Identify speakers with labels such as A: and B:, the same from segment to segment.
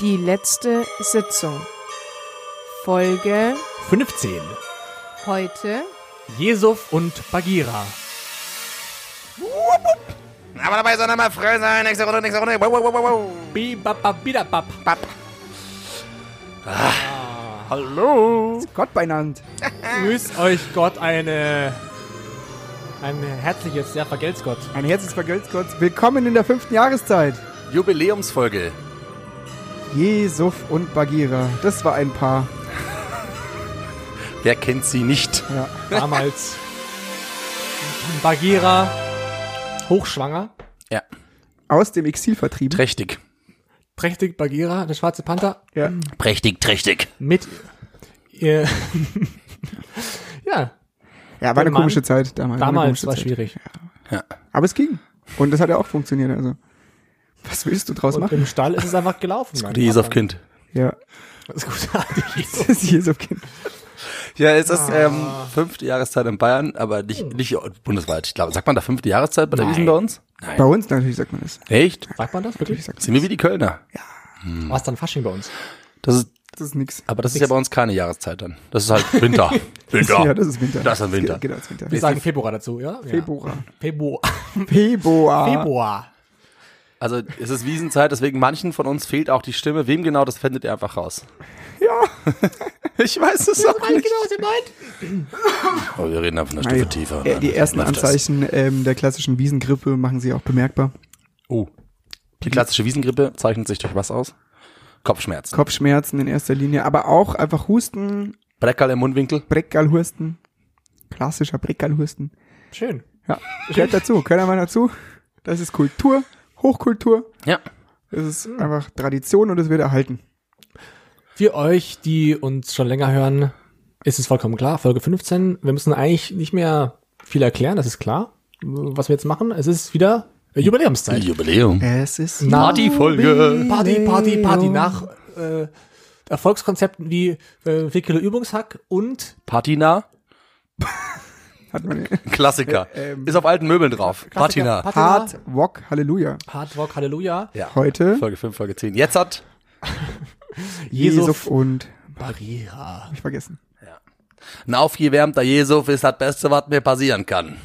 A: Die letzte Sitzung. Folge
B: 15.
A: heute.
B: Jesuf und Bagheera.
C: Aber dabei soll mal frei sein. Nächste Runde, nächste Runde. Wow, wow, wow, wow.
B: Bibababidabab.
C: Bap. Hallo.
D: Gott beinannt.
B: Grüß euch Gott, eine. Ein herzliches, ja, vergelt's Gott.
D: Ein herzliches Vergelt's Gott. Willkommen in der fünften Jahreszeit.
C: Jubiläumsfolge.
D: Jesuf und Bagheera. Das war ein Paar.
C: Wer kennt sie nicht?
D: Ja.
B: Damals. Bagheera, hochschwanger.
C: Ja,
D: Aus dem Exil vertrieben.
C: trächtig.
B: Prächtig Bagheera, der schwarze Panther,
D: Ja.
C: Prächtig, trächtig.
B: mit. Ihr ja,
D: ja, war eine
B: Mann.
D: komische Zeit damals. War
B: damals war
D: Zeit.
B: schwierig.
D: Aber es ging. Und das hat ja auch funktioniert. Also, was willst du draus
B: Und
D: machen?
B: im Stall ist es einfach gelaufen.
C: Gute Jesuf-Kind.
D: Ja,
B: Das ist gut.
D: das ist Jesuf-Kind.
C: Ja, es ist ähm, fünfte Jahreszeit in Bayern, aber nicht, nicht bundesweit. Ich glaube, sagt man da fünfte Jahreszeit bei der. Wiesen bei uns? Nein.
D: Bei uns natürlich sagt man das.
C: Echt?
B: Sagt man das wirklich?
C: Sind wir wie die Kölner?
B: Was dann Fasching bei uns?
C: Das ist,
D: Das ist nix.
C: aber das ist ja bei uns keine Jahreszeit dann. Das ist halt Winter. Winter.
D: Ja, das ist Winter.
C: Das ist Winter.
D: Genau, das Winter.
B: Wir sagen Februar dazu, ja? ja.
D: Februar.
B: Februar.
D: Februar.
B: Februar.
C: Also es ist Wiesenzeit, deswegen manchen von uns fehlt auch die Stimme. Wem genau, das findet ihr einfach raus.
D: Ja.
C: Ich weiß es auch nicht.
B: was ihr meint.
C: Aber wir reden einfach eine Stufe tiefer. und
D: äh, die ersten. Anzeichen ähm, der klassischen Wiesengrippe machen sie auch bemerkbar.
C: Oh. Die klassische Wiesengrippe zeichnet sich durch was aus? Kopfschmerzen.
D: Kopfschmerzen in erster Linie, aber auch einfach Husten,
C: Breckerl im Mundwinkel.
D: Breckerlhusten. Klassischer Breckerlhusten.
B: Schön.
D: Ja, gehört dazu, gehört einmal dazu. Das ist Kultur, Hochkultur.
C: Ja.
D: Das ist einfach Tradition und es wird erhalten.
B: Für euch, die uns schon länger hören, ist es vollkommen klar. Folge 15. Wir müssen eigentlich nicht mehr viel erklären, das ist klar, was wir jetzt machen. Es ist wieder Jubiläumszeit.
C: Jubiläum.
D: Es ist
B: Na-
C: Partyfolge.
B: Party, Party, Party. Nach äh, Erfolgskonzepten wie äh, 4 Kilo Übungshack und
C: Patina.
D: Hat man
C: Klassiker.
D: Ähm,
C: ist auf alten Möbeln drauf. Patina.
B: Patina.
D: Hard Wok Halleluja.
B: Hard Rock, Halleluja.
C: Ja.
D: Heute
C: Folge 5, Folge 10. Jetzt hat.
D: Jesuf und
B: Barriera.
D: hab ich vergessen.
C: Ein aufgewärmter Jesuf ist das Beste, was mir passieren kann.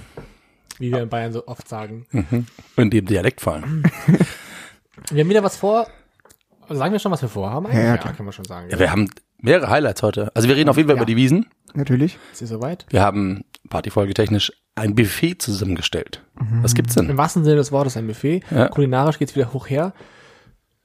B: Wie wir in Bayern so oft sagen.
C: In dem Dialekt fallen.
B: Wir haben wieder was vor. Sagen wir schon, was wir vorhaben? eigentlich?
D: Ja, ja,
B: ja können wir schon sagen.
C: Ja, wir haben mehrere Highlights heute. Also wir reden auf jeden Fall
B: Ja.
C: über die Wiesen.
D: Natürlich.
B: Ist ihr soweit?
C: Wir haben Partyfolge technisch ein Buffet zusammengestellt. Was gibt's denn?
B: Im wahrsten Sinne des Wortes ein Buffet.
C: Ja.
B: Kulinarisch geht's wieder hoch her.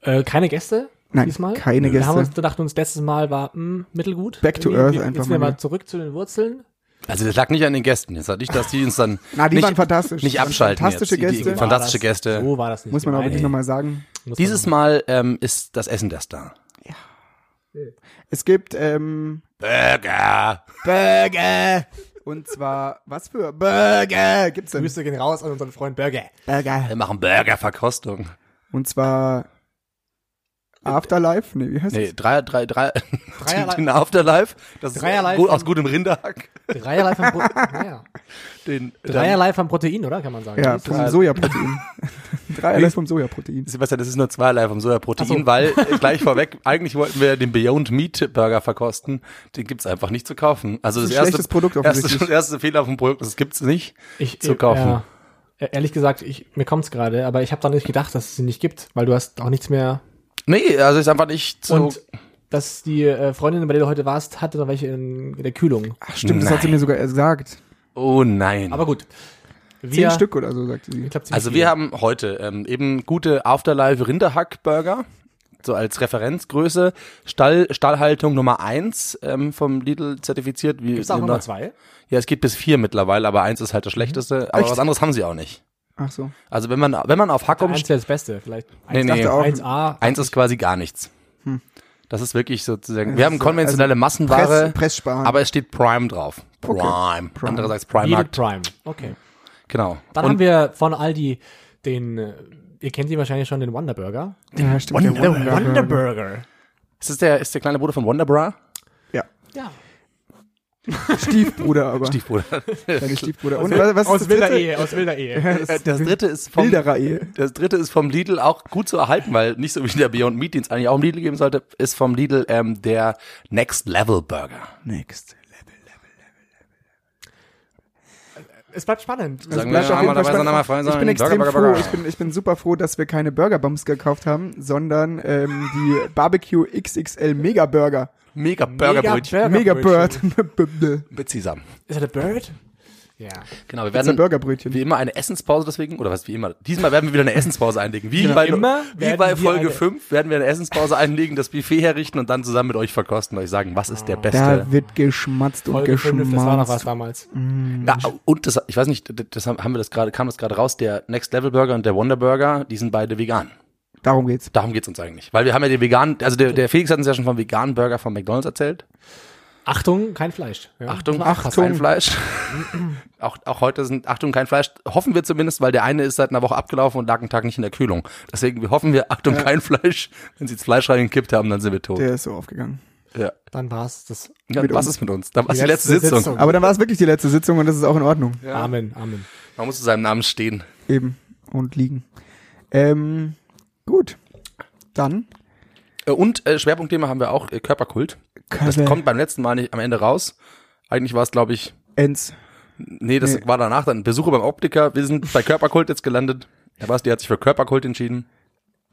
B: Äh, keine Gäste
D: Nein,
B: diesmal.
D: keine
B: Wir haben
D: Gäste.
B: uns gedacht, uns letztes Mal war mh, mittelgut.
D: Back to
B: Irgendwie.
D: earth einfach
B: Jetzt wieder
D: mal.
B: mal zurück zu den Wurzeln.
C: Also das lag nicht an den Gästen. Jetzt hat nicht, dass die uns dann
D: Na, die
C: nicht,
D: waren fantastisch.
C: nicht abschalten.
D: fantastische
C: jetzt. Die, die,
D: Gäste.
C: fantastische
B: War das-
C: Gäste.
B: So war das nicht.
D: Muss man auch wirklich nochmal sagen.
C: Dieses Mal ähm, ist das Essen der Star.
D: Es gibt ähm,
C: Burger.
D: Burger. Und zwar, was für Burger gibt's denn?
B: Grüße gehen raus an unseren Freund Burger.
D: Burger.
C: Wir machen Burgerverkostung.
D: Und zwar Afterlife? Nee, wie heißt
C: Nee, drei, drei, drei.
B: Dreierlei-
C: Den Afterlife. Das ist
B: Dreierlei
C: gut,
B: von-
C: aus gutem Rinderhack.
B: Dreierlei von, Pro naja.
C: Den,
B: Dreierlei von Protein, oder? Kann man sagen.
D: Ja, vom Sojaprotein. Dreierlei vom Sojaprotein.
C: Sebastian, das ist nur zweierlei vom Sojaprotein,
B: so.
C: weil äh, gleich vorweg, eigentlich wollten wir den Beyond Meat Burger verkosten. Den gibt's einfach nicht zu kaufen. Also
D: Das
C: das,
D: ist
C: erste,
D: Produkt
C: erste, erste Fehler vom Produkt, das gibt's nicht
B: ich,
C: zu kaufen.
B: Ja, ehrlich gesagt, ich, mir kommt's gerade, aber ich habe da nicht gedacht, dass es sie nicht gibt, weil du hast auch nichts mehr.
C: Nee, also ist einfach nicht so.
B: Und dass die äh, Freundin, bei der du heute warst, hatte noch welche in, in der Kühlung.
D: Ach stimmt, das hat sie mir sogar gesagt.
C: oh nein.
B: Aber gut.
D: Zehn
B: Wir,
D: Stück oder so, sagte sie.
B: Ich glaub,
C: also
B: viel.
C: wir haben heute ähm, eben gute Afterlife Rinderhack Burger. So als Referenzgröße. Stall, Stallhaltung Nummer eins ähm, vom Lidl zertifiziert. Wie,
B: Gibt's auch Nummer zwei?
C: Ja, es gibt bis vier mittlerweile, aber eins ist halt das schlechteste. Aber
D: Echt?
C: was anderes haben sie auch nicht.
D: Ach so.
C: Also wenn man, wenn man auf Hack
B: Eins
C: umsteigt,
B: wäre das Beste, vielleicht.
C: Nee,
B: Eins,
C: nee.
B: dachte
D: auch-
B: 1A.
C: Eins ist quasi gar nichts.
D: Hm.
C: Das ist wirklich sozusagen.
D: Das
C: Wir haben konventionelle
D: also
C: Massenware,
D: Press, Presssparen.
C: aber es steht Prime drauf.
D: Okay.
C: Prime.
D: Prime.
C: Andererseits Primark.
B: Prime. Okay.
C: Genau.
B: Dann
C: Und
B: haben wir von Aldi den, äh, ihr kennt ihn wahrscheinlich schon, den Wonder Burger.
D: ja, stimmt. der
C: Wonder-
D: Wonder Burger.
B: Burger.
C: ist das der, ist der kleine Bruder von Wonderbra?
D: Ja.
B: Ja.
D: Stiefbruder aber.
C: Stiefbruder.
D: Deine Stiefbruder. Und was, was
B: aus
D: das
B: wilder
D: dritte?
B: Ehe, aus wilder Ehe.
D: Ja,
C: Äh, Das dritte ist vom,
D: Wilderer Ehe.
C: das dritte ist vom Lidl auch gut zu erhalten, weil nicht so wie der Beyond Meat, den es eigentlich auch im Lidl geben sollte, ist vom Lidl ähm, der Next Level Burger.
D: Next.
B: Es bleibt spannend.
D: Es
C: Sagen
D: bleibt
C: wir,
D: auf jeden
C: einmal
D: Fall
C: dabei sein,
D: spannend. Ich bin extrem
C: Burger,
D: froh.
C: Burger,
D: Ich bin, ich bin super froh, dass wir keine Burgerbums gekauft haben, sondern ähm, die Barbecue XXL Mega Burger.
C: Mega Burgerbrötchen.
D: Mega Bird.
C: Mit Sesam.
B: Ist er der Bird? Ja.
C: Genau, wir
D: Das
C: werden
D: Burgerbrötchen.
C: wie immer eine Essenspause deswegen, oder was wie immer. Diesmal werden wir wieder eine Essenspause einlegen. Wie bei,
B: Immer
C: wie bei Folge
B: eine-
C: 5 werden wir eine Essenspause einlegen, das Buffet herrichten und dann zusammen mit euch verkosten und euch sagen, was ist der beste.
D: Da wird geschmatzt und
B: Folge 5, das war noch was
D: geschmatzt.
B: damals.
C: Ja, und das, ich weiß nicht, das haben wir das gerade, kam das gerade raus, der Next Level Burger und der Wonder Burger, die sind beide vegan.
D: Darum geht's.
C: Darum geht's uns eigentlich. Weil wir haben ja den veganen, also der, der Felix hat uns ja schon vom veganen Burger von McDonalds erzählt.
B: Achtung, kein Fleisch. Ja.
C: Achtung,
D: Achtung.
C: kein Fleisch. auch, auch heute sind Achtung, kein Fleisch. Hoffen wir zumindest, weil der eine ist seit einer Woche abgelaufen und lag einen Tag nicht in der Kühlung. Deswegen wir hoffen wir, Achtung, kein Fleisch. Wenn sie das Fleisch reingekippt haben, dann sind wir tot.
D: Der ist so aufgegangen.
C: Ja.
B: Dann war's das.
C: ja
D: Mit
C: was
D: uns.
C: ist mit uns? Dann war
B: Die
C: die letzte, Sitzung.
B: Sitzung.
D: Aber dann war es wirklich die letzte Sitzung und das ist auch in Ordnung.
B: Amen, Amen.
C: Man muss zu seinem Namen stehen.
D: Eben. Und liegen. Ähm, gut. Dann.
C: Äh, Und äh, Schwerpunktthema haben wir auch äh, Körperkult. Das
D: Körper-
C: kommt beim letzten Mal nicht am Ende raus. Eigentlich war es, glaube ich,
D: Ends.
C: nee, das
D: Nee.
C: war danach dann Besuche beim Optiker. Wir sind bei Körperkult jetzt gelandet. Der Basti hat sich für Körperkult entschieden.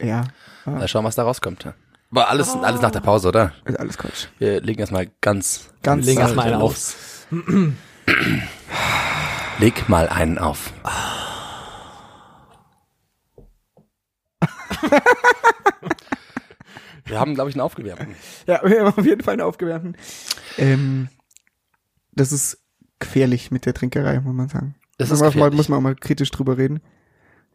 D: Ja.
C: Mal schauen, was da rauskommt. War alles, alles nach der Pause, oder?
D: Ist alles Quatsch.
C: Wir legen erstmal ganz,
D: Ganz
B: Legen erstmal einen auf.
C: leg mal einen auf. Wir haben, glaube ich, einen aufgewärmten.
D: Ja, wir haben auf jeden Fall einen aufgewärmten. Ähm, das ist gefährlich mit der Trinkerei, muss man sagen.
C: Das
D: muss
C: ist
D: man, auch mal,
C: gefährlich.
D: muss man auch mal kritisch drüber reden.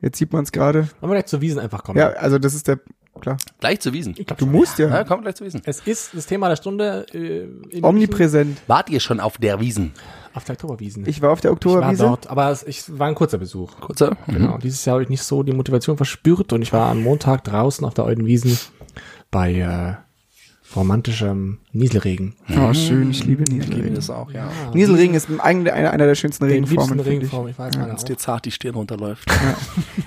D: Jetzt sieht man es gerade.
B: Wollen wir gleich zur Wiesen einfach kommen?
D: Ja, also das ist der, klar.
C: Gleich zu Wiesen.
B: Ich glaub
D: Du
B: schon,
D: musst
C: Ja,
D: ja.
C: kommt gleich zu Wiesen.
B: Es ist das Thema der Stunde. Äh, München
D: Omnipräsent.
C: Wart ihr schon auf der Wiesen?
B: Auf der Oktoberwiesen.
D: Ich war auf der
B: Ich war
D: Oktoberwiese.
B: dort, aber es ich, war ein kurzer Besuch.
C: Kurzer?
B: Genau. Dieses Jahr habe ich nicht so die Motivation verspürt und ich war am Montag draußen auf der Alten Wiesen bei äh, romantischem Nieselregen.
D: Oh, schön, ich liebe
C: Ich liebe
D: Nieselregen.
C: das auch, ja.
D: Nieselregen ist eigentlich einer, einer der schönsten
B: Den
D: Regenformen, finde ich.
B: Regenform, ich weiß
C: Wenn es dir zart die Stirn runterläuft.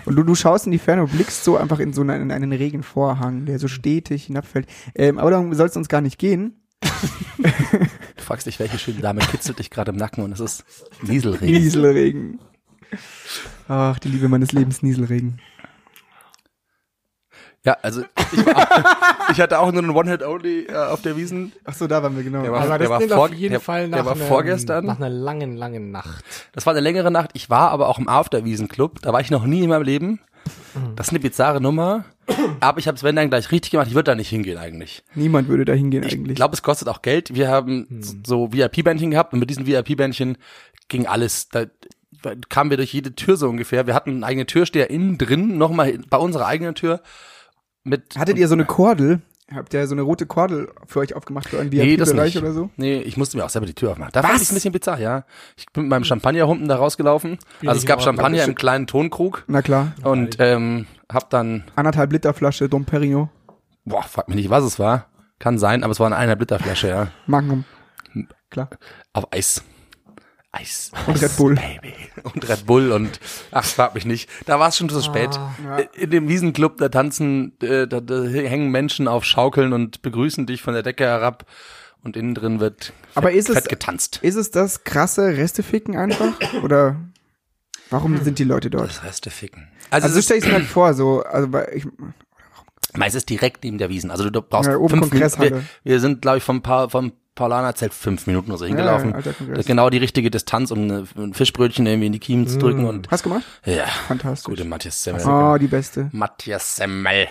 D: Und du, du schaust in die Ferne und blickst so einfach in so einen, in einen Regenvorhang, der so stetig hinabfällt. Ähm, aber darum soll es uns gar nicht gehen.
C: Du fragst dich, welche schöne Dame kitzelt dich gerade im Nacken und es ist Nieselregen.
D: Nieselregen. Ach, die Liebe meines Lebens, Nieselregen.
C: Ja, also ich, war auch, ich hatte auch nur einen One-Hit-Only äh, auf der Wiesen.
D: Ach so, da waren wir genau.
C: Der war-
B: Aber das
C: war
B: klingt
C: vor-
B: auf jeden
C: der-
B: Fall
C: der
B: nach,
C: war
B: einem-
C: vorgestern.
B: nach einer langen, langen Nacht.
C: Das war eine längere Nacht. Ich war aber auch im Afterwiesen-Club. Da war ich noch nie in meinem Leben. Das ist eine bizarre Nummer. Aber ich habe es wenn dann gleich richtig gemacht. Ich würde da nicht hingehen eigentlich.
D: Niemand würde da hingehen
C: Ich
D: eigentlich.
C: glaube, es kostet auch Geld. Wir haben so VIP-Bändchen gehabt und mit diesen VIP-Bändchen ging alles. Da kamen wir durch jede Tür so ungefähr. Wir hatten einen eigenen Türsteher innen drin, nochmal bei unserer eigenen Tür. Mit
D: Hattet ihr so eine Kordel? Habt ihr so eine rote Kordel für euch aufgemacht für einen VIP-Bereich oder so?
C: Nee, ich musste mir auch selber die Tür aufmachen. Da fand ich ein bisschen bizarr, ja. Ich bin mit meinem Champagnerhumpen da rausgelaufen. also es gab. Champagner im kleinen Tonkrug
D: Na klar.
C: und ähm, hab dann,
D: Anderthalb Liter Flasche Dom Perignon.
C: boah, frag mich nicht, was es war. Kann sein, aber es war eine eineinhalb Liter Flasche, ja.
D: Magnum. Klar.
C: Auf Eis. Eis.
D: Und Red Bull.
C: Baby. Und Red Bull und ach, frag mich nicht. Da war es schon zu spät.
D: Ja.
C: In dem Wiesenclub, da tanzen, äh, da, da hängen Menschen auf Schaukeln und begrüßen dich von der Decke herab und innen drin wird fett,
D: Aber ist es-
C: fett getanzt.
D: Ist es das krasse Resteficken einfach? Oder warum sind die Leute dort?
C: Das heißt der Ficken. Also,
D: Also so stelle ich es mir halt vor, so, also weil ich,
C: meistens direkt neben der Wiesen. Also du brauchst
D: Ja,
C: fünf Minuten. Wir, wir sind, glaube ich, vom, pa vom Paulanerzelt fünf Minuten oder so hingelaufen.
D: ja, alter.
C: Das ist genau die richtige Distanz, um eine- ein Fischbrötchen irgendwie in die Kiemen zu drücken und
D: hast du gemacht?
C: ja,
D: Fantastisch.
C: gute Matthias Semmel.
D: Oh, die beste.
C: Matthias Semmel.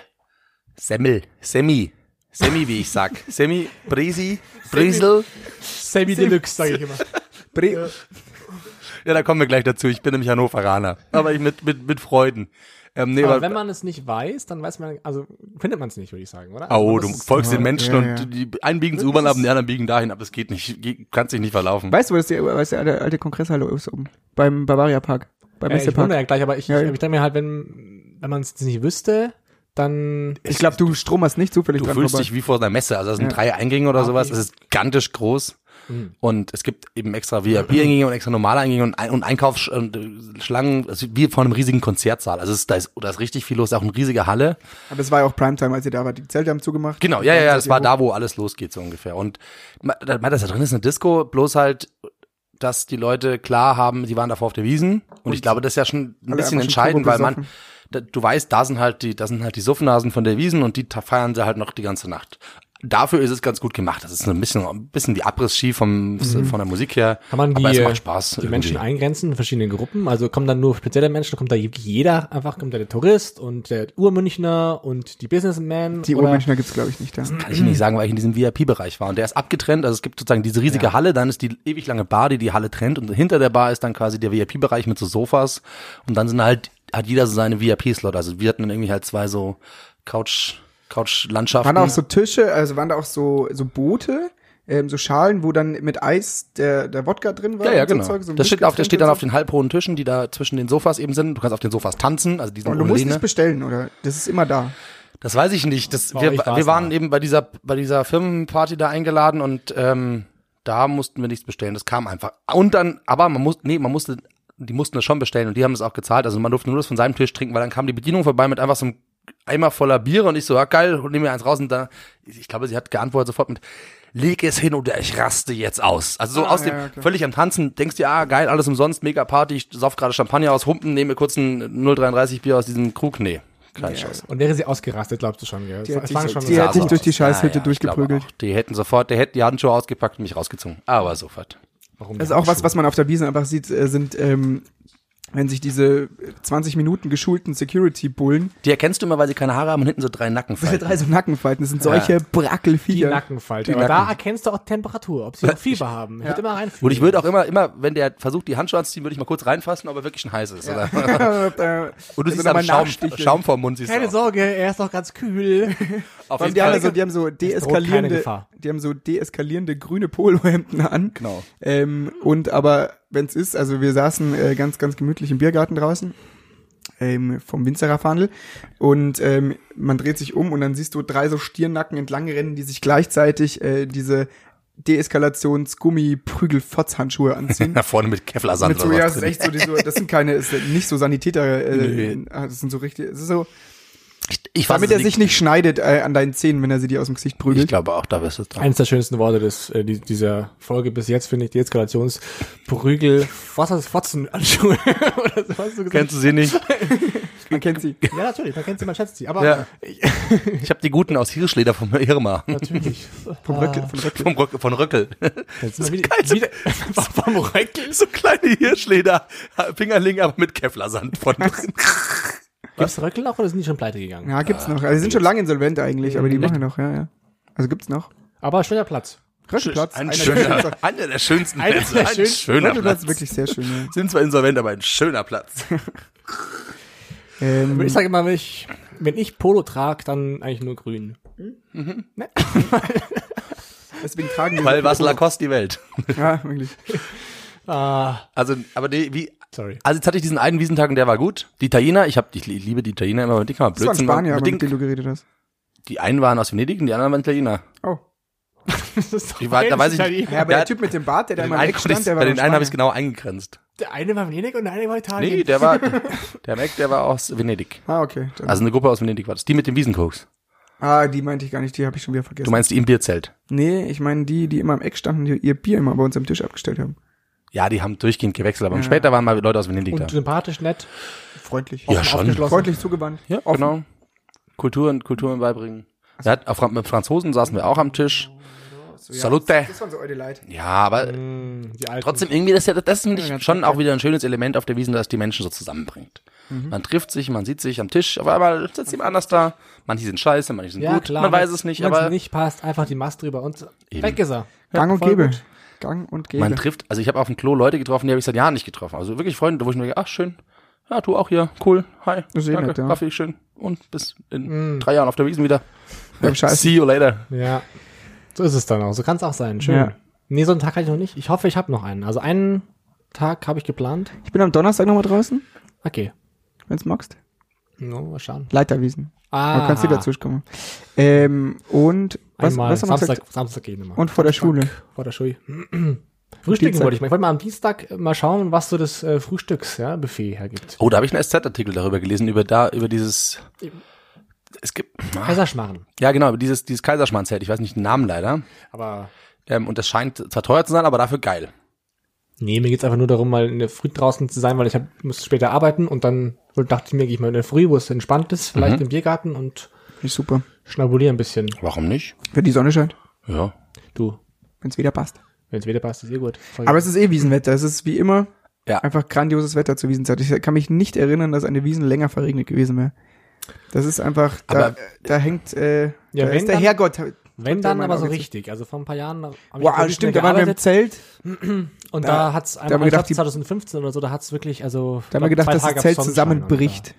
C: Semmel. Semi. Semi, wie ich sag. Semi, Bresi, Bresel.
B: Semi Deluxe, sage ich immer.
D: Bre
C: Ja, da kommen wir gleich dazu. Ich bin nämlich Hannoveraner. Aber ich mit, mit, mit Freuden. Ähm, nee,
B: Aber
C: aber,
B: wenn man es nicht weiß, dann weiß man, also findet man es nicht, würde ich sagen, oder?
C: oh, du
B: das ist-
C: folgst den Menschen
D: ja, ja.
C: und die einen biegen zur U-Bahn ab und die anderen biegen dahin, aber es geht nicht. Ge- Kannst dich nicht verlaufen.
D: Weißt du, wo das die, weißt du, alte, alte Kongresshalle ist oben? Beim Bavaria Park. Beim
B: Äh, ich wundere ja gleich, aber ich,
D: Ja,
B: ich, ich denke mir halt, wenn, wenn man es nicht wüsste, dann
D: Ich glaube, du stromerst nicht zufällig
C: Du
D: dran
C: fühlst
D: vorbei.
C: dich wie vor einer Messe. Also das sind
D: Ja.
C: drei Eingänge oder
B: Ah,
C: sowas.
B: okay.
C: Es ist gigantisch groß. Und es gibt eben extra VIP-Eingänge und extra normale Eingänge und, und Einkaufsschlangen, also wie vor einem riesigen Konzertsaal. Also es ist, da, ist, da ist richtig viel los, auch eine riesige Halle.
D: Aber es war ja auch Primetime, als ihr da wart. Die Zelte haben zugemacht.
C: Genau, ja, ja, ja, das war da, wo alles losgeht, so ungefähr. Und da meint das da drin ist eine Disco, bloß halt, dass die Leute klar haben, die waren davor auf der Wiesen. Und, ich glaube, das ist ja schon ein bisschen entscheidend, weil man, da, du weißt, da sind halt die, da sind halt die Suffnasen von der Wiesen und die feiern sie halt noch die ganze Nacht. Dafür ist es ganz gut gemacht. Das ist ein bisschen, ein bisschen die Abriss-Ski vom, von der Musik her.
B: Kann man die,
C: aber es macht Spaß.
B: die
C: irgendwie.
B: Menschen eingrenzen in verschiedene Gruppen? Also kommen dann nur spezielle Menschen, kommt da jeder, einfach kommt da der Tourist und der Urmünchner und die Businessman?
D: Die Urmünchner gibt's glaube ich, nicht da.
C: Kann ich nicht sagen, weil ich in diesem VIP-Bereich war. Und der ist abgetrennt. Also es gibt sozusagen diese riesige Halle, dann ist die ewig lange Bar, die die Halle trennt. Und hinter der Bar ist dann quasi der VIP-Bereich mit so Sofas. Und dann sind halt, hat jeder so seine VIP-Slot. Also wir hatten dann irgendwie halt zwei so Couch, Couch-Landschaften.
D: Waren da auch so Tische, also waren da auch so, so Boote, ähm, so Schalen, wo dann mit Eis der, der Wodka drin war?
C: ja, ja,
D: und so
C: genau.
D: Zeug, so
C: das steht, auf, das
D: Mischgetränke
C: steht dann
D: und
C: auf den halbhohen Tischen, die da zwischen den Sofas eben sind. Du kannst auf den Sofas tanzen, also diesen
D: Und du musst
C: Lehne.
D: es bestellen, oder? Das ist immer da.
C: Das weiß ich nicht. Das,
B: Bei
C: wir, wir waren
B: mal.
C: eben bei dieser, bei dieser Firmenparty da eingeladen und ähm, da mussten wir nichts bestellen. Das kam einfach. Und dann, aber man muss, nee, man musste, die mussten das schon bestellen und die haben es auch gezahlt. Also man durfte nur das von seinem Tisch trinken, weil dann kam die Bedienung vorbei mit einfach so einem Eimer voller Biere und ich so, ja geil, und nehme mir eins raus und da, ich glaube, sie hat geantwortet sofort mit, leg es hin oder ich raste jetzt aus. Also so
D: Ah,
C: aus
D: ja,
C: dem,
D: ja, klar.
C: völlig am Tanzen, denkst dir, ah geil, alles umsonst, mega Party, ich sauf gerade Champagner aus Humpen, nehme mir kurz ein 033 Bier aus diesem Krug, nee. Kein Chance.
B: Und wäre sie ausgerastet, glaubst du schon, gell?
D: Die so-
B: schon
D: die sich
C: so
D: durch die. Scheißhütte
C: ich glaube
D: durchgeprügelt.
C: Die hätten sofort, der hätte die Handschuhe ausgepackt und mich rausgezogen. Aber sofort.
B: Warum
D: Das ist auch was, was man auf der Wiese einfach sieht, äh, sind, ähm, wenn sich diese 20 Minuten geschulten Security-Bullen,
C: Die erkennst du immer, weil sie keine Haare haben und hinten so drei
D: diese
C: Nackenfalten.
D: drei so Nackenfalten, das sind solche
B: Die
D: Brackelviecher.
B: Nackenfalte.
C: Die
B: Aber da
C: Nacken.
B: erkennst du auch Temperatur, ob sie noch Fieber haben. Ich würde immer reinfühlen.
C: Und ich würde auch immer, immer, wenn der versucht, die Handschuhe anzuziehen, würde ich mal kurz reinfassen, ob er wirklich schon heiß ist. Oder?
D: Äh,
C: Und du siehst
D: da
C: dann
D: mal
C: Schaum. Schaum vorm Mund. Siehst
B: Keine
C: du auch.
B: Sorge, er ist noch ganz kühl.
C: Auf jeden
D: die, haben
C: Fall.
D: so, die haben so deeskalierende,
B: Gefahr.
D: die haben so deeskalierende grüne Polohemden an.
C: Genau.
D: Ähm, und aber, wenn es ist, also wir saßen äh, ganz, ganz gemütlich im Biergarten draußen ähm, vom Winzerer Fahndel und ähm, man dreht sich um und dann siehst du drei so Stirnacken entlang rennen, die sich gleichzeitig äh, diese Deeskalations-Gummi-Prügel-Fotzhandschuhe anziehen.
C: Da vorne mit Kevlarsand
D: Mit so, ja, das ist echt so, die so, das sind keine, ist nicht so Sanitäter, äh,
C: Nee.
D: ah, das sind so richtig, es ist so,
C: Ich weiß
D: damit er sich nicht schneidet äh, an deinen Zähnen, wenn er sie dir aus dem Gesicht prügelt.
C: Ich glaube auch, da wirst du dran.
B: Eines der schönsten Worte des, äh, die, dieser Folge bis jetzt finde ich die Eskalationsprügel, Fotzenanschuhe oder so hast du gesagt.
C: Kennst du sie nicht?
D: Man kennt sie.
B: Ja, natürlich, man kennt sie, man schätzt sie. Aber
C: Ja. Ich habe die guten aus Hirschleder von Irma.
B: natürlich.
D: Vom Röckel, von Röckel.
C: Vom Röckel, von Röckel.
B: Jetzt wir wieder,
C: Geil, so-
B: wieder vom Röckel.
C: So kleine Hirschleder, Fingerling, aber mit Kevlarsand von drin.
B: Gibt's Röckel noch oder sind die schon pleite gegangen?
D: Ja, gibt's noch. Also die sind schon lange insolvent eigentlich, aber die machen noch, ja, ja. Also gibt's noch.
B: Aber schöner Platz.
D: Röckelplatz.
C: Ein
D: einer der
C: schöner,
D: schönsten-
C: einer der schönsten
B: Einer
C: Plätze.
B: der
C: Ein
B: schönsten-
C: schöner
D: Röckelplatz
C: Platz.
D: ist wirklich sehr schön, ja.
C: Sind zwar insolvent, aber ein schöner Platz.
D: Ähm,
B: Ich sage immer, wenn ich, wenn ich Polo trage, dann eigentlich nur grün.
D: deswegen tragen die
C: Weil was Lacoste die Welt.
D: Ja, wirklich.
B: Ah,
C: Also, aber die, wie,
B: sorry.
C: also jetzt hatte ich diesen einen Wiesentag und der war gut. Die Italiener, ich hab, ich liebe die Italiener immer, mit denen kann man
D: Das war ein
C: Blödsinn
D: Spanier,
C: machen.
D: aber
C: Mit
D: mit
C: denen,
D: dem du geredet hast.
C: die einen waren aus Venedig und die anderen waren Italiener.
D: Oh.
B: Das ist doch
C: Die war- da weiß ich nicht.
B: Italiener.
D: Ja, aber
C: Der
D: Typ mit dem Bart, der da im
C: ich,
D: stand, der war
C: bei den einen habe ich
D: Spanier.
C: genau eingegrenzt.
B: Der eine war Venedig und der eine war Italien.
C: Nee, der war, der Mac, der war aus Venedig.
D: Ah, okay. Dann.
C: Also eine Gruppe aus Venedig war das. Die mit dem Wiesenkoks.
D: ah, die meinte ich gar nicht, die habe ich schon wieder vergessen.
C: Du meinst die im Bierzelt?
D: Nee, ich meine die, die immer am Eck standen, die ihr Bier immer bei uns am Tisch abgestellt haben.
C: Ja, die haben durchgehend gewechselt, aber später waren mal Leute aus Venedig da.
B: Und sympathisch, nett.
D: Freundlich.
C: Ja, schon.
B: aufgeschlossen.
D: Freundlich zugewandt.
C: Ja,
D: Offen.
C: genau. Kulturen, Kulturen beibringen. Auf, mit Franzosen saßen wir auch am Tisch.
D: So, ja,
C: Salute.
D: Das waren so eure Leid.
C: Ja, aber
B: Mm,
C: trotzdem irgendwie, das, ist ja, das finde ich schon auch wieder ein schönes Element auf der Wiesen, das die Menschen so zusammenbringt. Man trifft sich, man sieht sich am Tisch, auf einmal sitzt jemand anders da. Manche sind scheiße, manche sind
B: ja,
C: gut,
B: klar,
C: man weiß es nicht,
B: wenn's
C: aber
B: nicht passt, einfach die Mast drüber und
C: Eben.
B: weg ist er.
D: Gang und Gäbe.
B: gut.
D: Gang und Gäbe.
C: man trifft, also ich habe auf dem Klo Leute getroffen, die habe ich seit Jahren nicht getroffen. Also wirklich Freunde, wo ich mir denke, ach schön, ja, du auch hier, cool, hi,
D: eh
C: danke,
D: nett, ja.
C: Kaffee, schön. Und bis in drei Jahren auf der Wiesen wieder.
D: Scheiß.
C: See you later.
B: Ja. So ist es dann auch. So kann es auch sein. Schön.
D: Ja.
B: Nee, so einen Tag hatte ich noch nicht. Ich hoffe, ich habe noch einen. Also einen Tag habe ich geplant.
D: Ich bin am Donnerstag nochmal draußen,
B: Okay.
D: wenn's magst.
B: No, mal schauen.
D: Leiterwiesen.
B: Ah,
D: Man kannst du dazu kommen. Ähm, und was,
B: Einmal
D: was haben wir
B: Samstag,
D: gesagt?
B: Samstag gehen immer.
D: Und vor der Schule.
B: Vor der Schule. Frühstücken
D: Dienstag.
B: wollte ich mal. Ich wollte mal am Dienstag mal schauen, was so das äh, Frühstücks, ja, hergibt.
C: Oh, da habe ich einen SZ-Artikel darüber gelesen, über da, über dieses. Es gibt. Ah,
B: Kaiserschmarren.
C: ja, genau, über dieses, dieses Kaiserschmarrnzelt. Ich weiß nicht den Namen leider.
B: Aber
C: Ähm, und das scheint zwar teuer zu sein, aber dafür geil.
B: Nee, mir geht's einfach nur darum, mal in der Früh draußen zu sein, weil ich hab, muss später arbeiten und dann dachte ich mir, gehe ich mal in der Früh, wo es entspannt ist, vielleicht
C: Mhm.
B: im Biergarten und
D: Ist super.
B: schnabulier ein bisschen.
C: Warum nicht?
D: Wenn die Sonne scheint.
C: Ja.
B: Du,
D: Wenn es wieder passt.
B: wenn's wieder passt, ist eh gut. Voll
D: Aber es ist eh Wiesenwetter. Es ist wie immer
C: Ja.
D: einfach grandioses Wetter zur Wiesenzeit. Ich kann mich nicht erinnern, dass eine Wiesen länger verregnet gewesen wäre. Das ist einfach, da,
C: Aber-
D: da hängt, äh,
B: Ja,
D: da
B: wenn
D: ist der
B: dann-
D: Herrgott.
B: Wenn
D: Hat
B: dann aber so richtig. Also vor ein paar Jahren hab ich
D: Wow, stimmt, da waren wir im Zelt.
B: und
D: da-
B: da, hat's
D: da
B: einmal,
D: haben wir
B: ich
D: gedacht,
B: glaub,
D: die-
B: 2015 oder so, da hat's wirklich, also
D: Da haben wir gedacht,
B: zwei
D: dass das Zelt zusammenbricht.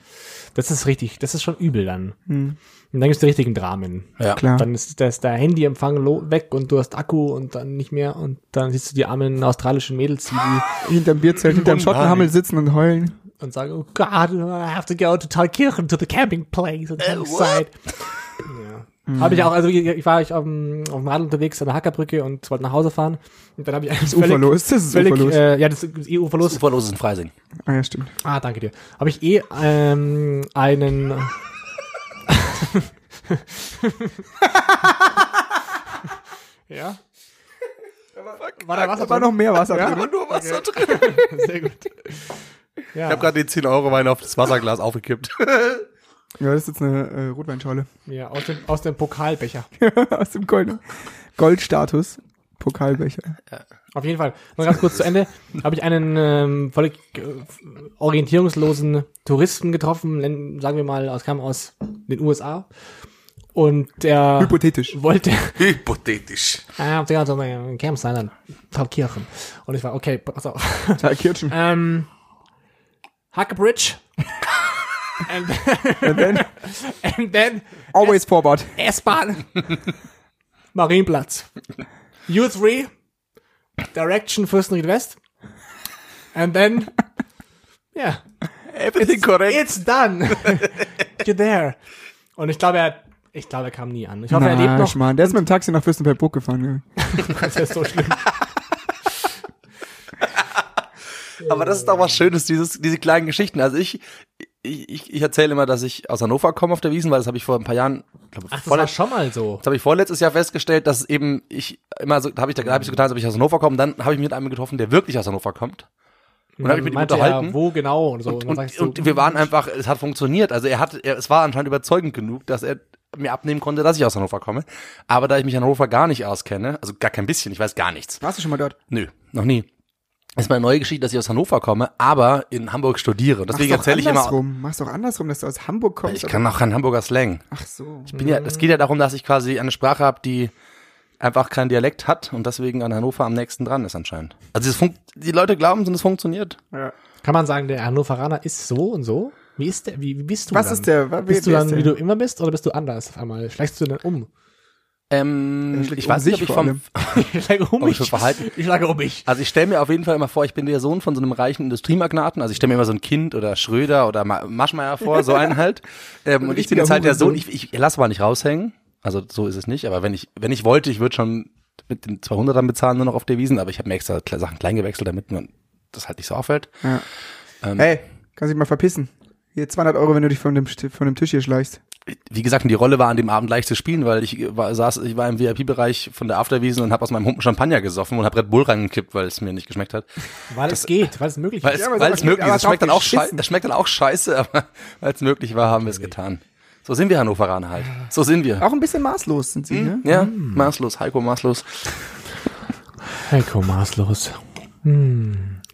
B: Das ist richtig, das ist schon übel dann.
D: Hm,
B: Und dann gibt's die richtigen Dramen.
C: Ja.
D: klar.
B: Dann ist das der Handyempfang lo- weg und du hast Akku und dann nicht mehr und dann siehst du die armen australischen Mädels, die,
D: Hinterm Bierzelt, hinterm Schottenhammel sitzen und heulen.
B: und sagen, oh God, I have to go to Thalkirchen to the camping place on the other
C: what?
B: side. Ja. Habe ich auch, also ich, ich war ich auf dem, auf dem Rad unterwegs an der Hackerbrücke und wollte nach Hause fahren und dann habe ich
D: Das ist uferlos. Das ist
B: völlig,
D: uferlos.
B: äh, ja, das ist eh uferlos.
C: Uferlos ist ein Freising.
D: ah ja, stimmt.
B: Ah, danke dir. Habe ich eh ähm, einen. ja. War da Wasser
D: Da war noch mehr Wasser drin.
C: nur Wasser drin.
B: Sehr gut. Ja,
C: Ich habe gerade den 10 Euro Wein auf das Wasserglas aufgekippt.
D: Ja, das ist jetzt eine äh, Rotweinschale.
B: ja aus, dem, aus dem Pokalbecher.
D: Aus dem Gold Goldstatus. Pokalbecher.
B: Auf jeden Fall. Noch ganz kurz zu Ende. Habe ich einen ähm, völlig äh, orientierungslosen Touristen getroffen, sagen wir mal, aus kam aus den USA. Und der
D: Hypothetisch.
B: wollte
C: Hypothetisch.
B: Ah, der hat so ein Campsite an Thalkirchen. Und ich war, okay, pass auf.
D: Teil Kirchen.
B: Ähm, Hackebridge. and,
D: And then
B: and then
D: always forward.
B: S-Bahn. Marienplatz. U3. Direction Fürstenried West. And then, yeah,
C: Everything correct.
B: it's done. You're there. Und ich glaube, er, ich glaube, er kam nie an. Ich hoffe, er lebt
D: Na,
B: noch.
D: Schmarrn. Der ist mit dem Taxi nach Fürstenfeldbruck gefahren.
B: Das ist so schlimm.
C: Aber das ist doch was Schönes, dieses, diese kleinen Geschichten. Also ich, ich, ich, ich erzähle immer, dass ich aus Hannover komme auf der Wiesen, weil das habe ich vor ein paar Jahren, glaube
B: Ach, das war
C: vorletzt,
B: schon mal so.
C: das habe ich vorletztes Jahr festgestellt, dass eben ich immer so, habe ich da, habe ich so getan, als ob ich aus Hannover komme. Dann habe ich mich mit einem getroffen, der wirklich aus Hannover kommt. Und dann habe ich mit ihm unterhalten.
B: Er, wo genau und so.
C: und, und,
B: sagst du,
C: und wir waren einfach, es hat funktioniert. Also er hat, er, es war anscheinend überzeugend genug, dass er mir abnehmen konnte, dass ich aus Hannover komme. Aber da ich mich in Hannover gar nicht auskenne, also gar kein bisschen, ich weiß gar nichts.
D: Warst du schon mal dort?
C: Nö, noch nie. Ist meine neue Geschichte, dass ich aus Hannover komme, aber in Hamburg studiere. Deswegen
D: Mach's doch
C: erzähle ich immer,
D: andersrum. Mach's doch andersrum, dass du aus Hamburg kommst.
C: ich kann auch keinen Hamburger Slang.
D: Ach so.
C: Ich bin ja, es geht ja darum, dass ich quasi eine Sprache habe, die einfach keinen Dialekt hat und deswegen an Hannover am nächsten dran ist anscheinend. Also es funkt, die Leute glauben, es funktioniert.
D: Ja.
B: Kann man sagen, der Hannoveraner ist so und so? Wie ist der, wie, wie bist du
D: Was
B: dann?
D: ist der? Wer-
B: Bist du dann, wie du immer bist, oder bist du anders auf einmal? Schleichst du denn um?
C: Ähm, ich weiß nicht, ob ich vom.
B: Ich schlage um mich.
C: Verhalten-
B: Ich schlage um mich.
C: Also ich stelle mir auf jeden Fall immer vor, ich bin der Sohn von so einem reichen Industriemagnaten. Also ich stelle mir immer so ein Kind oder Schröder oder Ma Maschmeyer vor, so einen halt. Ähm, und ich bin jetzt halt der Sohn. Ich, ich lass mal nicht raushängen. Also so ist es nicht. Aber wenn ich wenn ich wollte, ich würde schon mit den 200ern bezahlen nur noch auf der Wiesen. Aber ich habe mir extra Sachen klein gewechselt, damit man das halt nicht so auffällt.
D: Ja.
C: Ähm,
D: Hey, kannst dich mal verpissen. Hier 200 Euro, wenn du dich von dem, von dem Tisch hier schleichst.
C: Wie gesagt, die Rolle war an dem Abend leicht zu spielen, weil ich war, saß, ich war im VIP-Bereich von der Afterwiesen und habe aus meinem Humpen Champagner gesoffen und habe Red Bull reingekippt, weil es mir nicht geschmeckt hat.
B: Weil es geht, weil es möglich
C: Weil
B: ist.
C: es,
D: Ja, aber
C: weil es möglich ist. Es schmeckt dann, auch schei
D: geschissen.
C: es schmeckt dann auch scheiße, aber weil es möglich war, haben wir es getan. So sind wir Hannoveraner halt. So sind wir.
D: Auch ein bisschen maßlos sind sie, ne?
C: Ja, maßlos, Heiko maßlos.
B: Heiko maßlos.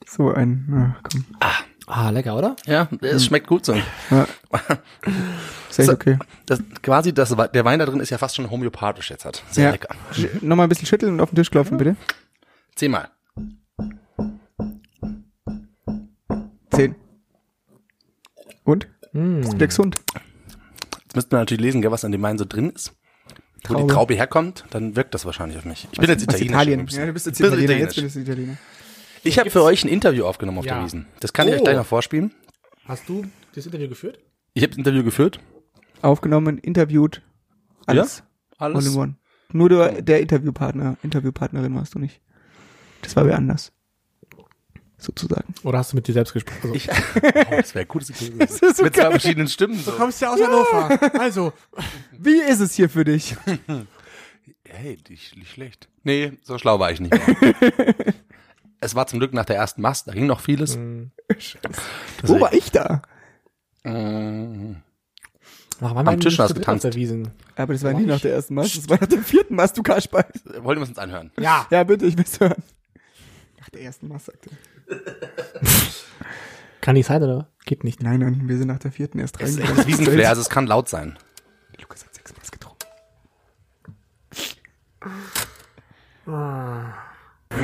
D: So ein, na, komm.
B: Ah, lecker, oder?
C: Ja, es schmeckt gut so.
D: Ja.
C: So.
D: okay.
C: Das, quasi das, der Wein da drin ist ja fast schon homöopathisch jetzt hat. Sehr
D: Ja.
C: lecker.
D: Nochmal ein bisschen schütteln und auf den Tisch klopfen, bitte.
C: Zehnmal.
D: Zehn. Und?
B: Mm.
D: Ist der gesund?
C: Jetzt müsste man natürlich lesen, gell, was an dem Wein so drin ist. Wo die
D: Traube.
C: Traube herkommt, dann wirkt das wahrscheinlich auf mich. Ich bin jetzt Italiener.
D: Italien. Ja, du bist jetzt Italiener. Jetzt bist du Italiener.
C: Ich habe für euch ein Interview aufgenommen auf
B: Ja.
C: der Wiesen. Das kann ich euch
B: Oh.
C: gleich noch vorspielen.
B: Hast du das Interview geführt?
C: Ich habe das Interview geführt.
D: Aufgenommen, interviewt, alles. All
C: Alles.
D: in one. Nur der, der Interviewpartner, Interviewpartnerin warst du nicht. Das war wer anders. Sozusagen.
B: Oder hast du mit dir selbst gesprochen? Also,
C: Ich, oh, das wäre gut, das
D: ist so
C: mit zwei verschiedenen Stimmen. So.
B: kommst ja aus Hannover. Also,
D: Wie ist es hier für dich?
C: Hey, nicht, nicht schlecht. Nee, so schlau war ich nicht. Es war zum Glück nach der ersten Mast, da ging noch vieles.
D: Wo war ich da?
B: Ach, wann
C: Am Tisch hast getanzt.
B: der Wiesen?
D: Aber das war nie nach der ersten Mast, das war nach dem vierten Mast, du Kasperl.
C: wollen wir uns anhören?
B: Ja.
D: Ja, bitte, ich will's hören. Nach der ersten Mast, sagte er.
B: Kann nicht sein, oder? Geht nicht.
D: Nein, nein, wir sind nach der vierten erst
C: Das ist
D: reingegangen.
C: das Wiesenflair, also es kann laut sein.
D: Lukas hat sechs Mast getrunken.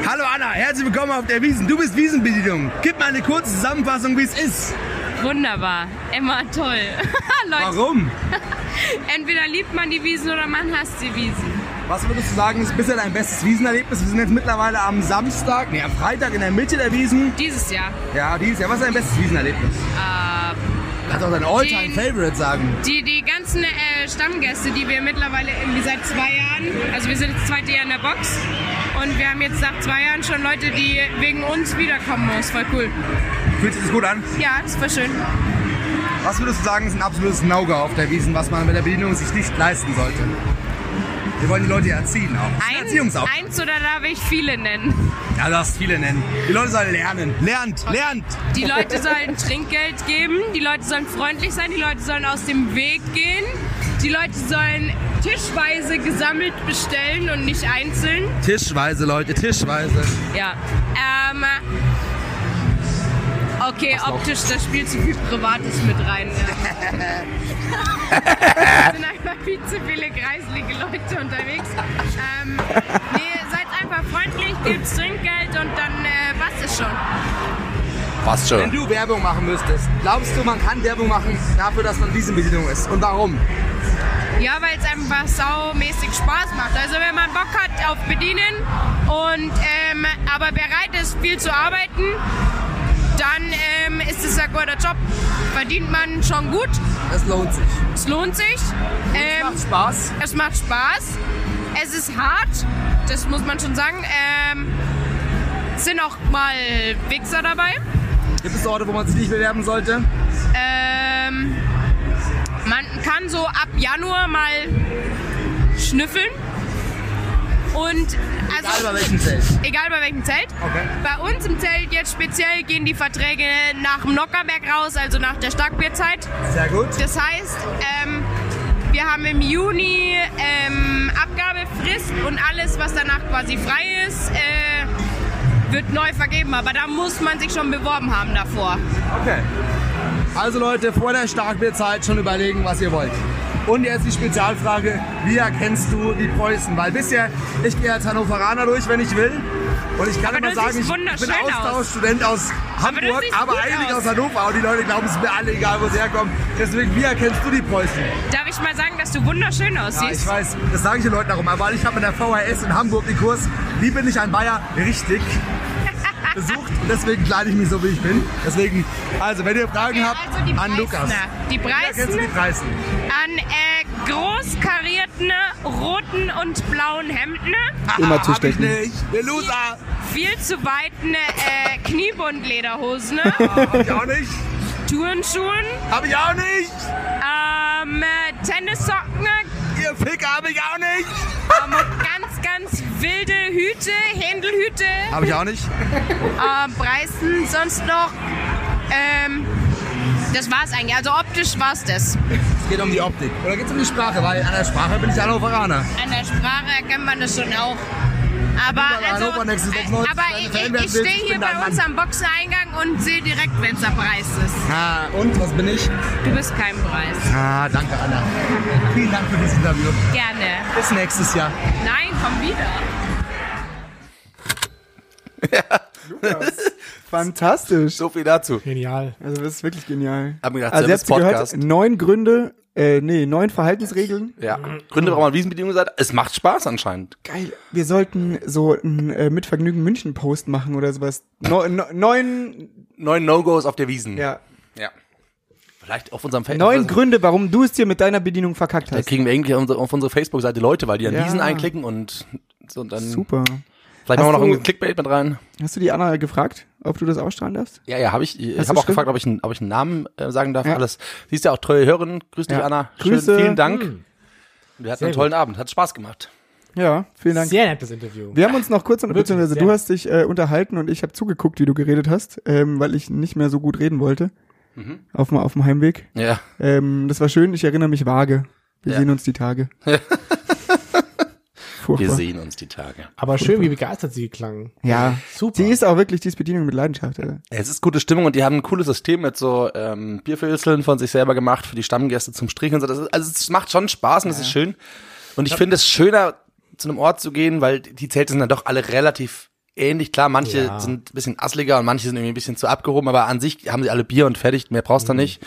E: Hallo Anna, herzlich willkommen auf der Wiesen. Du bist Wiesenbedienung. Gib mal eine kurze Zusammenfassung, wie es ist.
F: Wunderbar, immer toll. Leute,
E: Warum?
F: entweder liebt man die Wiesen oder man hasst die Wiesen.
E: Was würdest du sagen, ist bisher dein bestes Wiesenerlebnis? Wir sind jetzt mittlerweile am Samstag, nee, am Freitag in der Mitte der Wiesen.
F: Dieses Jahr.
E: Ja, dieses Jahr. Was ist dein bestes Wiesenerlebnis?
F: Äh,
E: Kannst auch dein
F: Den-
E: All-Time-Favorite sagen.
F: die, die ganzen äh, Stammgäste, die wir mittlerweile irgendwie seit zwei Jahren, also wir sind jetzt das zweite Jahr in der Box und wir haben jetzt nach zwei Jahren schon Leute, die wegen uns wiederkommen muss. Voll cool.
E: Fühlt sich das gut an?
F: Ja, das war schön.
E: Was würdest du sagen, ist ein absolutes No-Go auf der Wiesen, was man mit der Bedienung sich nicht leisten sollte? Wir wollen die Leute ja erziehen auch.
F: Ein,
E: Erziehungsauftrag.
F: eins oder darf ich viele nennen?
E: Ja, du darfst viele nennen. Die Leute sollen lernen. Lernt, lernt.
F: Die Leute sollen Trinkgeld geben, die Leute sollen freundlich sein, die Leute sollen aus dem Weg gehen, die Leute sollen tischweise gesammelt bestellen und nicht einzeln.
E: Tischweise, Leute, tischweise.
F: Ja. Ähm, okay, optisch, da spielt zu viel Privates mit rein. Ja. Es sind einfach viel zu viele kreislige Leute unterwegs. Ähm, nee, seid einfach freundlich, gebt Trinkgeld und dann äh, was ist schon.
C: Passt
E: Wenn
C: schon.
E: du Werbung machen müsstest, glaubst du, man kann Werbung machen dafür, dass man Wiesenbedienung ist? Und warum?
F: Ja, weil es einfach saumäßig Spaß macht. Also wenn man Bock hat auf Bedienen und ähm, aber bereit ist, viel zu arbeiten, dann ähm, ist es ein guter Job. Verdient man schon gut,
E: Es lohnt sich.
F: es lohnt sich. Ähm,
E: Macht Spaß.
F: es macht Spaß. Es ist hart, das muss man schon sagen. Ähm, es sind auch mal Wichser dabei.
E: Gibt es Orte, wo man sich nicht bewerben sollte?
F: Ähm, man kann so ab Januar mal schnüffeln. Und also
E: Egal bei welchem Zelt.
F: egal bei welchem Zelt.
E: Okay.
F: Bei uns im Zelt jetzt speziell gehen die Verträge nach dem Nockerberg raus, also nach der Starkbierzeit.
E: Sehr gut.
F: Das heißt, ähm, wir haben im Juni ähm, Abgabefrist und alles, was danach quasi frei ist, äh, wird neu vergeben. Aber da muss man sich schon beworben haben davor.
E: Okay. Also Leute, vor der Starkbierzeit schon überlegen, was ihr wollt. Und jetzt die Spezialfrage, wie erkennst du die Preußen? Weil bisher, ich gehe als Hannoveraner durch, wenn ich will. Und ich kann
F: Aber
E: immer sagen, ich bin. Austauschstudent aus Hamburg, aber
F: gut
E: eigentlich
F: aus.
E: aus Hannover. Und die Leute glauben, es ist mir alle egal, wo sie herkommen. Deswegen, wie erkennst du die Preußen?
F: Darf ich mal sagen, dass du wunderschön
E: Ja,
F: aussiehst?
E: ich weiß, das sage ich den Leuten auch immer, weil ich habe in der VHS in Hamburg den Kurs Wie bin ich ein Bayer richtig besucht und deswegen kleide ich mich so, wie ich bin. Deswegen, also wenn ihr Fragen
F: Ja,
E: habt,
F: also die
E: an Lukas.
F: Die Preisen
E: die Preisen?
F: an äh, groß karierten roten und blauen Hemden,
D: Immer
E: Hab
D: zustechen.
E: Ich nicht. Der Loser.
F: viel zu weiten äh, Kniebundlederhosen,
E: Hab ich auch nicht.
F: Turnschuhen,
E: Hab ich auch nicht.
F: ähm, äh, Tennissocken,
E: Ihr Ficker hab ich auch nicht.
F: ähm, ganz, ganz wilde Hüte, Händelhüte,
E: Hab ich auch nicht.
F: äh, Preisen sonst noch. Ähm, das war's eigentlich. Also optisch war's das.
E: Es geht um die Optik. Oder geht's um die Sprache? Weil an der Sprache bin ich Hannoveraner.
F: An der Sprache erkennt man das schon auch. Aber, also, äh,
E: 96,
F: aber ich, ich, stehe hier bei uns am Boxeingang und sehe direkt, wenn der Preis ist.
E: Ah, und was bin ich?
F: Du bist kein Preis.
E: Ah, danke Anna. Vielen Dank für dieses Interview.
F: Gerne.
E: Bis nächstes Jahr.
F: Nein, komm wieder.
D: Fantastisch.
C: So viel dazu.
B: Genial.
D: Also das ist wirklich genial.
C: Hab mir gedacht,
D: also jetzt gehört neun Gründe, äh, nee, neun Verhaltensregeln.
C: Ja. Gründe, warum man Wiesenbedienung sagt, es macht Spaß anscheinend.
D: Geil. Wir sollten so ein äh, mit Vergnügen München Post machen oder sowas. No, no, neun,
C: Neun No-Gos auf der Wiesen.
D: ja.
C: ja. Vielleicht auf unserem Facebook.
D: Neun Gründe, warum du es dir mit deiner Bedienung verkackt
C: Da
D: hast.
C: kriegen wir irgendwie auf unsere- Facebook-Seite Leute, weil die an
D: Ja.
C: diesen einklicken und so und dann.
D: Super.
C: Vielleicht
D: Hast
C: machen wir noch
D: du-
C: ein Clickbait mit rein.
D: Hast du die Anna gefragt, ob du das ausstrahlen darfst?
C: Ja, ja, habe ich. Ich habe auch
D: Schrift?
C: gefragt, ob ich, einen, ob ich einen Namen äh, sagen darf.
D: Ja.
C: Alles. Sie ist ja auch treue Hörerin. Grüß dich,
D: Ja.
C: Anna.
D: Grüße.
C: Schön, vielen Dank.
B: Hm.
C: Wir hatten
B: Sehr
C: einen tollen Abend. Hat Spaß gemacht.
D: Ja, vielen Dank.
B: Sehr nettes Interview.
D: Wir haben uns noch kurz,
B: Wirklich,
D: beziehungsweise
B: sehr.
D: du hast dich äh, unterhalten und ich habe zugeguckt, wie du geredet hast, ähm, weil ich nicht mehr so gut reden wollte.
C: Mhm.
D: Auf, dem- auf dem Heimweg.
C: Ja.
D: Ähm, das war schön, ich erinnere mich vage. Wir
C: Ja.
D: sehen uns die Tage.
C: Wir
D: Furchtbar.
C: sehen uns die Tage.
B: Aber schön, wie begeistert sie klang.
D: Ja,
B: Super.
D: die ist auch wirklich, die ist Bedienung mit Leidenschaft. Alter.
C: Es ist gute Stimmung und die haben ein cooles System mit so ähm, Bierfilzeln von sich selber gemacht für die Stammgäste zum Strich und so. Das ist, also es macht schon Spaß und es ist schön. Und ich finde es schöner, zu einem Ort zu gehen, weil die Zelte sind dann doch alle relativ ähnlich. Klar, manche
B: Ja.
C: sind ein bisschen assliger und manche sind irgendwie ein bisschen zu abgehoben, aber an sich haben sie alle Bier und fertig, mehr brauchst du
D: Mhm.
C: nicht.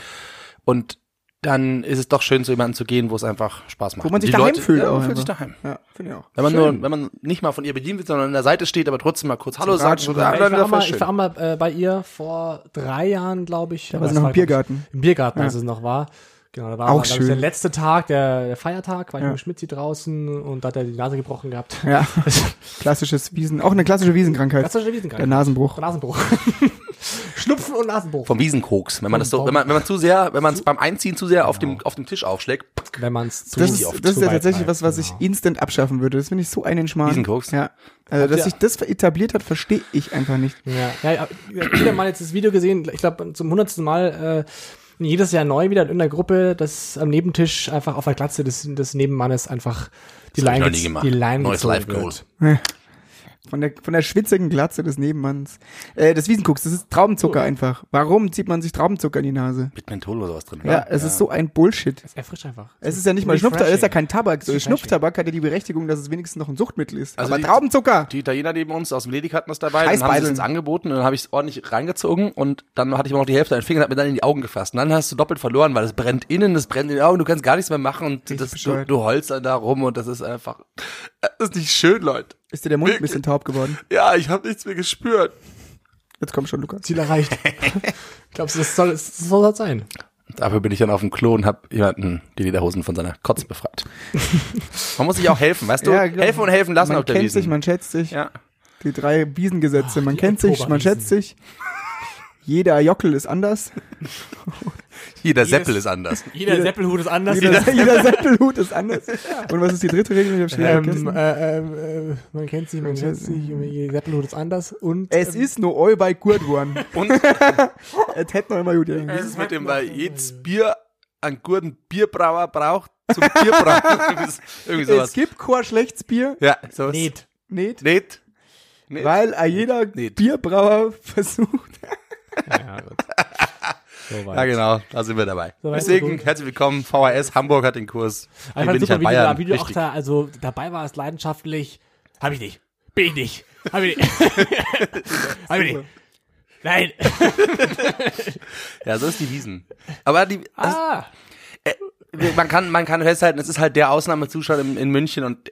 C: Und dann ist es doch schön, zu jemandem zu gehen, wo es einfach Spaß macht.
D: Wo man sich
C: Die
D: daheim
C: Leute,
D: fühlt
C: Ja,
D: auch
C: man fühlt sich
D: einfach.
C: daheim.
D: Ja, finde ich auch.
C: Wenn man
D: Schön.
C: nur, wenn man nicht mal von ihr bedient wird, sondern an der Seite steht, aber trotzdem mal kurz Hallo sagt, oder,
B: ich war, auch mal,
C: schön.
B: ich war mal äh, bei ihr vor drei Jahren, glaube ich.
D: Da war sie
B: das
D: noch im Biergarten.
B: Im Biergarten,
D: Ja.
B: als es noch war. Genau, da war
D: Auch
B: aber, glaub ich, der
D: schön.
B: letzte Tag, der, der Feiertag, war ich
D: Ja.
B: mit Schmitzi draußen und da hat er die Nase gebrochen gehabt.
D: Ja, klassisches Wiesen, auch eine klassische Wiesenkrankheit.
B: Das ist schon Wiesenkrankheit.
D: Der Nasenbruch.
B: Der Nasenbruch. Schnupfen und Nasenbruch.
C: Vom Wiesenkoks. Wenn man das so, wenn man, wenn man zu sehr, wenn man es beim Einziehen zu sehr auf
B: Genau.
C: dem, auf dem Tisch aufschlägt,
B: Wenn man es zu
D: Das ist,
C: oft
D: das ist ja tatsächlich was, was ich
B: genau.
D: instant abschaffen würde. Das finde ich so einen Schmarrn.
C: Wiesenkoks?
D: Ja. Also, dass sich das etabliert hat, verstehe ich einfach nicht.
B: Ja, ja, ja ich habe wieder mal jetzt das Video gesehen, ich glaube zum hundertsten Mal äh, jedes Jahr neu wieder in irgendeiner Gruppe, dass am Nebentisch einfach auf der Glatze des, des Nebenmannes einfach die
C: Das
B: Line, die Line
C: Neues
B: gezogen
C: Live Goal.
B: wird.
D: Von der, von der schwitzigen Glatze des Nebenmanns. Äh, des Wiesenkoks, das ist Traubenzucker einfach. Warum zieht man sich Traubenzucker in die Nase?
C: mit Menthol oder sowas drin.
D: Ja,
C: oder?
D: es ist so ein Bullshit.
B: Er frischt einfach.
D: Es ist ja nicht mal. Schnupftabak, es ist ja kein Tabak. So. Schnupftabak hat ja die Berechtigung, dass es wenigstens noch ein Suchtmittel ist.
C: Also
D: Aber
C: die-
D: Traubenzucker!
C: Die Italiener neben uns aus dem Ledig hatten das dabei,
D: Scheiß
C: dann haben sie es uns angeboten und dann habe ich es ordentlich reingezogen und dann hatte ich immer noch die Hälfte an den Fingern und hab mir dann in die Augen gefasst. Und dann hast du doppelt verloren, weil es brennt innen, es brennt in den Augen, du kannst gar nichts mehr machen und das, du, du heulst dann da rum und das ist einfach, das ist nicht schön, Leute.
D: Ist dir der Mund ein bisschen taub geworden?
C: Ja, ich habe nichts mehr gespürt.
D: Jetzt komm schon, Lukas.
B: Ziel erreicht. Glaubst du, das soll, das soll das sein?
C: Dafür bin ich dann auf dem Klo und habe jemanden die Lederhosen von seiner Kotze befreit. man muss sich auch helfen, weißt du?
D: Ja, genau.
C: helfen und helfen lassen
D: man
C: auf der
D: kennt
C: Wiesn.
D: sich, man schätzt sich.
C: ja.
D: Die drei Wiesengesetze. man
B: die
D: kennt sich, man schätzt sich. Jeder Jockel ist anders.
C: Jeder Seppel ist anders.
B: Jeder Seppelhut ist anders.
D: Jeder, jeder Seppelhut ist anders. Und was ist die dritte Regel?
B: Ähm,
D: vergessen.
B: äh, äh, man kennt sich, man kennt sich, jeder Seppelhut ist anders und
D: Es
B: ähm,
D: ist nur eu bei gut geworden.
C: Und
D: Es hätte noch immer gut
C: wie ist es mit dem, weil jedes Bier einen guten Bierbrauer braucht zum Bierbrauen. Irgendwie
D: Es gibt kein schlechtes Bier.
C: Ja, sowas.
B: Niet.
D: Nicht.
C: Nicht. Nicht.
D: Weil jeder
C: Nicht.
D: Bierbrauer versucht.
B: Ja, gut. So.
C: Ja, genau, da sind wir dabei.
B: So
C: Deswegen, herzlich willkommen, VHS, Hamburg hat den Kurs.
B: Einfach
C: Den bin ich
B: super, wie du, da,
C: Bayern.
B: wie du auch da, also dabei warst, leidenschaftlich. Hab ich nicht. Bin ich nicht. Hab ich nicht. Hab ich nicht. Nein.
C: Ja, so ist die Wiesen. Aber die, das,
B: Ah.
C: Man kann, man kann festhalten, es ist halt der Ausnahmezustand in, in München und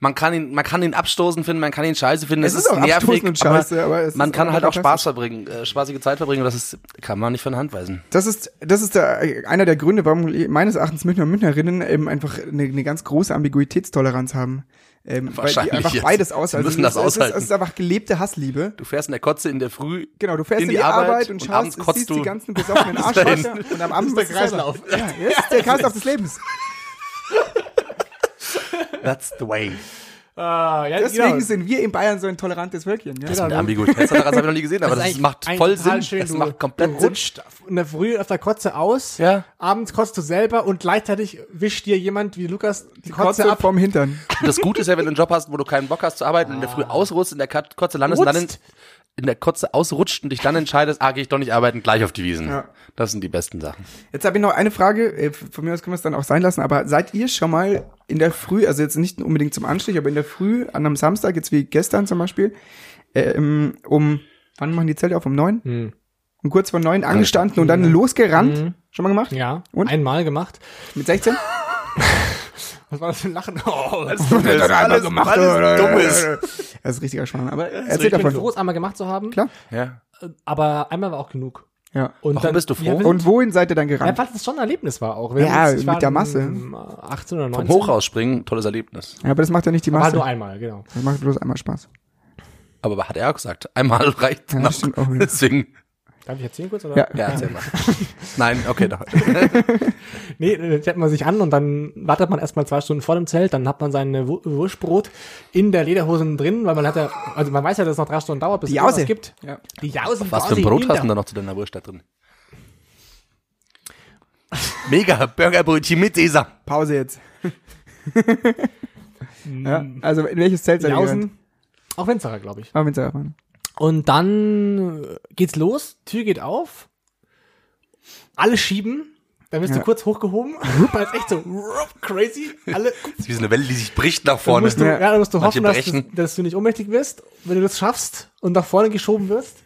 C: man kann ihn, man kann ihn abstoßen finden, man kann ihn scheiße finden,
D: Es
C: es,
D: ist auch
C: nervig,
D: und scheiße, aber es
C: man kann halt auch. Spaß verbringen, äh, spaßige Zeit verbringen, und das ist, kann man nicht von der Hand weisen.
D: Das ist, das ist der, einer der Gründe, warum meines Erachtens Münchner und Münchnerinnen eben einfach eine, eine ganz große Ambiguitätstoleranz haben. Ähm, weil die
C: Wahrscheinlich
D: einfach
C: jetzt.
D: beides aushalten.
C: müssen das
D: ist-
C: aushalten.
D: Es ist, es ist einfach gelebte Hassliebe.
C: Du fährst in der Kotze in der Früh,
D: Genau, du fährst in
C: In
D: die,
C: die
D: Arbeit,
C: Arbeit
D: und
C: und
D: schaust,
C: kotzt
D: siehst die ganzen besoffenen Arschlöcher und am Abend
B: der
D: du selber-
B: Kreislauf.
D: Ja, ist der Kreislauf des Lebens.
C: that's the way.
B: Ah, ja,
D: Deswegen
B: genau.
D: sind wir in Bayern so ein tolerantes Völkchen. Ja?
C: Das mit der Ambiguität, das habe ich noch nie gesehen, aber das,
B: eigentlich
C: macht voll Sinn.
B: Schön.
C: das
B: du,
C: macht komplett
B: du
C: Sinn.
B: rutscht in der Früh auf der Kotze aus,
C: Ja.
B: abends kotzt du selber und gleichzeitig wischt dir jemand wie Lukas die,
D: Die
B: Kotze,
D: Kotze
B: ab.
D: vom Hintern.
C: Und das Gute ist ja, wenn du einen Job hast, wo du keinen Bock hast zu arbeiten, in der Früh ausrutscht, in der Kotze landest und dann in,
B: Rutzt.
C: In der Kotze ausrutscht und dich dann entscheidest, ah, gehe ich doch nicht arbeiten, gleich auf die Wiesen.
D: Ja.
C: Das sind die besten Sachen.
D: Jetzt habe ich noch eine Frage. äh, Von mir aus können wir es dann auch sein lassen. Aber seid ihr schon mal in der Früh, also jetzt nicht unbedingt zum Anstich, aber in der Früh an einem Samstag, jetzt wie gestern zum Beispiel, ähm, um, wann machen die Zelte auf? Um neun?
B: Hm.
D: Um kurz vor neun angestanden und dann losgerannt? Schon mal gemacht?
B: Ja,
D: Und?
B: einmal gemacht.
D: Mit 16?
B: Was war das für ein Lachen? Oh,
C: alles, alles Dummes.
D: Das ist richtiger Schwan. Aber erzähl
B: ich bin
D: davon.
B: froh, es einmal gemacht zu haben.
D: Klar.
C: Ja.
B: Aber einmal war auch genug.
D: Ja.
B: Und
C: Warum bist du froh?
B: Ja,
D: Und wohin seid ihr dann
B: Ja,
D: gerannt?
B: weil es schon ein Erlebnis war auch. Wir
D: Ja, mit
B: war
D: der Masse.
B: um 18 oder 19.
C: Vom Hochhaus springen, tolles Erlebnis.
D: Ja, aber das macht ja nicht die
B: Aber halt
D: Masse.
B: nur einmal, genau.
D: Das macht bloß einmal Spaß.
C: Aber hat er auch gesagt, einmal reicht
D: Ja,
C: noch.
D: das.
C: Deswegen,
B: Darf ich erzählen kurz? Oder?
D: Ja.
C: ja, erzähl mal. Nein, okay, doch.
B: Nee, äh, stellt man sich an und dann wartet man erstmal zwei Stunden vor dem Zelt, dann hat man sein Wu- Wurstbrot in der Lederhosen drin, weil man hat ja, also man weiß ja, dass es noch drei Stunden dauert, bis
D: Die
B: es gibt.
D: Ja.
B: Die Jausen
C: Was für ein Brot hast du da noch zu deiner Wurst da drin? Mega, Burgerbrötchen mit Sesam.
D: Pause jetzt. ja, also in welches Zelt seid ihr
B: auch Winzerer, glaube ich.
D: Ah, Winzererfahren.
B: Und dann äh, geht's los, Tür geht auf, alle schieben, dann wirst
D: Ja.
B: du kurz hochgehoben, weil es echt so crazy, alle
C: Das ist wie so eine Welle, die sich bricht nach
B: Dann
C: vorne.
B: musst du, ja. dann musst du
C: Manche
B: hoffen, dass du, dass du nicht ohnmächtig wirst, wenn du das schaffst und nach vorne geschoben wirst.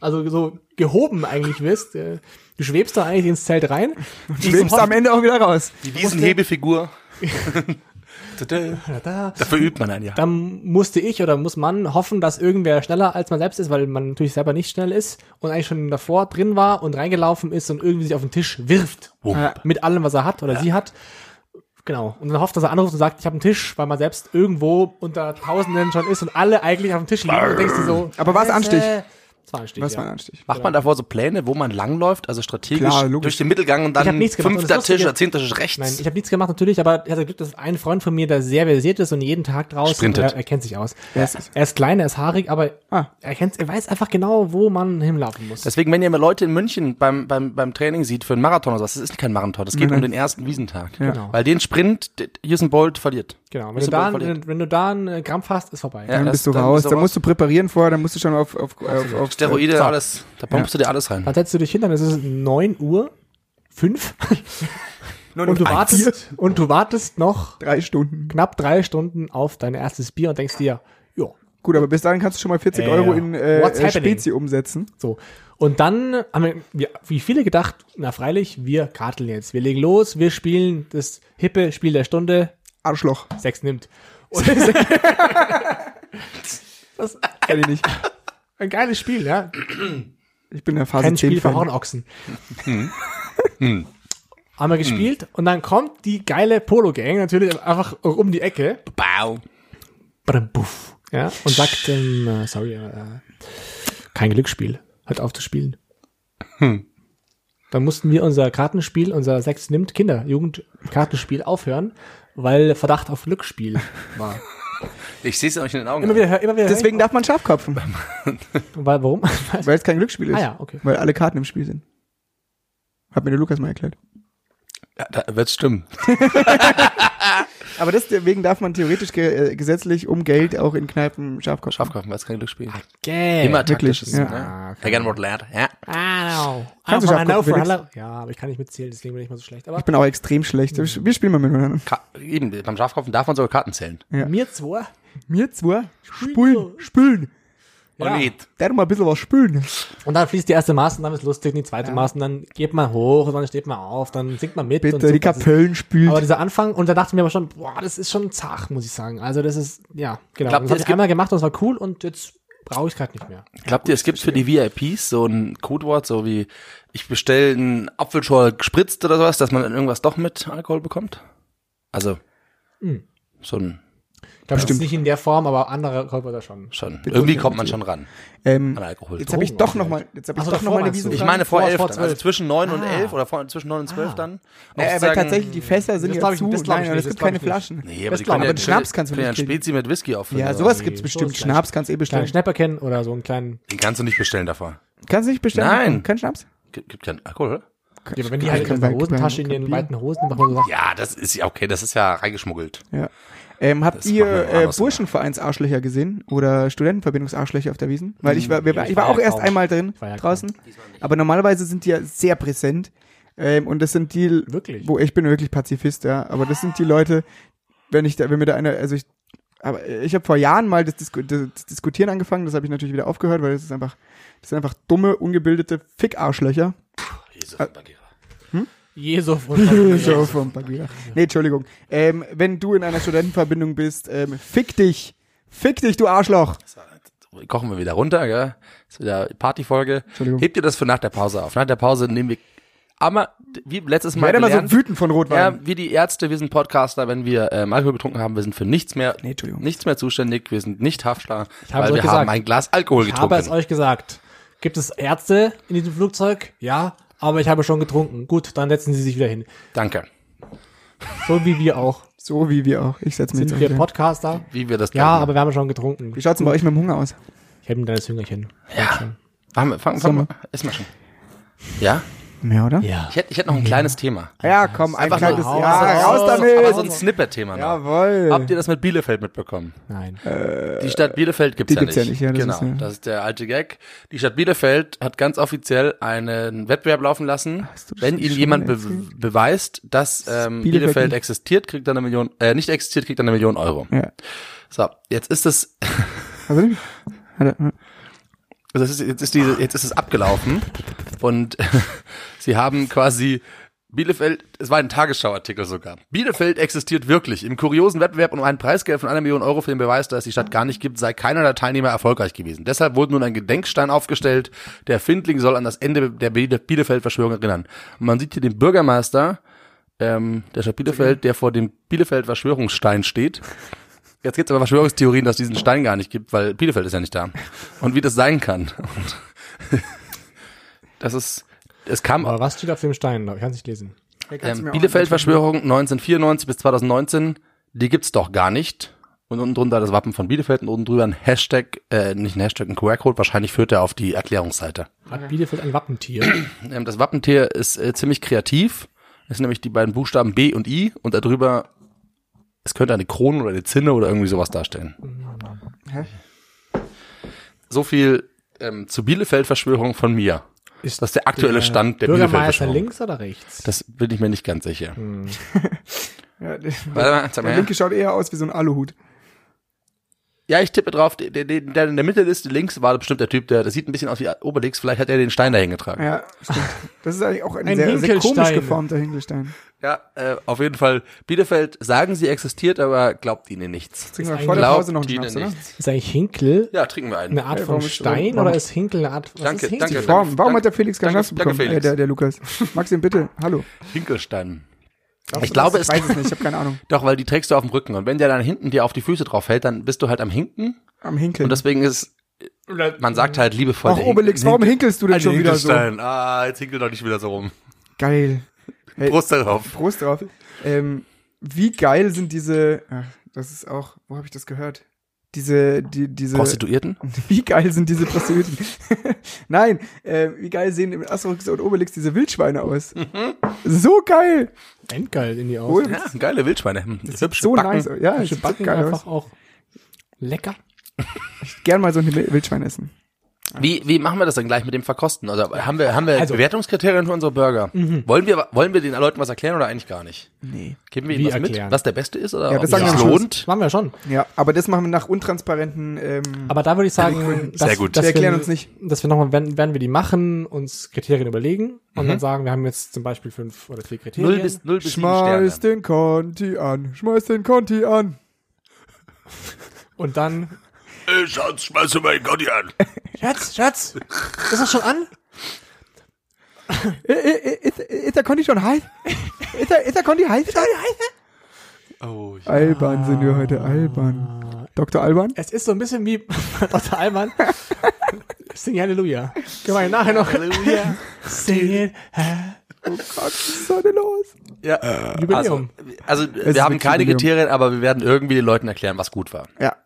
B: Also so gehoben eigentlich wirst. äh, Du schwebst da eigentlich ins Zelt rein.
D: Schwebst am Ende auch wieder raus.
C: Die Wiesenhebefigur.
B: Da, da.
C: Dafür übt man einen ja.
B: Dann musste ich oder muss man hoffen, dass irgendwer schneller als man selbst ist, weil man natürlich selber nicht schnell ist und eigentlich schon davor drin war und reingelaufen ist und irgendwie sich auf den Tisch wirft.
C: Wupp.
B: Mit allem, was er hat oder sie hat. Genau. Und dann hofft, dass er anruft und sagt, ich habe einen Tisch, weil man selbst irgendwo unter Tausenden schon ist und alle eigentlich auf dem Tisch liegen und denkst du so.
D: Aber war's
B: Scheiße.
D: Anstich?
B: Das war Anstich.
D: Was
B: ja.
D: war ein Anstich?
C: Macht man davor so Pläne, wo man langläuft, also strategisch
D: Klar,
C: durch den Mittelgang und dann fünfter Tisch oder zehnter Tisch rechts?
B: Nein, ich habe nichts gemacht natürlich, aber ich hatte Glück, dass ein Freund von mir, der sehr versiert ist und jeden Tag draußen,
C: Sprintet.
B: er, er kennt sich aus. Er,
D: ist
B: er ist klein, er ist haarig, aber
D: Ah.
B: er kennt, er weiß einfach genau, wo man hinlaufen muss.
C: Deswegen, wenn ihr mal Leute in München beim, beim, beim Training sieht für einen Marathon oder was, das ist kein Marathon, das geht
D: Nein,
C: um den ersten Wiesentag.
B: Genau.
C: Weil den Sprint, Usain Bolt verliert.
B: Genau. Wenn du,
C: du
B: da, wenn, wenn du da einen äh, Krampf hast, ist vorbei.
C: Ja.
D: Dann
C: das-
D: bist du
C: dann
D: raus.
C: bist du
D: Dann musst du präparieren vorher, dann musst du schon auf, auf, auf, auf
C: Steroide,
B: So.
C: alles, da pumpst du dir alles rein.
B: Dann setzt du dich hin, dann ist es 9 Uhr, 5 und du wartest, und du wartest noch
D: drei Stunden.
B: knapp drei Stunden auf dein erstes Bier und denkst dir, ja,
D: Gut, aber bis dahin kannst du schon mal 40
B: Äh,
D: Euro in äh, äh? Spezi umsetzen.
B: So. Und dann haben wir, wir, wie viele gedacht, na freilich, wir karteln jetzt. Wir legen los, wir spielen das hippe Spiel der Stunde,
D: Arschloch.
B: Sex nimmt. Das
D: Kenn ich nicht.
B: ein geiles Spiel, ja.
D: Ich bin der Phase
B: Kein
D: 10
B: Spiel für
D: Fan.
B: Hornochsen. Haben wir gespielt und dann kommt die geile Polo-Gang natürlich einfach um die Ecke
C: Bau.
B: Puff, ja, und sagt, ähm, äh, sorry, äh, kein Glücksspiel, hört auf zu spielen. Dann mussten wir unser Kartenspiel, unser Sex nimmt Kinder, Jugendkartenspiel aufhören, weil Verdacht auf Glücksspiel war.
C: Ich sehe es euch in den Augen.
B: Immer wieder, immer wieder.
D: Deswegen darf man scharf kopfen,
B: weil, warum?
D: weil es kein Glücksspiel ist.
B: ah ja, okay.
D: Weil alle Karten im Spiel sind. Hat mir der Lukas mal erklärt.
C: Ja, da wird's stimmen.
D: Aber deswegen darf man theoretisch ge äh, gesetzlich um Geld auch in Kneipen scharf kopfen.
C: Schafkaufen, weil es kein Glücksspiel.
B: Okay.
C: Immer
D: wirklich,
C: taktisches.
D: ja.
C: Ne? Again, what lad. Ja.
B: Ah, no.
D: Kannst du
B: Ah,
D: Felix?
B: hello. Ja, aber ich kann nicht mitzählen, deswegen bin ich mal so schlecht. Aber
D: Ich bin auch extrem schlecht. Wir spielen mal miteinander.
C: Ka eben, beim Schafkaufen darf man sogar Karten zählen.
D: Ja.
B: mir zwei.
D: Mir zwei spülen, spülen.
B: Ja.
C: Und nicht.
D: Der mal ein bisschen was spülen.
B: Und dann fließt die erste Maß und dann ist lustig, die zweite Maß und dann geht man hoch und dann steht man auf, dann singt man mit. und
D: Bitte,
B: so.
D: die Kapellen spült.
B: Aber dieser Anfang, und da dachte ich mir aber schon, boah, das ist schon zart, muss ich sagen. Also das ist, ja, genau.
C: Glaubt
B: das habe
C: es
B: ich einmal gemacht und es war cool und jetzt brauche ich gerade nicht mehr.
C: Glaubt ihr, es gibt für die VIPs so ein Codewort, so wie ich bestelle einen Apfelschorle gespritzt oder sowas, dass man dann irgendwas doch mit Alkohol bekommt? Also,
B: Hm.
C: so ein,
B: Ich glaube, bestimmt nicht in der Form, aber andere Kolber schon.
C: schon, irgendwie kommt man schon ran
D: ähm,
C: an Alkohol.
D: jetzt habe ich doch noch mal, jetzt habe ich
B: so,
D: doch noch mal eine? Wiese.
C: ich meine vor,
B: Vor-
C: elf,
B: vor
C: also
B: zwölf.
C: zwischen neun und
B: Ah.
C: elf oder vor, zwischen neun und zwölf dann.
D: äh, aber tatsächlich, die Fässer sind
B: Das
D: ja
B: glaub ich-
D: zu.
B: das glaub
D: Nein, es gibt
B: glaub
D: keine. Flaschen.
C: Nee, aber
B: Das
C: die
B: glaub
C: können ja,
D: Aber Schnaps kannst du nicht kriegen.
C: Spezi mit Whisky auffüllen.
D: Ja,
C: oder
D: sowas gibt's bestimmt. Schnaps kannst du eh bestellen.
B: Schnäpperken oder so einen kleinen.
C: Den kannst du nicht bestellen davor.
D: Kannst du nicht bestellen?
C: Nein.
D: Kein Schnaps?
C: Gibt, keinen Alkohol, oder?
B: Ja, wenn die halt in der Hosentasche in
D: Bier.
B: weiten Hosen so sagen,
C: Ja, das ist ja okay, das ist ja reingeschmuggelt.
D: Ja. Ähm, habt
C: Das
D: ihr
C: wir
D: äh. Burschenvereins-Arschlöcher gesehen? Oder Studentenverbindungs-Arschlöcher auf der Wiesen? Weil ich war, wir,
B: Nee, ich
D: war auch erst einmal drin, draußen. Aber normalerweise sind die ja sehr präsent. Ähm, und das sind die,
B: Wirklich?
D: wo ich bin wirklich Pazifist, ja. Aber das sind die Leute, wenn ich da, wenn mir da einer, also ich, aber ich habe vor Jahren mal das, Disku das Diskutieren angefangen, das habe ich natürlich wieder aufgehört, weil das ist einfach, das sind einfach dumme, ungebildete Fick-Arschlöcher.
C: Jesus,
D: Äh,
B: Jesu von
D: so vom Bagheera. Nee, Entschuldigung. Ähm, wenn du in einer Studentenverbindung bist, ähm, fick dich. Fick dich, du Arschloch.
C: kochen wir wieder runter, gell? Ist wieder Partyfolge.
D: Entschuldigung.
C: Hebt ihr das für nach der Pause auf? Nach der Pause nehmen wir, aber wie letztes Mal
D: Werde mal so wütend von Rotwein.
C: ja, wie die Ärzte, wir sind Podcaster, wenn wir ähm, Alkohol getrunken haben, wir sind für nichts mehr,
D: Nee,
C: nichts mehr zuständig, wir sind nicht haftbar, weil wir haben
B: gesagt.
C: ein Glas Alkohol
B: Ich habe es
C: getrunken.
B: euch gesagt. Gibt es Ärzte in diesem Flugzeug? Ja, aber ich habe schon getrunken. Gut, dann setzen Sie sich wieder hin.
C: Danke.
B: So wie wir auch.
D: So wie wir auch. Ich setze mich
B: Sind wir
D: wieder.
B: Podcaster?
C: Wie wir das
B: Ja,
C: glauben.
B: aber wir haben schon getrunken.
D: Wie schaut's denn bei euch mit dem Hunger aus?
B: Ich habe ein kleines Hüngerchen.
C: Ja. Fang, fang, fang,
D: Sommer.
C: fang Ist mal schon. Ja?
D: Mehr, oder?
B: Ja.
C: Ich hätte, ich hätte noch ein kleines Thema.
D: Ja, komm, ein
C: Einfach nur
D: kleines.
B: raus,
D: Ja,
B: raus,
D: damit.
C: Aber so ein Snippet-Thema noch.
D: Jawohl.
C: Habt ihr das mit Bielefeld mitbekommen?
B: Nein.
C: Die Stadt Bielefeld gibt's,
D: die
C: ja,
D: gibt's
C: nicht.
D: ja nicht, ja, das
C: genau,
D: ist ja-
C: das ist der alte Gag. Die Stadt Bielefeld hat ganz offiziell einen Wettbewerb laufen lassen.
D: du das
C: Wenn
D: nicht
C: ihnen
D: schon
C: jemand be
D: erzählt?
C: beweist, dass ähm,
D: Bielefeld
C: Bielefeld,
D: nicht.
C: existiert, kriegt er eine Million, äh, nicht existiert, kriegt er eine Million Euro.
D: Ja.
C: So, jetzt ist es,
D: Also nicht? Hat er-
C: also ist, jetzt ist diese, jetzt ist es abgelaufen und sie haben quasi Bielefeld, es war ein Tagesschauartikel sogar. Bielefeld existiert wirklich. Im kuriosen Wettbewerb um ein Preisgeld von einer Million Euro für den Beweis, dass es die Stadt gar nicht gibt, sei keiner der Teilnehmer erfolgreich gewesen. Deshalb wurde nun ein Gedenkstein aufgestellt. Der Findling soll an das Ende der Biele- Bielefeld-Verschwörung erinnern. Und man sieht hier den Bürgermeister ähm, der Stadt Bielefeld, der vor dem Bielefeld-Verschwörungsstein steht. Jetzt gibt es aber Verschwörungstheorien, dass es diesen Stein gar nicht gibt, weil Bielefeld ist ja nicht da. Und wie das sein kann. Und das ist, es kam
B: Aber was steht auf dem Stein? Ich kann es nicht lesen.
C: ähm, Bielefeld-Verschwörung 1994 bis 2019, die gibt's doch gar nicht. Und unten drunter das Wappen von Bielefeld und unten drüber ein Hashtag, äh, nicht ein Hashtag, ein QR-Code, wahrscheinlich führt er auf die Erklärungsseite.
B: Hat Bielefeld ein Wappentier?
C: Ähm, das Wappentier ist äh, ziemlich kreativ. Es sind nämlich die beiden Buchstaben B und I und darüber, es könnte eine Krone oder eine Zinne oder irgendwie sowas darstellen.
D: Hä?
C: So viel ähm, zu Bielefeld-Verschwörung von mir.
B: Ist
C: Das ist der aktuelle Stand der
B: Bürgermeister links oder rechts?
C: Das bin ich mir nicht ganz sicher.
D: Ja, der,
C: Warte mal, zeig mal
D: der linke schaut eher aus wie so ein Aluhut.
C: Ja, ich tippe drauf, der, der, der in der Mittelliste links war bestimmt der Typ, der, das sieht ein bisschen aus wie Obelix, vielleicht hat er den Stein dahin getragen.
D: Ja, stimmt. Das ist eigentlich auch ein,
B: Ein
D: sehr, sehr komisch
B: Hinkelstein.
D: geformter Hinkelstein.
C: Ja, äh, auf jeden Fall, Bielefeld sagen, sie existiert, aber glaubt ihnen nichts.
D: Trinken wir
B: Ist
D: vor der Pause noch einen Schnaps, oder?
C: nichts.
B: Ist eigentlich Hinkel
C: Ja, trinken wir einen.
B: eine Art von Stein oder ist Hinkel eine Art, was
C: Danke, danke.
D: Warum, warum
C: Danke,
D: hat der Felix keinen
C: danke,
D: Schnaps
C: danke,
D: bekommen? Äh,
C: Felix.
D: der, der Lukas. Maxim, bitte. Hallo.
C: Hinkelstein.
D: Glaubst
C: Ich glaube,
D: das?
C: es-
D: Ich weiß es nicht, ich habe keine Ahnung.
C: Doch, weil die trägst du auf dem Rücken und wenn der dann hinten dir auf die Füße drauf fällt, dann bist du halt am Hinken
D: Am Hinkeln.
C: und deswegen ist, man sagt halt liebevoll.
D: Ach, Obelix, warum hinkelst du denn schon wieder so?
C: Ah, jetzt hinkel doch nicht wieder so rum.
D: Geil. Hey,
C: Prost darauf.
D: Prost drauf. Ähm, wie geil sind diese, ach, das ist auch, wo habe ich das gehört? Diese, die, diese,
C: Prostituierten?
D: wie geil sind diese Prostituierten? Nein, äh, wie geil sehen im Asterix und Obelix diese Wildschweine aus? So geil!
B: Endgeil in die Augen.
C: Ja, geile Wildschweine. Hm,
D: Sieht so nice aus. Ja,
B: Hübsche Backen
D: geil
B: einfach
D: aus.
B: auch lecker.
D: Gern mal so ein Wildschwein essen.
C: Wie, wie machen wir das dann gleich mit dem Verkosten? Also haben wir, haben wir
B: Also-
C: Bewertungskriterien für unsere Burger? Wollen wir, wollen wir den Leuten was erklären oder eigentlich gar nicht?
D: Nee.
C: Geben wir
B: Wie
C: ihnen was
B: erklären?
C: mit, was der Beste ist oder
D: Ja, das
C: ob
D: sagen Schluss.
C: lohnt?
B: Machen wir schon.
D: Ja, aber das machen wir nach untransparenten, ähm,
B: Aber da würde ich sagen,
C: Sehr gut.
B: Dass
D: Wir erklären
B: wir,
D: uns nicht.
B: Dass wir nochmal, werden, werden wir die machen, uns Kriterien überlegen und
C: Mhm.
B: dann sagen, wir haben jetzt zum Beispiel fünf oder vier Kriterien.
C: Null bis, null bis sieben Sterne.
D: schmeiß den Conti an, schmeiß den Conti an.
B: und dann,
C: Ey, Schatz, schmeiß mal den Gotti an.
B: Schatz, Schatz, ist das schon an?
D: Äh, äh, Ist, ist der Conti schon heiß? Ist der, ist der Conti heiß?
C: Oh, ja.
D: Albern sind wir heute, albern. Dr. Alban?
B: Es ist so ein bisschen wie Dr. Alban. Sing Halleluja. Können wir nachher noch
C: Halleluja.
B: singen.
D: Oh Gott, was ist da denn los?
C: Ja, also,
B: Jubiläum.
C: also
D: ist
C: wir haben keine
D: Jubiläum.
C: Kriterien, aber wir werden irgendwie den Leuten erklären, was gut war.
D: Ja.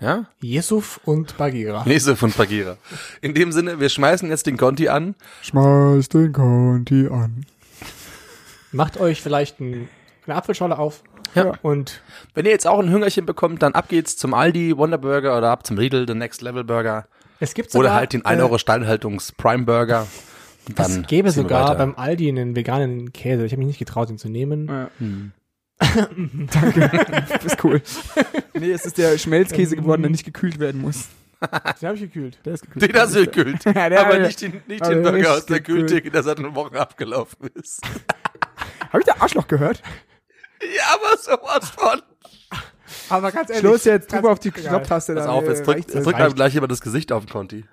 C: Ja?
B: Yusuf und Bagheera.
C: Nächste von Bagheera. In dem Sinne, wir schmeißen jetzt den Conti an.
D: Schmeiß den Conti an.
B: Macht euch vielleicht ein, eine Apfelschorle auf.
C: Ja.
B: Und
C: Wenn ihr jetzt auch ein Hüngerchen bekommt, dann ab geht's zum Aldi Wonder Burger oder ab zum Lidl, The Next Level Burger.
B: es gibt sogar,
C: Oder halt den 1
B: äh,
C: Euro Steinhaltungs Prime Burger. Und
B: Es
C: dann
B: gäbe sogar beim Aldi einen veganen Käse. Ich habe mich nicht getraut, ihn zu nehmen.
D: Ja. Danke. Das ist cool. Nee, es ist der Schmelzkäse geworden, der nicht gekühlt werden muss.
B: Den habe ich gekühlt.
D: Der ist gekühlt.
C: Den hast du gekühlt.
D: Ja, der-
C: aber nicht den, nicht
D: aber
C: den
D: der
C: Burger aus der
D: gekühlt.
C: Kühltheke, der seit einer Woche abgelaufen ist.
D: Habe ich da Arschloch gehört?
C: ja, aber sowas von.
B: Aber ganz ehrlich.
D: Schluss jetzt, drück auf die. Knopftaste.
C: Pass auf, jetzt drückt, jetzt. drückt einem gleich jemand das Gesicht auf den Conti.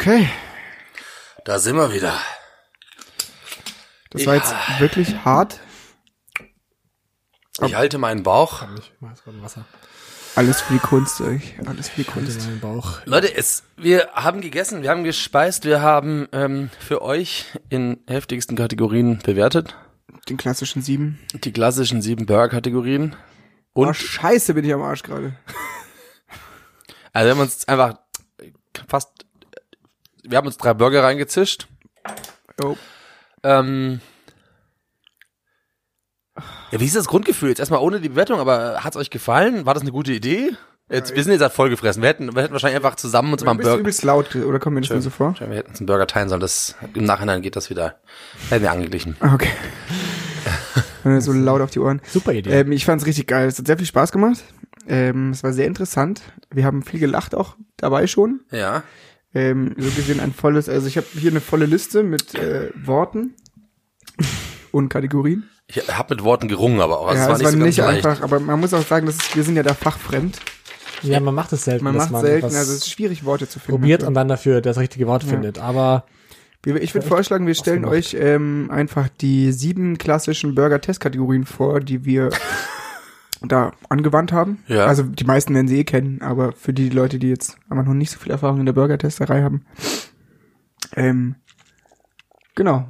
D: Okay,
C: Da sind wir wieder.
D: das war jetzt wirklich hart.
C: Ich halte meinen Bauch.
B: Ich mach jetzt gerade Wasser.
D: Alles für die Kunst, ey. alles für die
B: In
D: Kunst.
C: Leute, es, wir haben gegessen, wir haben gespeist, wir haben ähm, für euch in heftigsten Kategorien bewertet.
D: Den klassischen sieben.
C: Die klassischen sieben Burger-Kategorien.
D: Und
C: Und
D: oh, scheiße bin ich am Arsch gerade.
C: Also wir haben uns einfach fast, wir haben uns drei Burger reingezischt.
D: Oh.
C: Ähm, ja, wie ist das Grundgefühl? Jetzt erstmal ohne die Bewertung, aber hat's euch gefallen? War das eine gute Idee? Jetzt, wir sind jetzt halt vollgefressen. Wir hätten, wir hätten wahrscheinlich einfach zusammen uns mal einen Burger,
D: übelst laut, oder kommt mir das nur so vor?
C: wir hätten uns einen Burger teilen sollen. Das, im Nachhinein geht das wieder. Hätten wir angeglichen.
D: Ah, Okay. So laut auf die Ohren.
B: Super Idee.
D: Ähm, ich fand's richtig geil. Es hat sehr viel Spaß gemacht. Ähm, es war sehr interessant. Wir haben viel gelacht auch dabei schon.
C: Ja.
D: Ähm, so gesehen ein volles, also ich habe hier eine volle Liste mit äh, Worten und Kategorien.
C: Ich habe mit Worten gerungen, aber auch. Also
D: ja,
C: es war
D: es
C: nicht
D: war
C: so ganz
D: nicht einfach, aber man muss auch sagen, das ist, wir sind ja da fachfremd.
B: ja, man macht es selten.
D: Man macht selten,
B: was
D: also es ist schwierig, Worte zu finden.
B: probiert
D: dafür.
B: und dann dafür das richtige Wort findet. Aber
D: Ich würde vorschlagen, wir stellen euch ähm, einfach die sieben klassischen Burger-Test-Kategorien vor, die wir da angewandt haben.
C: Ja.
D: Also die meisten werden sie eh kennen, aber für die Leute, die jetzt aber noch nicht so viel Erfahrung in der Burger-Testerei haben. Ähm, genau.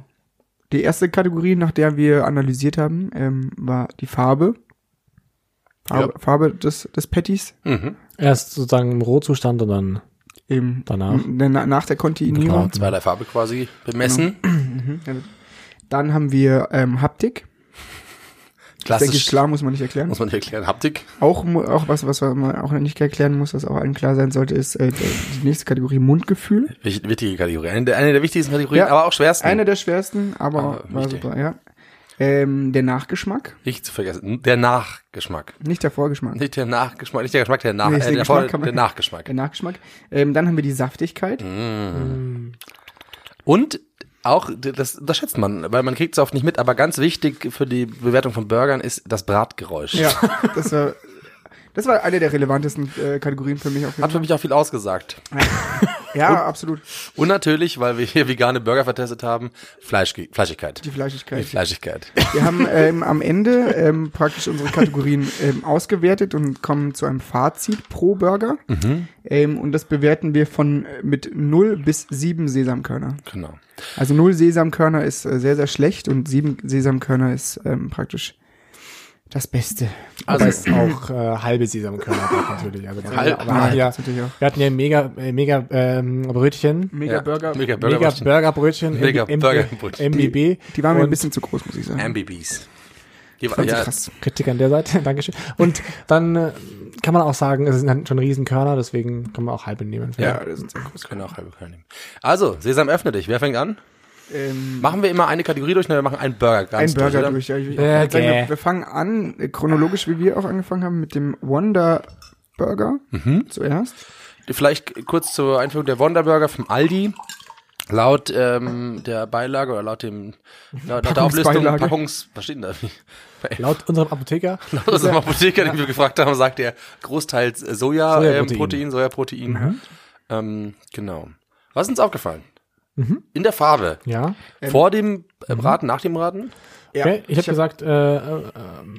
D: Die erste Kategorie, nach der wir analysiert haben, ähm, war die Farbe. Farbe, Farbe des, des Patties.
C: Mhm.
B: erst sozusagen im Rohzustand und dann
D: Eben
B: Danach.
D: n- na- nach der Kontinuierung.
B: Klar.
C: Zweierlei Farbe quasi bemessen.
D: Dann haben wir ähm, Haptik. Das denke ich,
C: Klassisch.
D: klar, muss man nicht erklären.
C: Muss man nicht erklären. Haptik.
D: Auch, auch was, was man auch nicht erklären muss, was auch allen klar sein sollte, ist äh, die nächste Kategorie Mundgefühl.
C: Wich- Wichtige Kategorie. Eine der, eine der wichtigsten Kategorien,
D: Ja.
C: aber auch schwersten.
D: Eine der schwersten, aber,
C: Aber
D: war super, ja. Ähm, der Nachgeschmack,
C: Nicht zu vergessen. Der Nachgeschmack.
D: nicht der Vorgeschmack.
C: Nicht der Nachgeschmack, nicht der Geschmack, der, Nach
D: Nee,
C: äh, der,
D: Geschmack man-
C: der Nachgeschmack.
D: Der Nachgeschmack. Ähm, dann haben wir die Saftigkeit.
C: Und auch, das unterschätzt man, weil man kriegt es oft nicht mit, aber ganz wichtig für die Bewertung von Burgern ist das Bratgeräusch.
D: Ja, das war, das war eine der relevantesten äh, Kategorien für mich auf jeden
C: Hat für mich auch viel ausgesagt.
D: Ja, absolut.
C: Und natürlich, weil wir hier vegane Burger vertestet haben, Fleisch, Fleischigkeit.
D: Die Fleischigkeit.
C: Fleischigkeit.
D: Wir haben ähm, am Ende ähm, praktisch unsere Kategorien ähm, ausgewertet und kommen zu einem Fazit pro Burger. Ähm, und das bewerten wir von äh, mit 0 bis 7 Sesamkörner.
C: Genau.
D: Also 0 Sesamkörner ist äh, sehr, sehr schlecht und 7 Sesamkörner ist ähm, praktisch das Beste.
B: also ist auch äh, halbe Sesamkörner drauf natürlich. Also wir,
C: Halb-
B: hatten ja, wir, hatten ja, wir hatten ja mega, äh, mega ähm, Brötchen.
D: Mega
C: Ja.
D: Burger.
C: Mega Burger.
B: Mega Burgerbrötchen.
C: Mega
B: M-
C: Burgerbrötchen.
B: MBB.
D: Die waren mir ein bisschen zu groß, muss ich sagen.
C: MBBs. Die,
D: ich
C: ja,
D: krass.
B: Kritik an der Seite, Dankeschön. Und dann äh, kann man auch sagen, es sind halt schon Riesenkörner, deswegen kann man auch halbe nehmen.
C: ja,
D: das sind sehr
C: das können auch halbe Körner nehmen. Also, Sesam, öffne dich. Wer fängt an?
D: Ähm,
C: Machen wir immer eine Kategorie durch, ne? wir machen einen Burger ganz
D: ein Burger durch. Ja, ich,
B: Burger.
D: sagen, wir, wir fangen an, äh, chronologisch, wie wir auch angefangen haben, mit dem Wonder Burger zuerst.
C: Vielleicht kurz zur Einführung der Wonderburger vom Aldi. Laut ähm, der Beilage oder laut dem laut, laut der Auflistung. Packungs was steht denn da?
B: Laut unserem Apotheker.
C: Laut unserem Apotheker, den wir gefragt haben, sagt er großteils Soja,
B: Sojaprotein.
C: ähm, Protein, Sojaprotein. Ähm, genau. Was ist uns aufgefallen? In der Farbe.
B: Ja.
C: Vor dem äh, Braten, nach dem Braten?
D: Ja,
B: Okay, ich habe gesagt, äh, äh,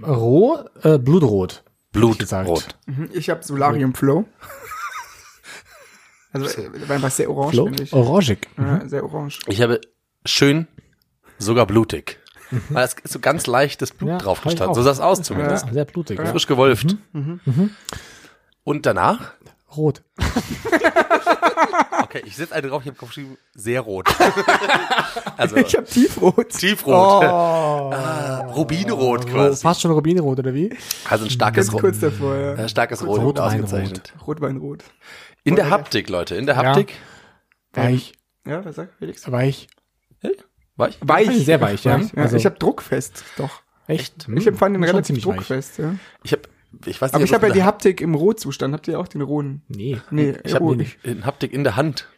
B: roh, äh, blutrot.
C: Blutrot.
D: Mhm, Ich habe Solarium Flow. Also äh, war einfach sehr orange,
B: Flo?
D: finde ich.
B: Orangig.
D: Ja, sehr orange.
C: Ich habe schön, sogar blutig. Weil es ist so ganz leichtes Blut
B: Ja,
C: drauf
B: hab
C: gestanden. So sah es aus zumindest.
B: Ja, sehr blutig. Ja.
C: Frisch gewolft. Und danach?
B: Rot.
C: Okay, ich sitze eine drauf, ich habe geschrieben, sehr rot. also
D: Ich habe Tiefrot.
C: tiefrot. Ah, Rubinrot
B: Oh,
C: quasi.
B: fast schon Rubinrot, oder wie?
C: Also ein starkes Rot.
D: kurz davor, ja.
C: Ein starkes Rot
B: Rotweinrot.
C: ausgezeichnet.
D: Rotweinrot.
C: In der Haptik, Leute, in der Haptik.
B: Weich.
D: Ja, was sagt Felix?
B: Weich.
C: Weich?
D: Weich.
B: Sehr weich, ja.
D: ja
B: Also-
D: ich habe druckfest, doch.
B: Echt?
D: Ich empfand ihn
B: Schon
D: relativ
B: weich.
D: druckfest, ja.
C: Ich habe ich weiß nicht,
D: Aber ich habe ja die Haptik im Rohzustand. Habt ihr auch den rohen?
B: Nee.
D: Nee,
C: ich habe die
D: nicht.
C: in Haptik in der Hand.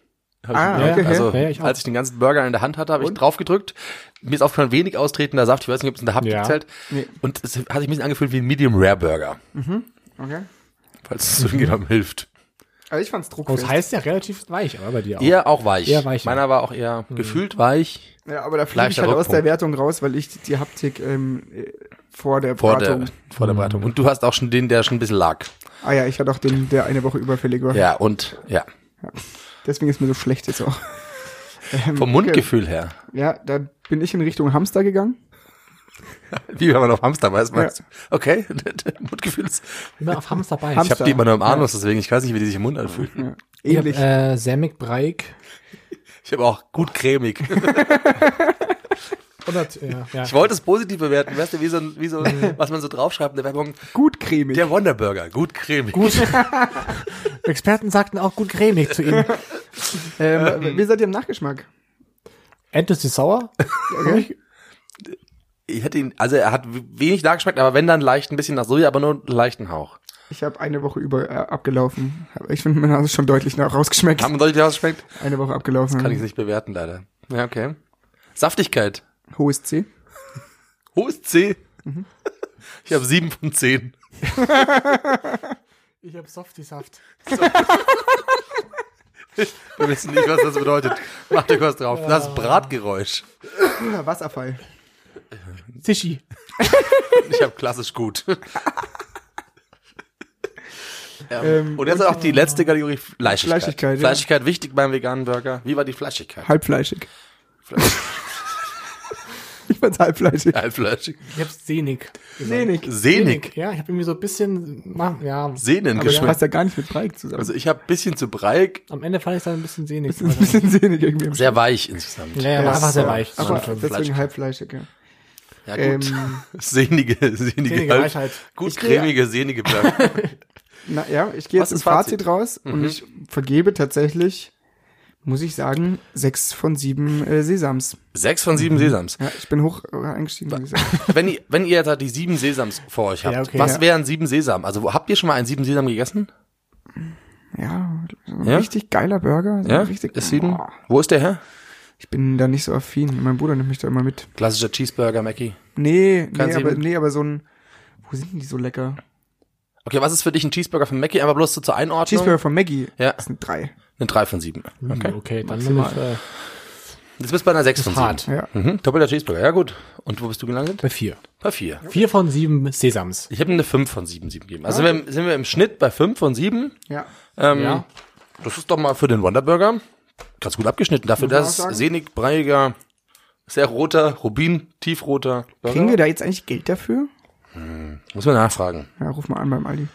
D: Ah,
C: ich,
D: okay.
C: Also,
B: Ja, ich
C: als ich den ganzen Burger in der Hand hatte, habe ich drauf gedrückt. Mir ist aufgefallen, wenig austretender Saft. Ich weiß nicht, ob es in der Haptik
B: Ja.
C: zählt.
D: Nee.
C: Und es hat sich ein bisschen angefühlt wie ein Medium Rare Burger.
D: Okay.
C: Falls es irgendjemandem hilft.
D: Aber ich fand's druckfest.
B: es heißt ja relativ weich, aber bei dir auch.
C: Eher auch weich.
B: Eher weich, ja.
C: Meiner war auch eher gefühlt weich.
D: ja, aber da fliege ich halt aus der. Wertung raus, weil ich die Haptik ähm, äh, vor der
C: Vor
D: Bratung.
C: der, vor der Beratung. Und du hast auch schon den, der schon ein bisschen lag.
D: Ah ja, ich hatte auch den, der eine Woche überfällig war.
C: Ja, und ja.
D: Deswegen ist mir so schlecht jetzt auch. Ähm,
C: Vom Mundgefühl her.
D: Okay. Ja, da bin ich in Richtung Hamster gegangen.
C: Wie wenn man auf Hamster weiß, meinst du? Okay, Mundgefühl ist.
B: Immer auf Hamster bei.
D: Hamster.
C: Ich habe die immer nur im Anus, deswegen ich weiß nicht, wie die sich im Mund anfühlen.
D: Ja.
B: Ich hab,
D: Ähnlich.
B: äh, Semig Breik.
C: Ich habe auch gut cremig.
B: Oder, ja, ja.
C: Ich wollte es positiv bewerten, weißt du, wie so, ein- wie so was man so draufschreibt in der Werbung.
D: Gut cremig.
C: Der Wonderburger, gut cremig.
B: Gut. Experten sagten auch gut cremig zu ihm.
D: ähm, wie seid ihr im Nachgeschmack?
B: Endless ist sauer.
D: Okay.
C: Ich hätte ihn, also er hat wenig nachgeschmeckt, aber wenn dann leicht ein bisschen nach Soja, aber nur einen leichten Hauch.
D: Ich habe eine Woche über äh, abgelaufen. Ich finde, man hat es schon deutlich nach rausgeschmeckt.
C: Haben deutlich ausgeschmeckt?
D: Eine Woche abgelaufen.
C: Kann ich nicht bewerten, leider. Ja, okay. Saftigkeit.
D: Hohes C.
C: Hohes C. Ich habe sieben von zehn.
B: Ich hab Softie-Saft.
C: Wir wissen nicht, was das bedeutet. Macht euch was drauf. Das ist Bratgeräusch.
D: Ja, Wasserfall.
B: Sishi.
C: Ich habe klassisch gut.
D: Ähm,
C: Und jetzt auch die letzte Kategorie Fleischigkeit.
D: Fleischigkeit, ja.
C: Fleischigkeit wichtig beim veganen Burger. Wie war die Fleischigkeit?
D: Halbfleischig. ich fand's halbfleischig.
C: Halbfleischig.
B: Ich hab's sehnig.
D: Sehnig.
C: Sehnig.
B: Ja, ich habe irgendwie so ein bisschen, ja,
C: Sehnen
D: Aber das
C: geschmeckt.
D: passt ja gar nicht mit Breik zusammen.
C: Also ich habe bisschen zu breiig,
B: am Ende fand ich dann ein bisschen sehnig.
D: ein bisschen sehnig irgendwie.
C: sehr weich insgesamt.
B: Ja, ja, aber
D: Ja,
B: einfach sehr weich.
D: Aber
B: war
D: deswegen halbfleischig, ja.
C: Ja gut.
D: Ähm,
C: sehnige, sehnige,
B: Sehnige Weichheit.
C: Gut
D: Ich gehe-
C: cremige, sehnige Burger.
D: Na ja, ich gehe jetzt im Fazit,
C: Fazit?
D: raus und ich vergebe tatsächlich, muss ich sagen, sechs von sieben äh, Sesams.
C: Sechs von sieben Sesams.
D: Ja, ich bin hoch äh, eingestiegen.
C: Wenn ihr, wenn ihr halt die sieben Sesams vor euch habt,
B: Ja, okay,
C: was
D: ja.
C: wären sieben Sesam? Also habt ihr schon mal einen sieben Sesam gegessen?
D: Ja, so ein
C: Ja?
D: richtig geiler Burger. So
C: Ja?
D: richtig,
C: Ist sieben?
D: Boah.
C: Wo ist der her?
D: Ich bin da nicht so affin. Mein Bruder nimmt mich da immer mit.
C: Klassischer Cheeseburger, Mackie.
D: Nee,
C: Kein
D: nee, aber, nee, aber so ein, wo sind denn die so lecker?
C: Okay, was ist für dich ein Cheeseburger von Mackie? Einfach bloß so zur Einordnung.
D: Cheeseburger von Maggie.
C: Ja.
D: Das sind drei.
C: Eine drei von sieben.
B: Okay,
C: Okay.
B: okay dann
D: Maximal.
B: nehme ich äh,
C: Jetzt bist du bei einer sechs von
B: ist hart.
D: Ja.
C: sieben. Mhm. Doppelter Cheeseburger, ja gut. Und wo bist du gelandet?
B: Bei vier.
C: Bei vier.
B: Vier von sieben Sesams.
C: Ich habe eine fünf von sieben, sieben gegeben. Also sind wir, sind wir im Schnitt bei fünf von sieben.
D: Ja.
C: Ähm,
B: Ja.
C: Das ist doch mal für den Wonderburger ganz gut abgeschnitten. Dafür, dass sehnig, breiiger, sehr roter, Rubin, tiefroter Burger.
D: Kriegen wir da jetzt eigentlich Geld dafür?
C: Muss man nachfragen.
D: Ja, ruf mal an beim Aldi.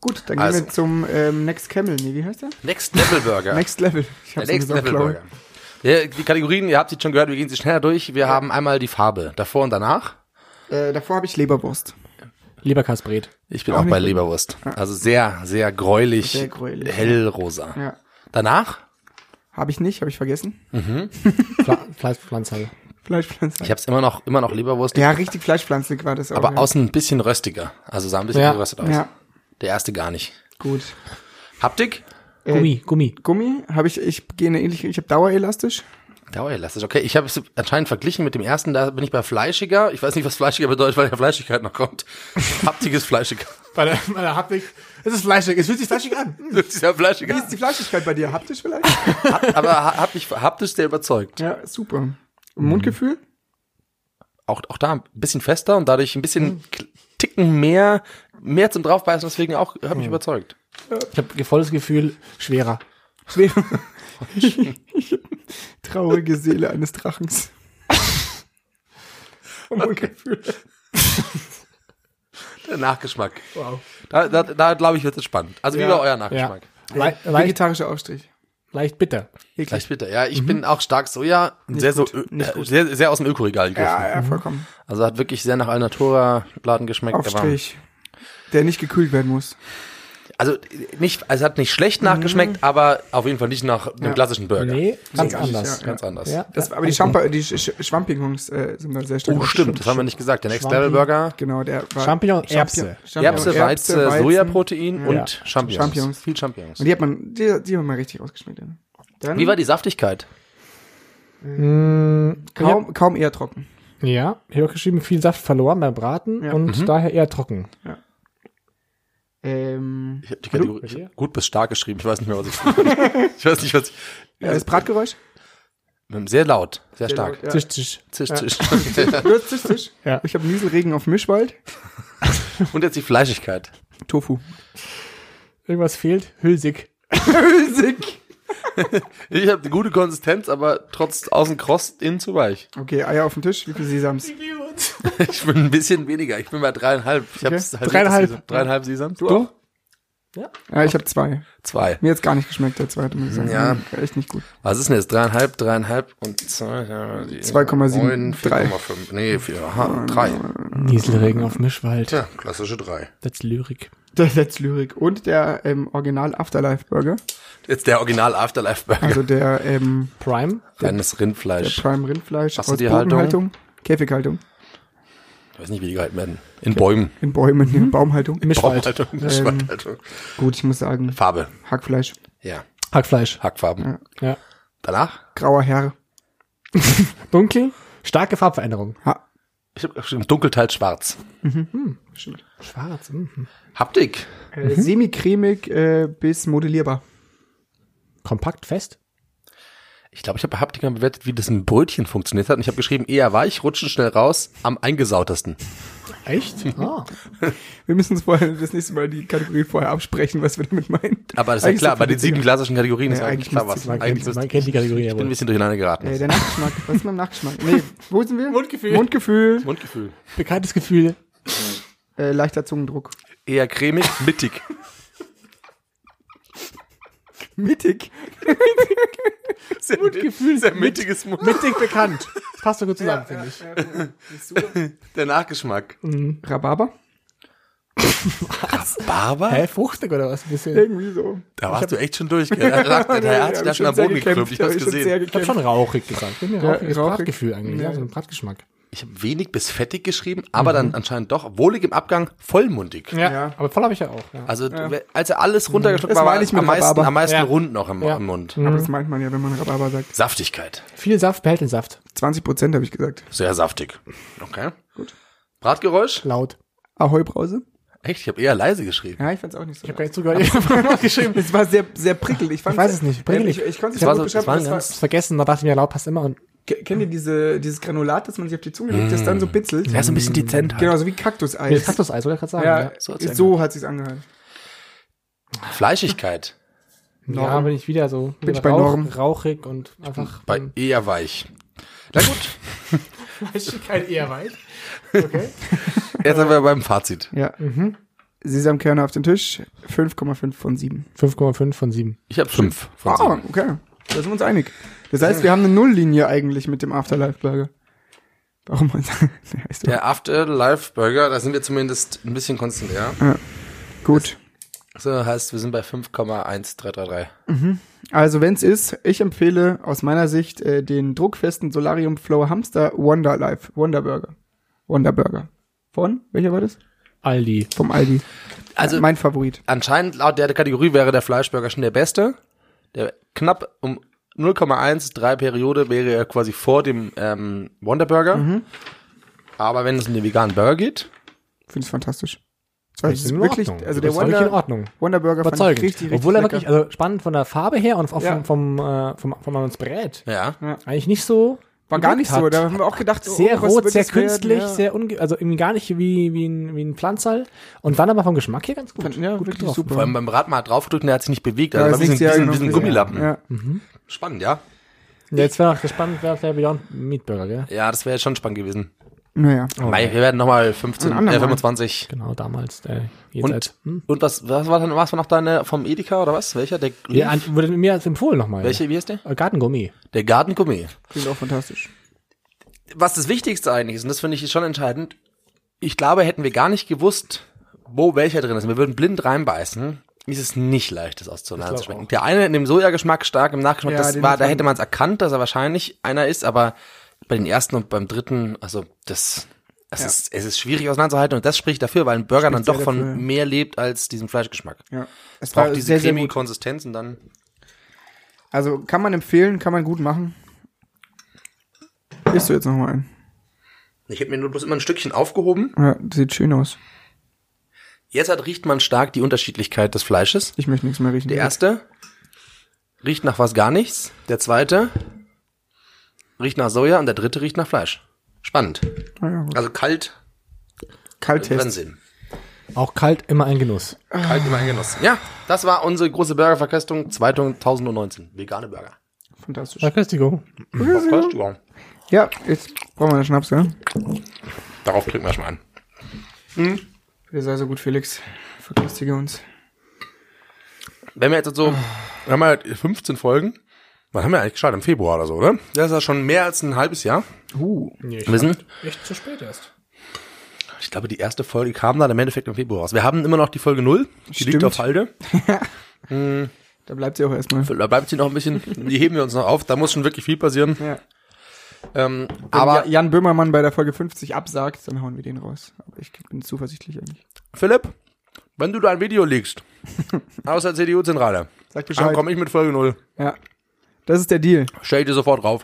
D: Gut, dann gehen
C: Also.
D: wir zum ähm, Next Camel. Nee, wie heißt der?
C: Next Level Burger.
D: Next Level. Ich
C: Der
D: hab's
C: Next Level. Burger. Ja, die Kategorien, ihr habt sie schon gehört, wir gehen sie schneller durch. Wir haben einmal die Farbe, davor und danach.
D: Äh, davor habe ich Leberwurst.
B: Leberkasbret.
C: Ich bin
D: Auch
C: auch, bei Leberwurst. Also sehr, sehr gräulich,
D: Sehr gräulich.
C: hellrosa.
D: Ja.
C: Danach?
D: Habe ich nicht, habe ich vergessen.
B: Fla Fleischpflanze.
D: Fleischpflanze.
C: Ich habe es immer noch, immer noch Leberwurst,
D: Ja, richtig fleischpflanzig war das auch.
C: aber
D: ja.
C: außen ein bisschen röstiger. Also sah ein bisschen
B: Ja.
C: geröstet aus.
D: Ja,
C: Der erste gar nicht.
D: gut.
C: Haptik?
D: Äh,
B: Gummi, Gummi.
D: Gummi habe ich, ich gehe eine ähnliche, ich habe dauerelastisch.
C: Dauerelastisch, okay. Ich habe es anscheinend verglichen mit dem ersten, da bin ich bei fleischiger. Ich weiß nicht, was fleischiger bedeutet, weil ja Fleischigkeit noch kommt. Haptik ist fleischiger.
B: Bei der, bei der Haptik. Es ist fleischig. Es fühlt sich fleischig an.
C: Das ist ja fleischiger.
D: Wie ist die Fleischigkeit bei dir? Haptisch vielleicht?
C: Aber ha- hab haptisch sehr überzeugt.
D: ja, super. Und Mundgefühl?
C: Auch, auch da ein bisschen fester und dadurch ein bisschen k- Ticken mehr, mehr zum draufbeißen, deswegen auch, hat mich überzeugt.
B: Ich habe volles Gefühl, schwerer.
D: Schwer. Traurige Seele eines Drachens. Und Mundgefühl.
C: Der Nachgeschmack.
B: Wow.
C: Da, da, da glaube ich, wird es spannend. Also wie
D: Ja.
C: war euer Nachgeschmack?
B: Le leicht,
D: Vegetarischer Aufstrich.
B: leicht bitter.
C: Vielleicht bitter. Ja, ich bin auch stark Soja, sehr so,
D: gut,
C: äh, sehr, sehr aus dem Ökoregal gegriffen.
D: Ja, ja, vollkommen.
C: Also hat wirklich sehr nach Alnatura Laden geschmeckt.
D: Aufstrich. Der nicht gekühlt werden muss.
C: Also nicht, also hat nicht schlecht nachgeschmeckt, aber auf jeden Fall nicht nach einem
D: Ja.
C: klassischen Burger.
B: Nee, ganz
D: nicht,
B: anders.
D: ja.
C: Ganz anders.
B: Ja.
D: Das, aber die, Champa, die Sch Sch Champignons äh, sind da sehr stark.
C: Oh, stimmt, das haben wir nicht gesagt. Der Next Level Burger,
D: Genau, der war
B: Champignon,
D: Champi-
B: Erbse.
D: Champignon,
C: Erbse, Weize, Sojaprotein und Champignons.
D: Champignons.
C: Viel Champignons.
D: Und die hat man, die, die haben mal richtig rausgeschmeckt. Ja. Dann
C: Wie war die Saftigkeit?
D: kaum, kaum eher trocken.
B: Ja, hier auch geschrieben, viel Saft verloren beim Braten
D: Ja.
B: und daher eher trocken.
D: Ähm,
C: Ich habe die? Kategorie hab gut bis stark geschrieben. Ich weiß nicht mehr, was ich. ich weiß nicht, was ich.
D: ja, das Bratgeräusch?
C: Sehr laut, sehr,
D: Sehr
C: stark.
D: laut, ja.
B: Tisch.
C: Zisch, zisch.
D: Du hast Tisch, Tisch.
B: Ja.
D: Ich habe Nieselregen auf Mischwald.
C: Und jetzt die Fleischigkeit.
D: Tofu.
B: Irgendwas fehlt. Hülsig.
D: Hülsig.
C: Ich habe eine gute Konsistenz, aber trotz außen kross, innen zu weich.
D: Okay, Eier auf dem Tisch. Wie viel Sesams?
C: Ich bin ein bisschen weniger. Ich bin bei dreieinhalb. Ich
D: Okay.
C: hab's halbiert,
B: Dreieinhalb.
C: Sesam. Dreieinhalb Sesams.
D: Du auch?
B: Ja.
D: Ja, ich habe zwei.
C: Zwei.
D: Mir jetzt gar nicht geschmeckt, der zweite, muss ich sagen.
C: Ja.
D: War Echt nicht gut.
C: Was ist denn jetzt? Dreieinhalb, dreieinhalb und zwei. Ja, die-
D: 2,7,
C: neun,
D: drei.
C: 4,5. Nee, vier, aha, drei.
B: Nieselregen auf Mischwald.
C: Tja, klassische drei.
B: Das ist Lyrik.
D: Der Let's Lyrik. Und der ähm, Original Afterlife Burger.
C: Jetzt der Original Afterlife Burger.
D: Also der, ähm,
B: Prime.
C: Reines
D: der
C: Rindfleisch.
D: Prime Rindfleisch
C: Hast du
D: aus
C: die Haltung?
D: Käfighaltung.
C: Ich weiß nicht, wie die gehalten werden. In Bäumen.
D: In Bäumen, in Baumhaltung.
B: Mischwald.
C: Baumhaltung. Mischwaldhaltung.
D: Gut, ich muss sagen,
C: Farbe.
D: Hackfleisch.
C: Ja.
B: Hackfleisch.
C: Hackfarben.
B: Ja.
C: Danach?
D: Grauer Herr.
B: Dunkel. Starke Farbveränderung.
D: Ha.
C: Ich habe geschrieben, dunkel teils schwarz.
B: Schwarz. Mhm.
C: Haptik.
D: Äh, Semi-cremig äh, bis modellierbar.
B: Kompakt fest.
C: Ich glaube, ich habe bei Haptik mal bewertet, wie das ein Brötchen funktioniert hat. Und ich habe geschrieben, eher weich, rutschen schnell raus, am eingesautesten.
B: Echt? Ah.
D: Wir müssen uns vorher das nächste Mal die Kategorie vorher absprechen, was wir damit meinen.
C: Aber das ist ja klar, bei den sieben klassischen Kategorien ist
D: Ja,
C: ja
D: eigentlich
C: klar was.
D: es-
B: Man,
C: Eigentlich
B: man kennt die Kategorie ja
C: ich bin ein bisschen durcheinander geraten.
D: Äh, der Nachgeschmack. Was ist mit dem Nachgeschmack? Nee, wo sind wir?
B: Mundgefühl.
D: Mundgefühl.
C: Mundgefühl.
B: Bekanntes Gefühl.
D: Äh, leichter Zungendruck.
C: Eher cremig, mittig.
D: Mittig.
C: Sehr Mundgefühl, sehr mittiges Mund.
B: Mittig bekannt. Passt so gut zusammen, finde ich.
C: Der Nachgeschmack.
D: Rhabarber.
C: Barber?
B: Hä, fruchtig oder was? Ein bisschen.
D: Irgendwie so.
C: Da warst du echt schon durch. gell? Da lag- Der sich
D: Hab
C: da
D: ich
C: schon am Boden
D: gekämpft,
C: geklopft. Ich
D: hab
C: hab's gesehen.
B: Ich habe schon rauchig gesagt. Ich
D: Ja,
B: rauchiges
D: rauchig.
B: Bratgefühl eigentlich. Ja.
D: Ja.
B: so ein Bratgeschmack.
C: Ich habe wenig bis fettig geschrieben, aber dann anscheinend doch wohlig im Abgang, vollmundig.
B: Ja,
D: Ja.
B: aber voll habe ich ja auch. Ja.
C: Also du- als er alles runtergeschluckt
D: Das
C: war, war
D: ich
C: am meisten, am meisten
B: Ja.
C: rund noch im,
B: Ja.
C: im Mund.
D: Aber das meint man ja, wenn man Rhabarber sagt.
C: Saftigkeit.
B: Viel Saft behält den Saft.
D: 20 Prozent habe ich gesagt.
C: Sehr saftig. Okay. Gut. Bratgeräusch?
B: Laut.
D: Ahoi Brause.
C: Echt? Ich habe eher leise geschrieben.
D: Ja, ich fand's auch nicht so.
B: Ich habe gar nicht zugehört. Geschrieben.
D: Es war sehr, sehr prickelig. Ich,
B: Ich weiß es nicht. Prickelig.
D: Ich, ich konnte es nicht
C: so-
D: gut
C: es war
D: beschreiben.
B: vergessen, da dachte ich mir, laut passt immer. Und
D: kennt ihr diese, dieses Granulat, das man sich auf die Zunge legt, das dann so bitzelt?
C: Ja, so ein bisschen dezent halt.
D: Genau, so wie Kaktuseis.
B: nee, Kaktuseis, wollte ich gerade sagen.
D: Ja,
B: Ja,
C: So
D: so,
C: hat's ja
D: hat sich's angehört.
C: Fleischigkeit.
B: ja. ja bin ich wieder so
D: Bin ich bei Norm.
B: rauchig und einfach
C: Bei
B: ähm,
C: eher weich. Na gut.
B: Fleischigkeit eher weit. Okay.
C: Jetzt sind wir beim Fazit.
D: Ja. Sesamkerne auf den Tisch, 5,5 von 7.
B: 5,5 von 7.
C: Ich habe fünf von
D: Ah,
C: sieben.
D: okay. Da sind wir uns einig. Das heißt, wir haben eine Nulllinie eigentlich mit dem Afterlife Burger. Warum man der heißt doch.
C: Der Afterlife Burger, da sind wir zumindest ein bisschen konstant, ja.
D: Gut.
C: So heißt, wir sind bei 5,1333.
D: Also wenn's ist, ich empfehle aus meiner Sicht äh, den druckfesten Solarium Flow Hamster Wonder Life, Wonder Burger. Wonder Burger. Von? Welcher war das?
B: Aldi.
D: Vom Aldi.
C: Also
D: mein Favorit.
C: anscheinend laut der Kategorie wäre der Fleischburger schon der beste. Der knapp um 0,13 Periode wäre er quasi vor dem ähm, Wonder Burger.
D: Mhm.
C: Aber wenn es um den veganen Burger geht,
D: Finde ich fantastisch. Das
B: ist in
D: wirklich,
B: Ordnung.
D: also
B: Das
D: der
B: ist wirklich in
D: Wonder,
B: Ordnung.
D: Wonder Burger fand ich
B: Überzeugend.
D: richtig, richtig
B: Obwohl er
D: lecker.
B: wirklich, also spannend von der Farbe her und auch
D: Ja.
B: vom, vom, äh, vom, vom, vom Brät.
C: ja.
B: Eigentlich nicht so.
D: War gar nicht
B: gewirkt
D: so.
B: hat.
D: Da haben wir auch gedacht, oh,
B: Sehr
D: was
B: rot, sehr
D: werden?
B: künstlich,
D: ja.
B: sehr unge also irgendwie gar nicht wie, wie ein, wie ein Pflanzerl. Und dann aber vom Geschmack her ganz gut.
D: Fand- ja,
B: gut
D: wirklich
B: getroffen.
D: super.
C: Vor allem beim Rad mal draufgedrückt und der hat sich nicht bewegt. Also
D: Ja,
C: war wie so ein, so
D: ja
C: so ein
D: genau-
C: Gummilappen.
D: Ja.
C: Spannend, ja.
B: Ja, jetzt wäre noch gespannt, wer der Beyond Meat Burger, gell?
C: Ja, das wäre schon spannend gewesen.
D: Naja.
C: Mei, wir werden nochmal 15,
D: Ein
C: äh,
D: andermal.
C: 25.
B: Genau, damals. Der
C: Und.
B: Hm?
C: und was, was war denn, was war noch deine vom Edeka oder was? Welcher? Der,
B: Ja, an- wurde mir als empfohlen nochmal.
C: welche, wie heißt der?
B: Äh, Gartengourmet.
C: Der Garten Gourmet.
D: Klingt auch fantastisch.
C: was das Wichtigste eigentlich ist, und das finde ich schon entscheidend, ich glaube, hätten wir gar nicht gewusst, wo welcher drin ist, wir würden blind reinbeißen, ist es nicht leicht, das auseinanderzuschmecken.
B: auch.
C: Der eine in dem Sojageschmack stark, im Nachgeschmack,
D: Ja,
C: das war, da hätte man es erkannt, dass er wahrscheinlich einer ist, aber bei den ersten und beim dritten, also das, es,
D: Ja.
C: ist, es ist schwierig auseinanderzuhalten und das spricht dafür, weil ein Burger dann
D: Spricht sehr
C: doch von
D: dafür.
C: mehr lebt als diesem Fleischgeschmack.
D: Ja. Es
C: Es braucht diese
D: sehr,
C: cremige. Konsistenz und dann
D: Also kann man empfehlen, kann man gut machen. Isst du jetzt noch mal einen?
C: Ich habe mir nur bloß immer ein Stückchen aufgehoben.
D: Ja, sieht schön aus.
C: Jetzt halt riecht man stark die Unterschiedlichkeit des Fleisches.
D: Ich möchte nichts mehr riechen.
C: Der erste riecht nach was gar nichts. Der zweite riecht nach Soja und der dritte riecht nach Fleisch. Spannend.
D: Ah, ja.
C: Also kalt,
D: Kalttest.
C: Wahnsinn.
B: Auch kalt immer ein Genuss.
C: Kalt immer ein Genuss. Ja, das war unsere große Burgerverköstung 2019. Vegane Burger.
D: Fantastisch.
B: Verköstigung.
C: Verköstigung.
D: Ja, jetzt brauchen wir einen Schnaps, ja?
C: Darauf klicken wir erstmal an.
D: Bitte sei so gut, Felix. Verköstige uns.
C: Wenn wir jetzt so, wir haben ja 15 Folgen. Wann haben wir eigentlich gestartet? Im Februar oder so, oder? Das ist ja schon mehr als ein halbes Jahr.
D: Uh,
C: Wir sind,
B: Echt zu spät erst.
C: ich glaube, die erste Folge kam dann im Endeffekt im Februar raus. Wir haben immer noch die Folge 0. Die liegt
D: Stimmt.
C: auf Halde.
D: da bleibt sie auch erstmal.
C: Da bleibt sie noch ein bisschen, die heben wir uns noch auf. Da muss schon wirklich viel passieren.
D: Ja.
C: Ähm,
D: Aber Jan Böhmermann bei der Folge 50 absagt, dann hauen wir den raus. Aber ich bin zuversichtlich eigentlich.
C: Philipp, wenn du da ein Video legst, aus der CDU-Zentrale,
D: Sag
C: dann komme ich mit Folge 0.
D: Ja. Das ist der Deal.
C: Stell ich dir sofort drauf.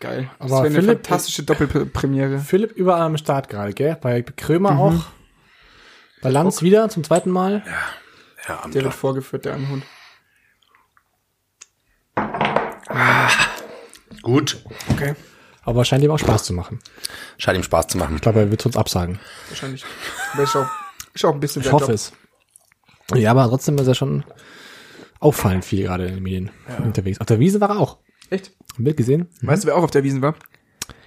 D: Geil. Das
B: Aber
D: wäre eine
B: Philipp-
D: fantastische Doppelpremiere.
B: Philipp überall am Start gerade, gell? Bei Krömer
D: Mhm.
B: auch. Bei Lanz wieder zum zweiten Mal.
C: Ja,
D: Der wird vorgeführt, der Anhund.
C: gut.
D: Okay.
B: Aber scheint ihm auch Spaß zu machen.
C: Scheint ihm Spaß zu machen.
B: Ich glaube, er wird uns absagen.
D: Wahrscheinlich. Aber ist auch, ist auch ein bisschen
B: Ich hoffe
D: Job.
B: es. Ja, aber trotzdem ist er schon auffallend viel gerade in den Medien unterwegs. Auf der Wiese war er auch.
D: Echt?
B: Ein Bild gesehen?
D: Weißt du, wer auch auf der Wiesen war?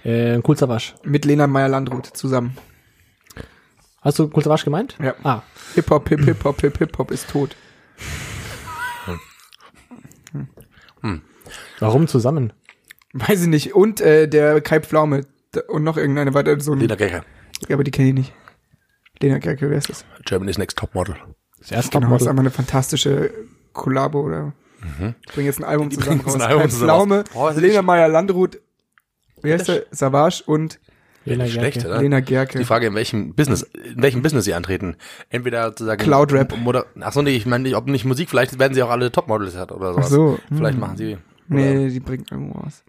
B: Äh, Kulzer Wasch.
D: Mit Lena Meyer-Landrut zusammen.
B: Hast du Kulzer Wasch gemeint?
D: Ja.
B: Ah,
D: Hip-Hop, Hip, Hip-Hop, Hip, Hip-Hop ist tot.
B: warum zusammen?
D: Weiß ich nicht. Und äh, der Kai Pflaume. Und noch irgendeine weiter so ein,
C: Lena Gerke.
D: Ja, aber die kenne ich nicht. Lena Gerke, wer ist das?
C: Germany's Next Topmodel.
B: Das erste
D: Genau, das ist
B: Topmodel.
D: einfach eine fantastische Kollabo oder ich bringe jetzt ein Album zusammen
C: bringen jetzt
D: raus.
C: ein Album zusammen
D: Pflaume,
C: raus. Oh,
D: Lena Meyer Landrut, wie heißt der? Savage und
B: Lena
C: Schlecht,
B: Gerke.
C: oder?
D: Lena Gerke.
C: Die Frage, in welchem Business, in welchem Business sie antreten. Entweder sozusagen.
D: Cloud Rap.
C: Oder, ach so, nee, ich meine nicht, ob nicht Musik, vielleicht werden sie auch alle Topmodels hat oder sowas.
D: Ach so.
C: Vielleicht
D: Hm.
C: machen sie.
D: Nee, die bringt ein Album raus.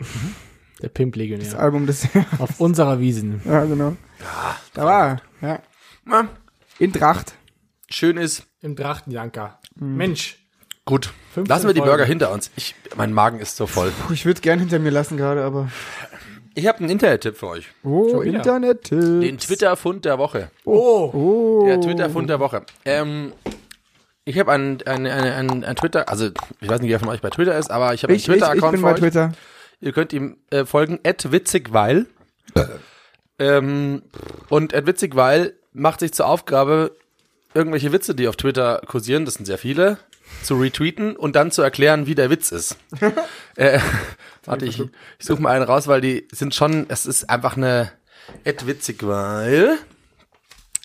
B: Der Pimp
D: Das. Album des
B: Auf unserer Wiesen.
D: Ja, genau. da war er, ja.
C: Ja,
D: In Tracht.
C: schön ist,
B: Im Drachtenjanker.
D: Mhm.
B: Mensch.
C: Gut.
B: 15
C: Lassen wir die. Burger hinter uns. Ich, mein Magen ist so voll.
D: Puh, ich würde gern hinter mir lassen gerade, aber.
C: Ich habe einen Internet-Tipp für euch.
D: Oh,
B: Schon wieder?
D: Internet.
C: Den Twitter-Fund der Woche.
B: Oh.
D: Oh.
C: Der Twitter-Fund der Woche. Ähm, ich habe einen, einen, einen, einen, einen Twitter, also ich weiß nicht, wer von euch bei Twitter ist, aber ich habe einen
D: Ich, ich, ich
C: Twitter-Account
D: bin
C: für
D: bei
C: euch.
D: Twitter.
C: Ihr könnt ihm äh, folgen, witzigweil. ähm, und witzigweil macht sich zur Aufgabe, irgendwelche Witze, die auf Twitter kursieren, das sind sehr viele, zu retweeten und dann zu erklären, wie der Witz ist. äh, warte, ich, ich suche mal einen raus, weil die sind schon, es ist einfach eine witzigweil.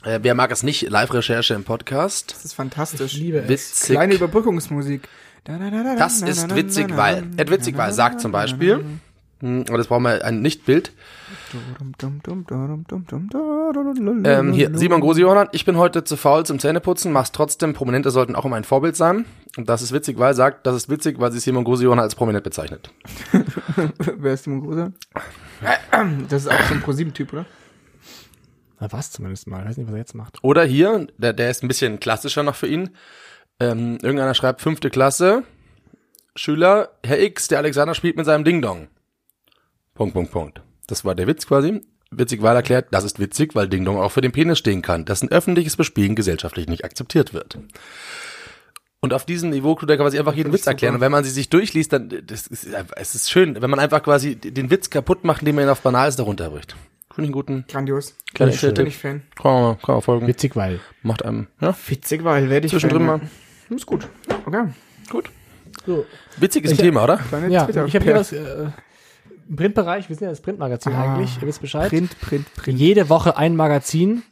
C: Äh, wer mag es nicht? Live-Recherche im Podcast.
D: Das ist fantastisch.
B: Ich liebe es.
C: Witzig.
D: Kleine Überbrückungsmusik.
C: Das ist Witzigweil. Ed Witzigweil sagt zum Beispiel, aber das brauchen wir ein Nichtbild. Ähm, hier, Simon Grosi-Johann, ich bin heute zu faul zum Zähneputzen, mach's trotzdem, Prominente sollten auch immer ein Vorbild sein. Und das ist witzig, weil sagt, das ist witzig, weil sie Simon Grosi-Johann als prominent bezeichnet.
D: Wer ist Simon Großer? Das ist auch so ein ProSieben-Typ, oder?
B: Na, was zumindest mal. Ich weiß nicht, was er jetzt macht.
C: Oder hier, der, der ist ein bisschen klassischer noch für ihn. Ähm, irgendeiner schreibt fünfte Klasse, Schüler, Herr X, der Alexander spielt mit seinem Ding-Dong. Punkt, Punkt, Punkt. Das war der Witz quasi. Witzig, weil erklärt, das ist witzig, weil Ding Dong auch für den Penis stehen kann, dessen öffentliches Bespielen gesellschaftlich nicht akzeptiert wird. Und auf diesem Niveau tut er quasi einfach jeden Witz erklären. Und wenn man sie sich durchliest, dann das ist, es ist schön, wenn man einfach quasi den Witz kaputt macht, indem man ihn auf Banales darunter bricht. Finde ich einen guten
D: Grandios.
C: kleinen
B: schön.
D: Bin ich Fan.
C: Kann man, kann man folgen.
B: Witzig, weil.
C: Macht einem, ja,
D: Witzig, weil werde ich
C: zwischendrin mal.
D: Ist gut. Okay.
C: Gut.
B: So.
C: Witzig ist ein
B: Ich-
C: Thema, oder?
D: Kleine
B: Ja,
D: Twitter-
B: ich habe hier was, äh, im Printbereich, wir sind ja das Printmagazin
D: Ah,
B: eigentlich, ihr wisst Bescheid.
D: Print, Print, Print.
B: Jede Woche ein Magazin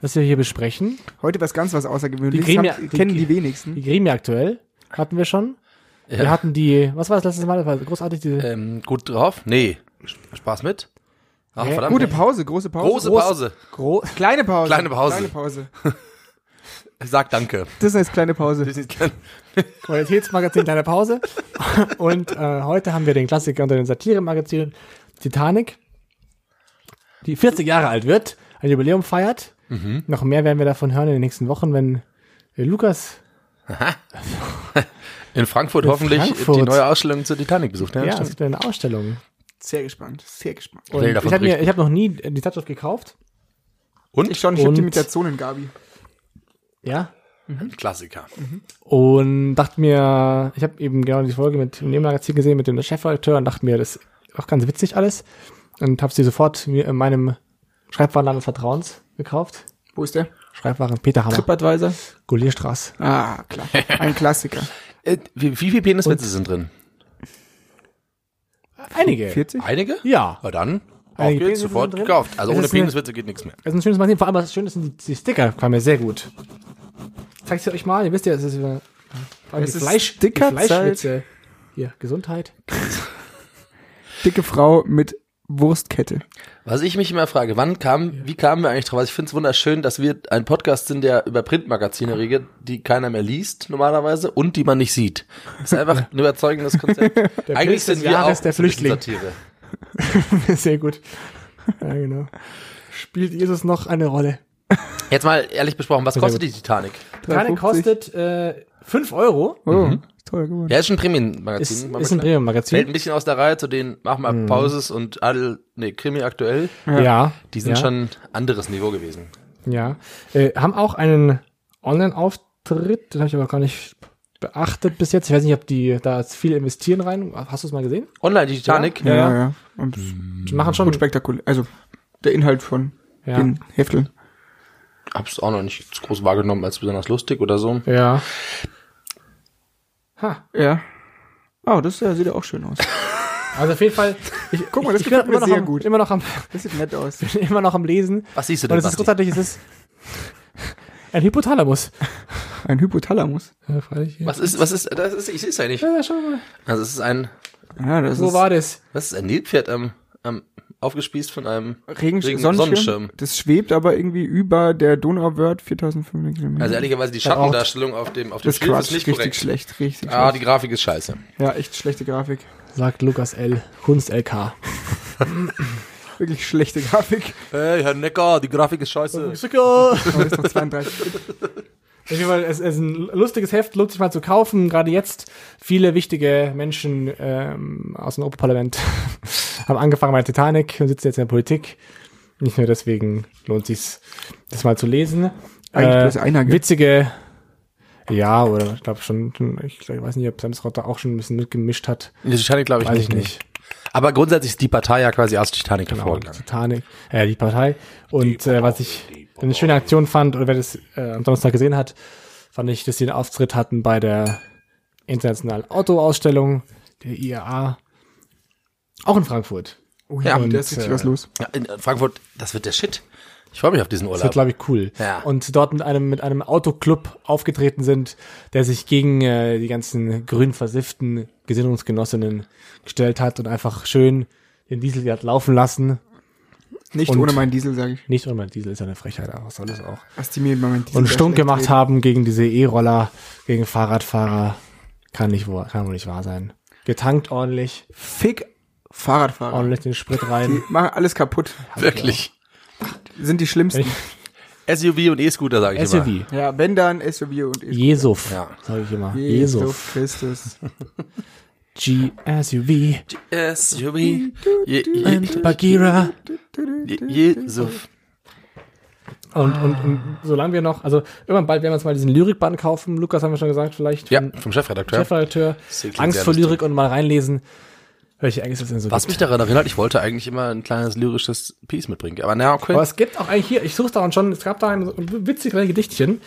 B: was wir hier besprechen.
D: Heute was ganz was Außergewöhnliches.
B: Die Gremia-
D: Habt-
B: die-
D: kennen die wenigsten.
B: Die Gremie aktuell hatten wir schon. Wir
C: Ja.
B: hatten die, was war das letzte Mal? Das großartig, die
C: Ähm, gut drauf? Nee. Spaß mit? Ach,
B: Ja,
C: verdammt.
D: Gute Pause, große Pause.
C: Große
D: Groß-
C: Pause.
B: Gro
D: Kleine Pause.
C: Kleine Pause.
D: Kleine Pause.
C: Sag danke.
D: Das heißt kleine Pause.
B: Qualitätsmagazin Kleine Pause. Und äh, heute haben wir den Klassiker unter den Satire-Magazinen Titanic, die 40 Jahre alt wird, ein Jubiläum feiert. Noch mehr werden wir davon hören in den nächsten Wochen, wenn äh, Lukas,
C: In Frankfurt
B: In
C: hoffentlich
B: Frankfurt.
C: die neue Ausstellung zur Titanic besucht. Ja,
B: ja, es gibt eine Ausstellung.
D: Sehr gespannt. Sehr gespannt.
B: Und ich habe habe noch nie die Zeitschrift gekauft.
C: Und?
D: Ich schon, ich hab die mit der Zonengabi.
B: Ja.
C: Ein Klassiker.
B: Und dachte mir, ich habe eben genau die Folge mit dem Nebenmagazin gesehen, mit dem Chefredakteur und dachte mir, das ist auch ganz witzig alles. Und habe sie sofort mir in meinem Schreibwarenladen des Vertrauens gekauft.
D: Wo ist der?
B: Schreibwaren Peter Hammer,
D: TripAdvisor.
B: Golierstraße.
D: Ah, klar. Ein Klassiker.
C: Äh, wie, wie viele Peniswitze sind drin?
B: Einige.
D: 40?
C: Einige?
B: Ja.
C: Na dann. Geht's,
B: Peniswitze
C: sofort
B: sind drin.
C: gekauft. Also
B: Es
C: ohne Peniswitze geht nichts mehr.
B: Das ist ein schönes Magazin. Vor allem, was schön ist, sind die, die Sticker. Gefallen mir sehr gut. Zeig's euch mal. Ihr wisst ja, es ist, äh,
D: Es
B: die
D: ist
B: Fleisch, die
D: Stickerzeit.
B: Fleischwitze. Hier, Gesundheit.
D: Dicke Frau mit Wurstkette.
C: Was ich mich immer frage, wann kam, wie kamen wir eigentlich drauf? Also ich finde es wunderschön, dass wir ein Podcast sind, der über Printmagazine redet, die keiner mehr liest normalerweise und die man nicht sieht. Das ist einfach ein überzeugendes Konzept.
B: Pilz
C: eigentlich sind wir
B: Jahres,
C: auch
B: der Flüchtling.
C: Satire.
B: sehr gut. Ja, genau. Spielt Jesus noch eine Rolle?
C: Jetzt mal ehrlich besprochen, was kostet die Titanic?
B: Titanic
D: 3,50.
B: kostet äh, 5 Euro.
D: Oh, ist teuer geworden.
C: Ja, ist schon ein.
B: Ist,
C: mal
B: ist ein
C: klar. Fällt ein
B: Premium-Magazin.
C: bisschen aus der Reihe zu den Machen wir Pauses und all, nee, Krimi aktuell.
B: Ja.
C: Die sind
B: ja,
C: schon anderes Niveau gewesen.
B: Ja. Äh, haben auch einen Online-Auftritt, den habe ich aber gar nicht beachtet bis jetzt. Ich weiß nicht, ob die da jetzt viel investieren rein. Hast du es mal gesehen?
C: Online, die Titanic.
D: Ja,
B: Ja,
D: ja.
B: ja.
D: Und
B: Die machen schon.
D: gut spektakulär. Also, der Inhalt von
B: Ja.
D: den Hefteln.
C: Hab's auch noch nicht so groß wahrgenommen als besonders lustig oder so.
B: Ja. Ha.
D: Ja. Oh, das ja, sieht ja auch schön aus.
B: Also auf jeden Fall. Ich,
D: Guck mal, das
B: ich,
D: gefällt
B: immer noch
D: sehr
B: am,
D: gut.
B: Immer noch am,
D: Das sieht nett aus.
B: bin immer noch am Lesen.
C: Was siehst du
B: Und
C: denn,
B: es ist großartig, es ist ein Hypothalamus.
D: Ein Hypothalamus.
B: Ja, freilich. Ja.
C: Was ist, was ist, das ist, ich sehe es ja nicht.
B: Ja, schau mal.
C: Also es ist ein,
D: Ja, das
B: Wo
D: ist
B: war das?
C: was ist ein Nilpferd am, am, aufgespießt von einem
D: Regen
C: Regen-
D: Sonnenschirm.
C: Sonnenschirm.
D: Das schwebt aber irgendwie über der Donauwörth 4500 Kilometer.
C: Also ehrlicherweise die Schattendarstellung auf dem, auf dem
D: das ist
C: Schiff
D: Quatsch.
C: ist nicht
D: Richtig
C: korrekt.
D: schlecht. Richtig
C: Ah,
D: schlecht.
C: die Grafik ist scheiße.
D: Ja, echt schlechte Grafik.
B: Sagt Lukas L. Kunst LK.
D: Wirklich schlechte Grafik.
C: Hey, Herr Necker, die Grafik ist scheiße.
D: Aber das ist noch 32.
B: Auf jeden Fall, es ist ein lustiges Heft, lohnt sich mal zu kaufen. Gerade jetzt viele wichtige Menschen ähm, aus dem Europaparlament haben angefangen bei der Titanic und sitzen jetzt in der Politik. Nicht nur deswegen lohnt sich das mal zu lesen.
D: Eigentlich
B: Äh,
D: einer?
B: Witzige, ja, oder ich glaube schon, ich, glaub, ich weiß nicht, ob Samsrott da auch schon ein bisschen mitgemischt hat.
C: Die Titanic glaube ich
B: Weiß
C: nicht.
B: ich nicht.
C: Aber grundsätzlich ist die Partei ja quasi aus Titanic
B: Genau,
C: hervorgegangen.
B: Titanic, äh, die Partei. Und äh, was ich eine schöne Aktion fand, oder wer das äh, am Donnerstag gesehen hat, fand ich, dass sie einen Auftritt hatten bei der internationalen Autoausstellung der IAA. Auch in Frankfurt.
D: Oh
C: Ja,
B: und,
D: da ist richtig
B: äh,
D: was los.
C: Ja, in Frankfurt, das wird der Shit. Ich freue mich auf diesen
B: Das wird,
C: Urlaub.
B: glaube ich, cool.
C: Ja.
B: Und dort mit einem, mit einem Autoclub aufgetreten sind, der sich gegen äh, die ganzen grün versifften Gesinnungsgenossinnen gestellt hat und einfach schön den Diesel hat laufen lassen.
D: Nicht
B: und-
D: ohne meinen Diesel, sage ich.
B: Nicht ohne Diesel ist ja eine Frechheit, aber was soll das auch.
D: Was die mir immer meinen Diesel
B: und
D: schlecht
B: gemacht
D: reden.
B: haben gegen diese E-Roller, gegen Fahrradfahrer. Kann nicht wohl, kann wohl nicht wahr sein. Getankt ordentlich,
D: Fick Fahrradfahrer.
B: ordentlich den Sprit
D: Die
B: rein.
D: machen alles kaputt.
C: Wirklich.
D: Sind die schlimmsten.
C: SUV und E-Scooter, sage ich immer.
B: SUV.
D: Ja, wenn dann SUV und E.
B: Jesuf,
C: Ja.
B: sage ich immer.
D: Jesus
B: Jesuf.
D: Christus.
B: G-SUV
C: SUV. Je, je,
B: and Bagheera.
C: Jesuf.
B: Und, und, und solange wir noch, also irgendwann bald werden wir uns mal diesen Lyrikband kaufen. Lukas haben wir schon gesagt, vielleicht
C: Ja,
B: vom
C: vom Chefredakteur.
B: Chefredakteur. Angst vor. Lyrik und mal reinlesen. Welche Angst es denn so
C: Was
B: gibt.
C: mich daran erinnert, ich wollte eigentlich immer ein kleines lyrisches Piece mitbringen. Aber na, okay.
B: Aber es gibt auch eigentlich hier, ich suche da schon, es gab da ein witziges Gedichtchen.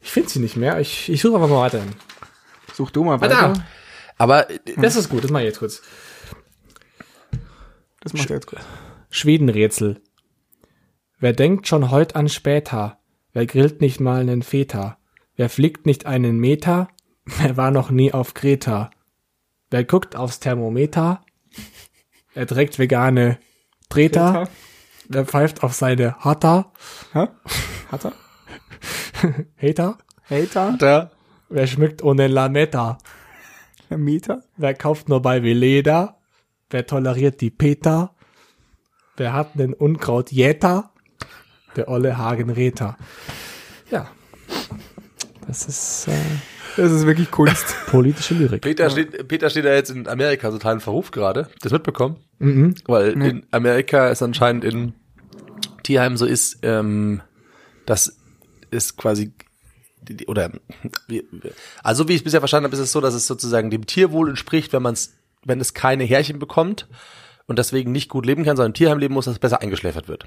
B: Ich finde sie nicht mehr. Ich, ich suche einfach mal weiterhin.
D: Such du mal weiter.
B: da.
C: Aber
B: Das ist gut, das mache ich jetzt kurz.
D: Das macht er jetzt gut.
B: Schwedenrätsel. Wer denkt schon heut an später? Wer grillt nicht mal einen Feta? Wer fliegt nicht einen Meter? Wer war noch nie auf Kreta? Wer guckt aufs Thermometer? Er trägt vegane Treter. Wer pfeift auf seine Hatter?
D: Hä? Hat er?
B: Hater?
D: Hater?
C: Da.
B: Wer schmückt ohne Lametta?
D: Ein Meter?
B: Wer kauft nur bei Veleda? Wer toleriert die Peter? Wer hat einen Unkrautjäter? Der olle Hagenräter. Ja. Das ist äh,
D: Das ist wirklich Kunst.
B: politische Lyrik.
C: Peter, steht, Peter steht ja jetzt in Amerika total in Verruf gerade. Das mitbekommen?
B: Mhm.
C: Weil in Amerika es anscheinend in Tierheimen so ist, ähm, dass es quasi oder also wie ich es bisher verstanden habe, ist es so, dass es sozusagen dem Tierwohl entspricht, wenn man es, wenn es keine Härchen bekommt und deswegen nicht gut leben kann, sondern im Tierheim leben muss, dass es besser eingeschläfert wird.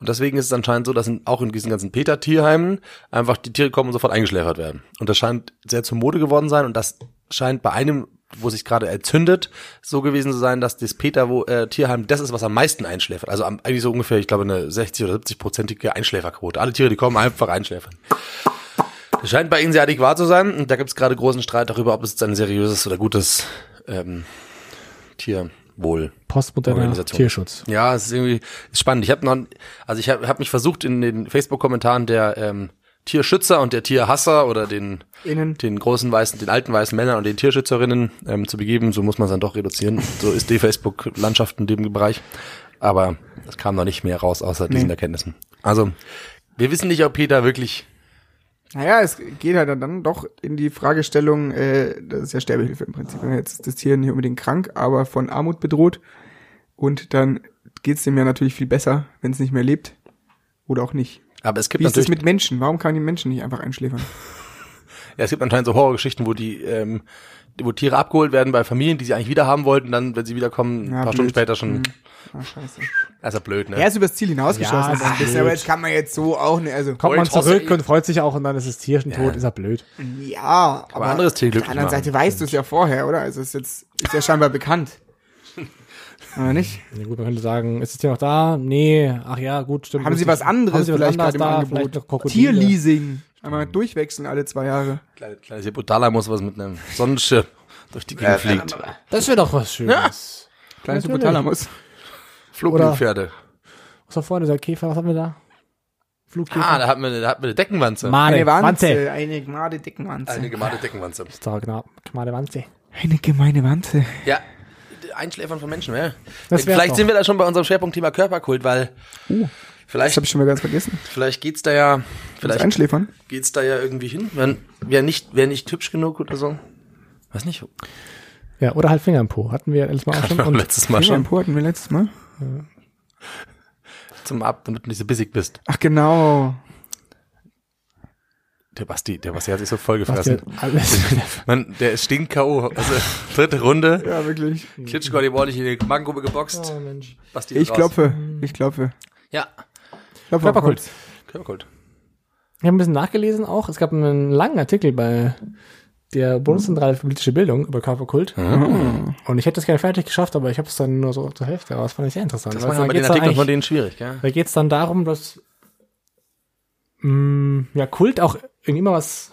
C: Und deswegen ist es anscheinend so, dass in, auch in diesen ganzen Peter-Tierheimen einfach die Tiere kommen und sofort eingeschläfert werden. Und das scheint sehr zur Mode geworden sein und das scheint bei einem, wo sich gerade entzündet, so gewesen zu sein, dass das Peter wo, äh, das ist, was am meisten einschläfert. Also eigentlich so ungefähr, ich glaube, eine 60 oder 70 prozentige Einschläferquote. Alle Tiere, die kommen, einfach einschläfern. Das scheint bei ihnen sehr adäquat zu sein und da gibt es gerade großen Streit darüber, ob es jetzt ein seriöses oder gutes ähm, Tierwohl
B: Postmoderner. Tierschutz.
C: ja, es ist irgendwie ist spannend. Ich habe noch, also ich habe hab mich versucht in den Facebook-Kommentaren der ähm, Tierschützer und der Tierhasser oder den
D: Innen.
C: den großen weißen, den alten weißen Männern und den Tierschützerinnen ähm, zu begeben. So muss man es dann doch reduzieren. So ist die Facebook-Landschaft in dem Bereich. Aber es kam noch nicht mehr raus außer diesen Erkenntnissen. Also wir wissen nicht, ob Peter wirklich
D: Naja, es geht halt dann doch in die Fragestellung, äh, das ist ja Sterbehilfe im Prinzip. Jetzt ist das Tier nicht unbedingt krank, aber von Armut bedroht. Und dann geht's dem ja natürlich viel besser, wenn es nicht mehr lebt. Oder auch nicht.
C: Aber es gibt
D: Wie ist das mit Menschen? Warum kann die Menschen nicht einfach einschläfern?
C: ja, es gibt anscheinend so Horrorgeschichten, wo die, ähm, wo Tiere abgeholt werden bei Familien, die sie eigentlich wieder haben wollten, dann, wenn sie wiederkommen, ein
D: Ja,
C: paar
D: blöd.
C: Stunden später schon,
D: Hm. Ah, scheiße.
C: Also blöd, ne?
D: Er ist übers Ziel hinausgeschossen,
B: Ja, ist
D: bisschen, aber jetzt kann man jetzt so auch nicht, also.
B: Kommt man zurück und freut sich auch und dann ist das Tier schon tot, ist er blöd.
D: Ja, aber,
C: anderes Tier
D: Auf der anderen. Seite weißt du es ja vorher, oder? Also es ist jetzt, ist ja scheinbar bekannt. Oder nicht?
B: Ja, gut, man könnte sagen, ist das Tier noch da? Nee, ach ja, gut, stimmt.
D: Haben sie was anderes
B: Haben sie was
D: vielleicht
B: anderes
D: gerade im
B: da?
D: Angebot? Tierleasing. Einmal durchwechseln alle zwei Jahre.
C: Kleine, kleines Hypothalamus, was mit einem Sonnenschirm durch die Gegend fliegt.
B: Das wäre doch was Schönes.
D: Kleines
B: Natürlich.
C: Flugbildpferde.
B: Was war vorne, dieser Käfer, was haben wir da? Flugkäfer?
C: Ah, da hat man, da hat man eine Deckenwanze.
B: Mane,
D: Eine
B: Wanze.
D: Wanze. Eine gemade Deckenwanze.
C: Eine gemalte Deckenwanze.
B: Ist doch genau, Mane Wanze.
D: Eine gemeine Wanze.
C: Ja, Einschläfern von Menschen, ja.
B: Das
C: vielleicht
B: doch.
C: sind wir da schon bei unserem Schwerpunktthema Körperkult, weil
D: Das
C: vielleicht,
D: habe ich schon mal ganz vergessen.
C: vielleicht geht's da ja,
D: Das
C: vielleicht
D: Einschläfern.
C: geht's da ja irgendwie hin. Wenn, wer nicht, wer nicht hübsch genug oder so. Weiß nicht.
B: Ja, oder halt Finger im Po. Hatten wir letztes Mal auch
C: Hatten
B: schon.
C: wir letztes Mal
D: Finger im
C: schon.
D: Po hatten wir letztes Mal.
C: Zum Ab, damit du nicht so bissig bist.
D: Ach genau.
C: Der Basti, der Basti hat sich so voll
B: was dir
C: gefressen.
B: alles.
C: Man, der ist stinkt K.O. Also, dritte Runde.
D: Ja, wirklich.
C: Klitschko hat ihm ordentlich in die Magengrube geboxt.
B: oh, Mensch.
C: Basti ist
D: Ich
C: raus.
D: klopfe. Ich klopfe.
C: Ja,
D: Klopfe
B: Körperkult.
C: Körperkult.
B: Ich habe ein bisschen nachgelesen auch. Es gab einen langen Artikel bei der Bundeszentrale für politische Bildung über Körperkult.
C: Mhm.
B: Und ich hätte es gerne fertig geschafft, aber ich habe es dann nur so zur Hälfte raus. Fand ich sehr interessant.
C: Das wir
B: da
C: bei den Artikeln von denen schwierig, gell?
B: Da geht es dann darum, dass mh, ja, Kult auch irgendwie immer was,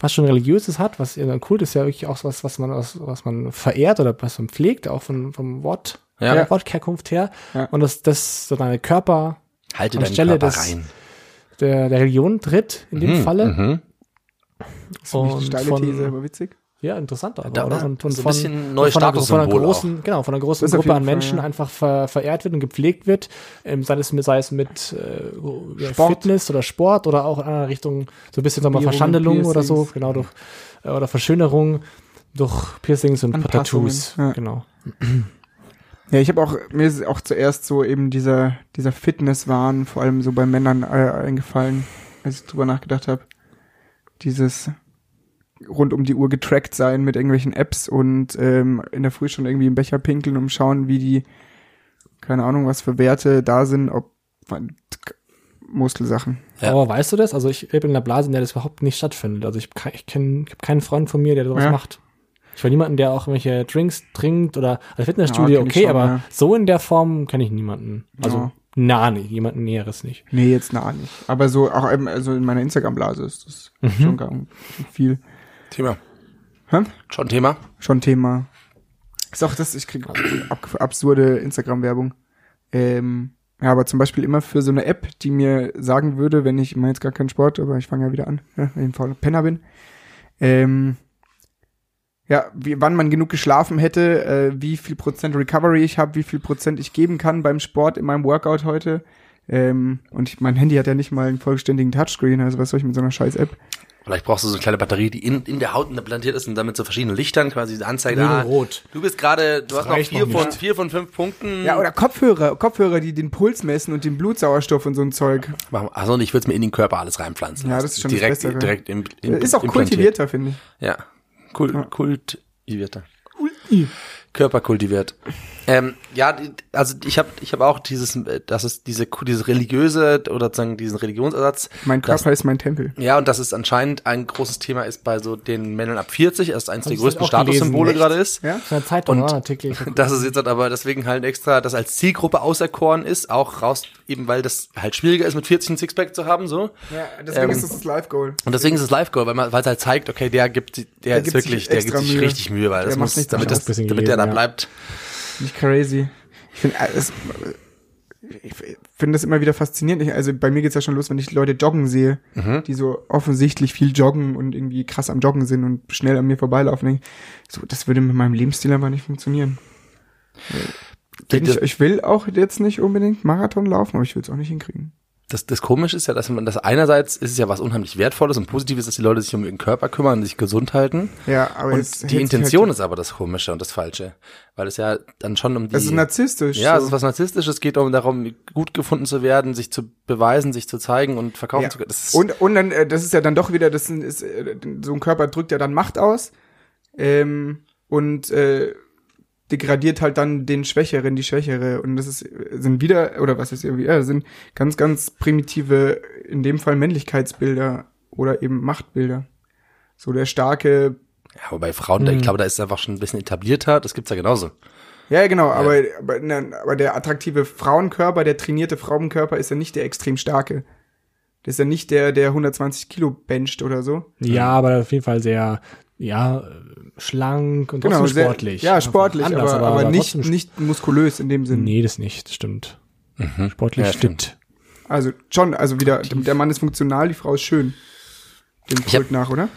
B: was schon Religiöses hat. Was ja, Kult ist ja wirklich auch was, was man, was, was man verehrt oder was man pflegt, auch von, vom Wort,
C: Ja.
B: der Wortherkunft her.
D: Ja.
B: Und dass das so deine Körper
C: Halte
B: Anstelle
C: Körper
B: des-
C: rein.
B: der, der Religion tritt, in dem Falle.
C: Mhm.
D: So nicht
B: Und
D: die steile
B: von-
D: These, aber witzig.
B: Ja, interessant aber,
C: Da-
B: oder? Und, und
C: so ein
B: von,
C: bisschen neues
B: von einer, von einer
C: Statussymbol
B: großen, genau, von einer großen
D: Das
B: Gruppe an Menschen
D: ja.
B: einfach ver, verehrt wird und gepflegt wird, ähm, sei es, mit- sei es mit äh. Fitness oder Sport oder auch in einer Richtung so ein bisschen sagen wir Verschandelung oder so, genau, durch, äh, oder Verschönerung durch Piercings und Tattoos,
D: ja.
B: genau.
D: Ja, ich habe auch, mir ist auch zuerst so eben dieser, dieser Fitnesswahn, vor allem so bei Männern äh, eingefallen, als ich drüber nachgedacht habe. Dieses rund um die Uhr getrackt sein mit irgendwelchen Apps und ähm, in der Früh schon irgendwie im Becher pinkeln und schauen, wie die, keine Ahnung, was für Werte da sind, ob Muskelsachen.
C: Ja.
B: Aber weißt du das? Also ich lebe in einer Blase, in der das überhaupt nicht stattfindet. Also ich, ich kenne ich hab keinen Freund von mir, der sowas
D: Ja.
B: macht. Ich war niemanden, der auch irgendwelche Drinks trinkt oder also Fitnessstudio,
D: kenn ich
B: okay,
D: schon,
B: aber
D: ja.
B: so in der Form kenne ich niemanden. Also
D: Ja.
B: Na, nicht, jemanden Näheres nicht.
D: Nee, jetzt nah nicht. Aber so, auch eben, also in meiner Instagram-Blase ist das
B: Mhm.
D: schon gar viel.
C: Thema.
D: Hä?
C: Schon Thema?
D: Schon Thema. Ist auch das, ich krieg ab, absurde Instagram-Werbung. Ähm, ja, aber zum Beispiel immer für so eine App, die mir sagen würde, wenn ich, ich meine jetzt gar keinen Sport, aber ich fange ja wieder an, ja, wenn ich ein fauler Penner bin, ähm, ja, wie, wann man genug geschlafen hätte, äh, wie viel Prozent Recovery ich habe, wie viel Prozent ich geben kann beim Sport in meinem Workout heute. Ähm, und ich, mein Handy hat ja nicht mal einen vollständigen Touchscreen, also was soll ich mit so einer scheiß App?
C: Vielleicht brauchst du so eine kleine Batterie, die in, in der Haut implantiert ist und damit so verschiedene Lichtern quasi die Anzeige. Ah,
B: rot.
C: Du bist gerade, du hast noch vier
B: noch
C: von,
B: nicht.
C: vier von fünf Punkten.
D: Ja, oder Kopfhörer, Kopfhörer, die den Puls messen und den Blutsauerstoff und so ein Zeug.
C: Und ich würde es mir in den Körper alles reinpflanzen.
D: Ja, das ist schon das
C: direkt,
D: Bessere.
C: direkt im, im,
D: Ist auch kultivierter, finde ich.
C: Ja, Kult, kultivierter. Körper kultiviert. Ähm, ja, also ich habe ich hab auch dieses, äh, das ist diese dieses religiöse oder sozusagen diesen Religionsersatz.
D: Mein Körper ist mein Tempel.
C: ja, und das ist anscheinend ein großes Thema ist bei so den Männern ab 40, das ist eines der größten Statussymbole gerade ist.
D: Ja?
B: Das ist eine Zeitung,
C: Und-?
B: Ein Artikel.
C: Das ist jetzt halt aber deswegen halt extra, das als Zielgruppe auserkoren ist, auch raus, eben weil das halt schwieriger ist, mit 40 ein Sixpack zu haben, so.
D: Ja, deswegen
C: Ähm,
D: ist das das Live-Goal.
C: Und deswegen ist es Live-Goal, weil man, weil es halt zeigt, okay, der gibt, der,
D: Der
C: ist
D: gibt sich
C: wirklich, der gibt sich
D: Mühe.
C: richtig Mühe, weil
D: Der
C: das
D: macht
C: muss,
D: nicht
C: damit,
B: das
C: das,
B: ein bisschen
C: damit der da
B: ja.
C: bleibt.
D: Nicht crazy. Ich finde es, ich finde das immer wieder faszinierend. Ich, also bei mir geht's ja schon los, wenn ich Leute joggen sehe,
C: Mhm.
D: die so offensichtlich viel joggen und irgendwie krass am Joggen sind und schnell an mir vorbeilaufen. So, das würde mit meinem Lebensstil einfach nicht funktionieren. Ich, ich will auch jetzt nicht unbedingt Marathon laufen, aber ich will es auch nicht hinkriegen.
C: Das, das Komische ist ja, dass man das einerseits ist es ja was unheimlich Wertvolles und Positives, dass die Leute sich um ihren Körper kümmern sich gesund halten.
D: Ja, aber es
C: Und
D: hält
C: die
D: sich
C: Intention
D: halt,
C: ist aber das Komische und das Falsche. Weil es ja dann schon um die.
D: Es ist narzisstisch.
C: ja, es
D: so.
C: ist was Narzisstisches, es geht um darum, gut gefunden zu werden, sich zu beweisen, sich zu zeigen und verkaufen
D: Ja.
C: zu können.
D: Und, und dann, äh, das ist ja dann doch wieder, das ist, äh, so ein Körper drückt ja dann Macht aus ähm, und äh, degradiert halt dann den Schwächeren, die Schwächere. Und das ist, sind wieder, oder was ist irgendwie, ja, sind ganz, ganz primitive, in dem Fall Männlichkeitsbilder oder eben Machtbilder. So der starke,
C: ja, aber bei Frauen, ich glaube, da ist es einfach schon ein bisschen etablierter, das gibt's ja genauso.
D: ja ja, genau, aber, aber, ne, aber der attraktive Frauenkörper, der trainierte Frauenkörper ist ja nicht der extrem starke. Das ist ja nicht der, der 120 Kilo bencht oder so.
B: Ja, aber auf jeden Fall sehr, ja, schlank und trotzdem
D: sehr-
B: sportlich.
D: Ja,
B: Einfach
D: sportlich,
B: anders,
D: aber, aber, nicht,
B: trotzdem-
D: nicht muskulös in dem Sinn.
B: Nee, das nicht, stimmt. Sportlich
C: Ja,
B: stimmt.
D: Also schon, also wieder, der Mann ist funktional, die Frau ist schön. Dem Kult nach, oder?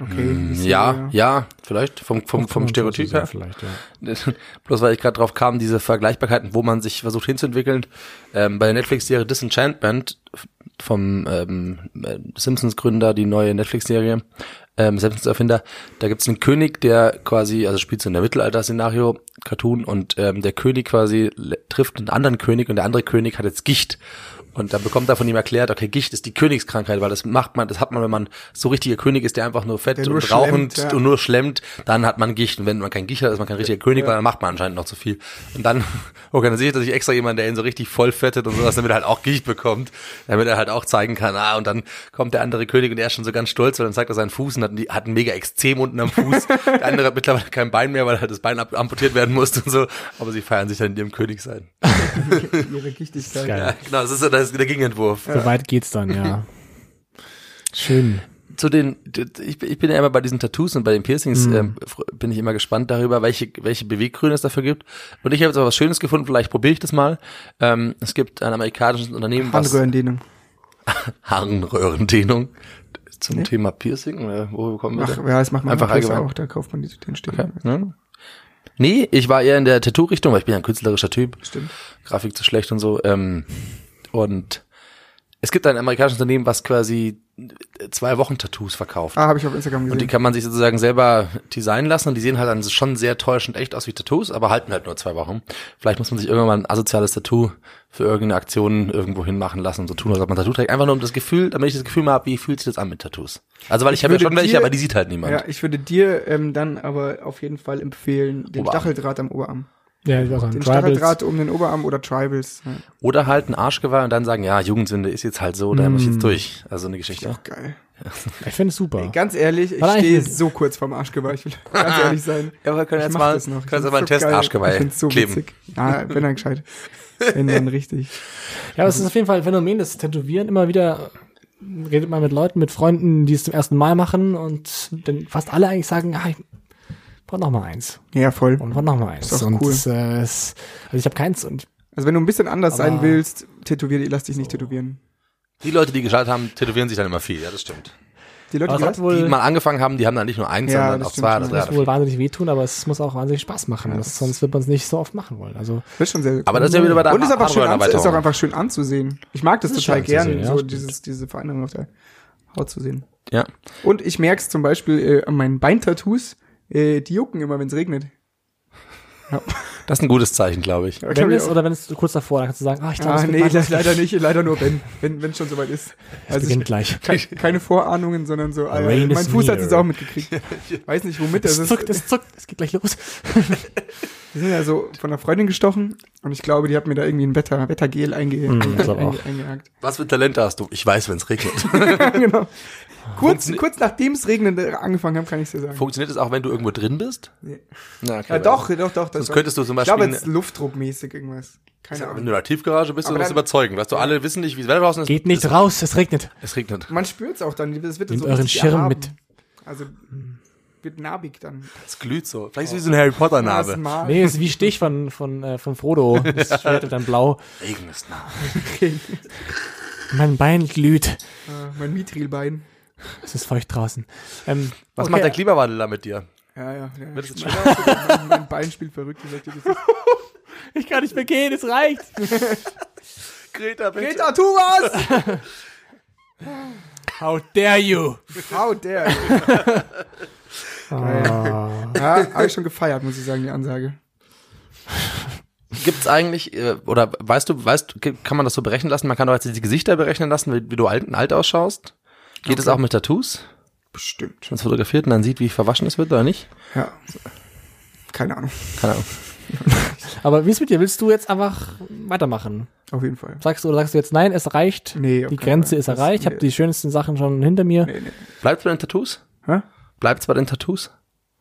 D: Okay. ist
C: Ja, ja, vielleicht vom, vom, vom Stereotyp her.
B: Vielleicht, ja.
C: Bloß weil ich gerade drauf kam, diese Vergleichbarkeiten, wo man sich versucht hinzuentwickeln. Ähm, bei der Netflix-Serie Disenchantment vom ähm, äh, Simpsons-Gründer, die neue Netflix-Serie, ähm, Simpsons-Erfinder, da gibt's einen König, der quasi, also spielt so in der Mittelalter-Szenario, Cartoon, und ähm, der König quasi trifft einen anderen König und der andere König hat jetzt Gicht. Und dann bekommt er von ihm erklärt, okay, Gicht ist die Königskrankheit, weil das macht man, das hat man, wenn man so richtiger König ist, der einfach nur fett
D: nur
C: und rauchend
D: ja.
C: und nur schlemmt, dann hat man Gicht. Und wenn man kein Gicht hat, ist man kein richtiger König, weil dann macht man anscheinend noch zu viel. Und dann organisiert er sich extra jemand, der ihn so richtig voll fettet und sowas, damit er halt auch Gicht bekommt, damit er halt auch zeigen kann, ah, und dann kommt der andere König und er ist schon so ganz stolz, weil dann zeigt er seinen Fuß und hat, hat einen mega Extrem unten am Fuß. der andere hat mittlerweile kein Bein mehr, weil halt das Bein amputiert werden musste und so. Aber sie feiern sich dann in ihrem König sein.
D: ihre Gichtigkeit.
C: Ja, genau, das ist so das ist der Gegenentwurf.
B: So weit geht's dann, ja. Schön.
C: zu den, ich, ich bin ja immer bei diesen Tattoos und bei den Piercings, ähm, fr- bin ich immer gespannt darüber, welche, welche Beweggründe es dafür gibt. Und ich habe jetzt auch was Schönes gefunden, vielleicht probiere ich das mal. Ähm, es gibt ein amerikanisches Unternehmen, was
D: Handröhrendehnung.
C: Harnröhrendehnung zum Thema Piercing, oder wo kommen wir
D: Ach,
C: da?
D: ja, das macht man
C: Einfach allgemein.
D: auch, da kauft man die, den Stich.
C: Okay. Ja. Nee, ich war eher in der Tattoo-Richtung, weil ich bin ja ein künstlerischer Typ.
D: Stimmt.
C: Grafik zu schlecht und so. Ähm, und es gibt ein amerikanisches Unternehmen, was quasi zwei Wochen Tattoos verkauft.
D: Ah, habe ich auf Instagram
C: Und die
D: gesehen.
C: kann man sich sozusagen selber designen lassen und die sehen halt dann schon sehr täuschend echt aus wie Tattoos, aber halten halt nur zwei Wochen. Vielleicht muss man sich irgendwann mal ein asoziales Tattoo für irgendeine Aktion irgendwo hin machen lassen und so tun, als ob man Tattoo trägt. Einfach nur um das Gefühl, damit ich das Gefühl mal habe, wie fühlt sich das an mit Tattoos. Also weil ich, habe ja schon welche,
D: dir-
C: aber die sieht halt niemand.
D: Ja, ich würde dir ähm, dann aber auf jeden Fall empfehlen, den
C: Oberarm.
D: Stacheldraht am Oberarm.
B: Ja, ich weiß auch,
D: Den
B: Tribals.
D: Stacheldraht um den Oberarm oder Tribals. Ja,
C: Oder halt ein Arschgeweih und dann sagen, ja, Jugendsünde ist jetzt halt so, da muss ich jetzt durch. Also eine Geschichte.
D: geil.
B: Ich finde es super.
D: Ey, ganz ehrlich, ich stehe so kurz vorm Arschgeweih. Ich will ganz ehrlich sein.
C: Ja, wir können
D: Ich
C: jetzt mal,
D: das noch. Ich
C: können jetzt mal einen
D: so
C: Test
D: geil.
C: Arschgeweih
D: so
C: kleben.
D: witzig. Ja, wenn dann gescheit. Wenn dann richtig.
B: Ja, aber es ist auf jeden Fall ein Phänomen, das Tätowieren immer wieder redet man mit Leuten, mit Freunden, die es zum ersten Mal machen und dann fast alle eigentlich sagen, ah, ich brauch noch mal eins
D: Ja, voll.
B: und brauch noch mal eins.
D: Ist doch
B: und
D: cool.
B: das, äh, es, also ich habe keins und
D: Also wenn du ein bisschen anders sein willst, tätowier, lass dich nicht tätowieren.
C: Die Leute, die geschaltet haben, tätowieren sich dann immer viel, ja, das stimmt.
D: Die Leute, die
B: es wohl,
C: Die mal angefangen haben, die haben dann nicht nur eins,
D: Ja,
C: sondern auch
D: stimmt
C: zwei
D: schon.
C: oder drei.
B: das
C: oder
B: wohl wahnsinnig wehtun, aber es muss auch wahnsinnig Spaß machen. Das, sonst wird man es nicht so oft machen wollen. Also
D: Das ist schon sehr
C: Aber das ist ja wieder bei der
D: Und ist einfach schön anzu ist auch einfach schön anzusehen. Ich mag das,
B: Das
D: total gern,
B: ja,
D: so dieses, diese Veränderung auf der Haut zu sehen.
C: Ja.
D: Und ich merke es zum Beispiel äh, an meinen Beintattoos, äh, die jucken immer, wenn es regnet.
C: Das ist ein gutes Zeichen, glaube ich.
D: Ja,
B: wenn
D: glaub ich
B: es oder wenn es kurz davor, dann kannst du sagen, ah, ich glaube,
D: Ah, nee, leider nicht, leider nur wenn, wenn es schon soweit ist.
B: Es
D: Also
B: beginnt
D: ich,
B: gleich.
D: ke keine Vorahnungen, sondern so,
B: Rain
D: mein Fuß hat
B: near.
D: es auch mitgekriegt. Weiß nicht, womit das
B: Es
D: ist.
B: zuckt, es zuckt, es geht gleich los.
D: Wir sind ja so von einer Freundin gestochen und ich glaube, die hat mir da irgendwie ein Wetter, Wettergel einge
B: Mm,
D: einge eingehakt.
C: Was für Talente hast du? Ich weiß, wenn es regnet.
D: genau. Kurz, kurz nachdem es regnen äh, angefangen haben, kann ich dir sagen.
C: Funktioniert es auch, wenn du irgendwo drin bist?
D: Nee.
C: Na, okay,
D: Ja, doch, doch, doch. Das
C: Sonst könntest du zum
D: Ich glaube,
C: Beispiel
D: jetzt luftdruckmäßig irgendwas. Keine
C: Wenn
D: Ahnung.
C: du in der Tiefgarage bist, du musst
D: dann-
C: überzeugen. Weißt du, alle wissen nicht, wie es Wetter draußen ist.
B: Geht nicht
C: es,
B: raus, es regnet.
C: Es regnet.
D: Man spürt es auch dann. Es wird
B: Nehmt
D: so
B: euren Schirm
D: erhaben.
B: mit.
D: Also wird narbig dann.
C: Es glüht so. Vielleicht ist es wie so ein Harry Potter Narbe.
B: Nee, es ist wie Stich von, von, äh, von Frodo. Das Schwert wird dann blau.
C: Regen ist nah.
B: Mein Bein glüht.
D: Äh, mein Mithrilbein.
B: Es ist feucht draußen. Ähm,
C: Was
B: okay.
C: macht der Klimawandel da mit dir?
D: Ja, ja. ja.
C: Wird es
D: mein, mein Bein spielt verrückt. Ich sag dir, das ist
B: Ich kann nicht mehr gehen, es reicht.
C: Greta, bitte.
D: Greta, tu was!
B: How dare you?
D: How dare you.
B: Ah.
D: Ja, habe ich schon gefeiert, muss ich sagen, die Ansage.
C: Gibt's eigentlich, äh, oder weißt du, weißt kann man das so berechnen lassen? Man kann doch jetzt die Gesichter berechnen lassen, wie, wie du alt, alt ausschaust. Geht es auch mit Tattoos?
D: Bestimmt.
C: Wenn es fotografiert und dann sieht, wie verwaschen es wird oder nicht?
D: Ja. Keine Ahnung.
C: Keine Ahnung.
B: Aber wie ist mit dir? Willst du jetzt einfach weitermachen?
D: Auf jeden Fall.
B: Sagst du oder sagst du jetzt, nein, es reicht?
D: Nee, auf
B: die Grenze ist erreicht. Ich habe
D: nee.
B: die schönsten Sachen schon hinter mir.
D: Nee, nee.
C: Bleibt's bei den Tattoos?
D: Hä?
C: Bleibt's bei den Tattoos?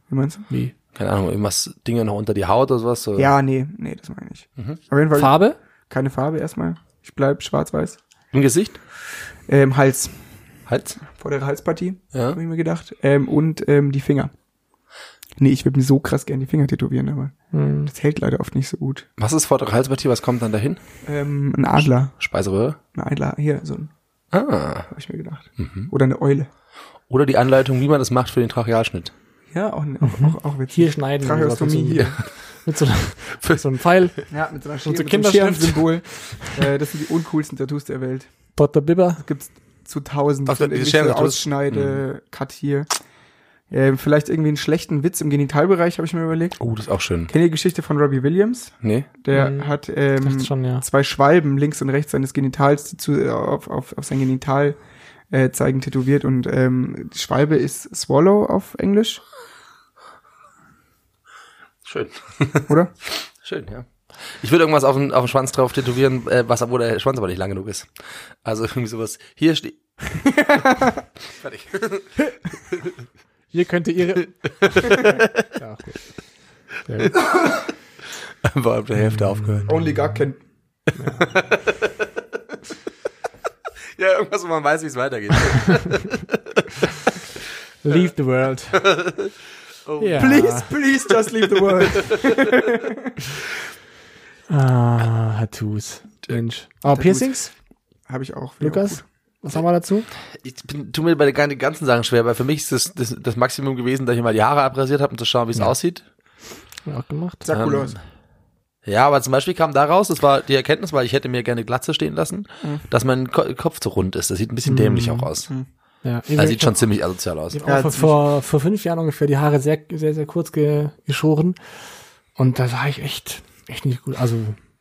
D: Wie meinst du?
B: Wie?
C: Keine Ahnung, irgendwas, Dinge noch unter die Haut oder sowas? So.
D: Ja, nee, nee, das meine ich.
C: Mhm.
D: Auf jeden Fall
B: Farbe?
D: keine Farbe erstmal. Ich bleib schwarz-weiß.
C: Im Gesicht?
D: Ähm, Hals.
C: Hals?
D: Vordere Halspartie,
C: Ja.
D: habe ich mir gedacht. Ähm, und ähm, die Finger. Nee, ich würde mir so krass gerne die Finger tätowieren, aber
B: Hm.
D: das hält leider oft nicht so gut.
C: Was ist vordere Halspartie? Was kommt dann dahin?
D: Ähm, ein Adler.
C: Speiseröhre?
D: Ein Adler, hier, so ein,
C: Ah.
D: habe ich mir gedacht.
C: Mhm.
D: Oder eine Eule.
C: Oder die Anleitung, wie man das macht für den Trachealschnitt.
D: Ja, auch, auch, auch, auch witzig.
B: Hier schneiden.
D: Tracheostomie
B: mit
D: hier.
B: Mit so, mit so einem Pfeil.
D: Ja, mit so einer Schere, mit so einem
B: Kinderschrift.
D: Scherensymbol. äh, das sind die uncoolsten Tattoos der Welt.
B: Potter Bibber.
D: Gibt's zu tausend
C: Ach,
D: so
C: Scherentattoos?
D: Ausschneide, Cut hier. Ähm, vielleicht irgendwie einen schlechten Witz im Genitalbereich, habe ich mir überlegt.
C: Oh, das ist auch schön.
D: Kennt ihr die Geschichte von Robbie Williams?
C: Nee?
D: Der
B: Hm,
D: hat ähm,
B: schon, ja.
D: zwei Schwalben links und rechts seines Genitals zu, äh, auf, auf, auf sein Genital äh, zeigen tätowiert und ähm, die Schwalbe ist Swallow auf Englisch,
C: Schön.
D: oder?
C: Schön, ja. Ich würde irgendwas auf den, auf den Schwanz drauf tätowieren, äh, was, wo der Schwanz aber nicht lang genug ist. Also irgendwie sowas. Hier steht. Fertig.
B: Hier könnte ihre. ja, gut. Sehr gut.
C: War ab der Hälfte aufgehört.
D: Only God can.
C: Ja, irgendwas, wo man weiß, wie es weitergeht.
B: Leave the world.
C: Oh.
B: Ja.
D: Please, please just leave the world.
B: Ah, Tattoos. Mensch. Aber
D: Tattoos.
B: Piercings?
D: Habe ich auch.
B: Lukas? Was haben wir dazu?
C: Ich bin, tu mir bei den ganzen Sachen schwer, weil für mich ist das, das, das Maximum gewesen, dass ich mal die Haare abrasiert habe, um zu schauen, wie es aussieht.
B: Haben wir auch gemacht.
D: Sag cool
C: Ähm,
D: aus.
C: Ja, aber zum Beispiel kam da raus, das war die Erkenntnis, weil ich hätte mir gerne Glatze stehen lassen, dass mein Ko Kopf zu rund ist. Das sieht ein bisschen dämlich auch aus.
B: Ja,
C: Das sieht schon ziemlich asozial aus.
B: Ich
D: Ja,
B: habe vor,
D: ziemlich.
B: vor, vor fünf Jahren ungefähr die Haare sehr, sehr, sehr kurz ge, geschoren. Und da war ich echt, echt nicht gut. Also,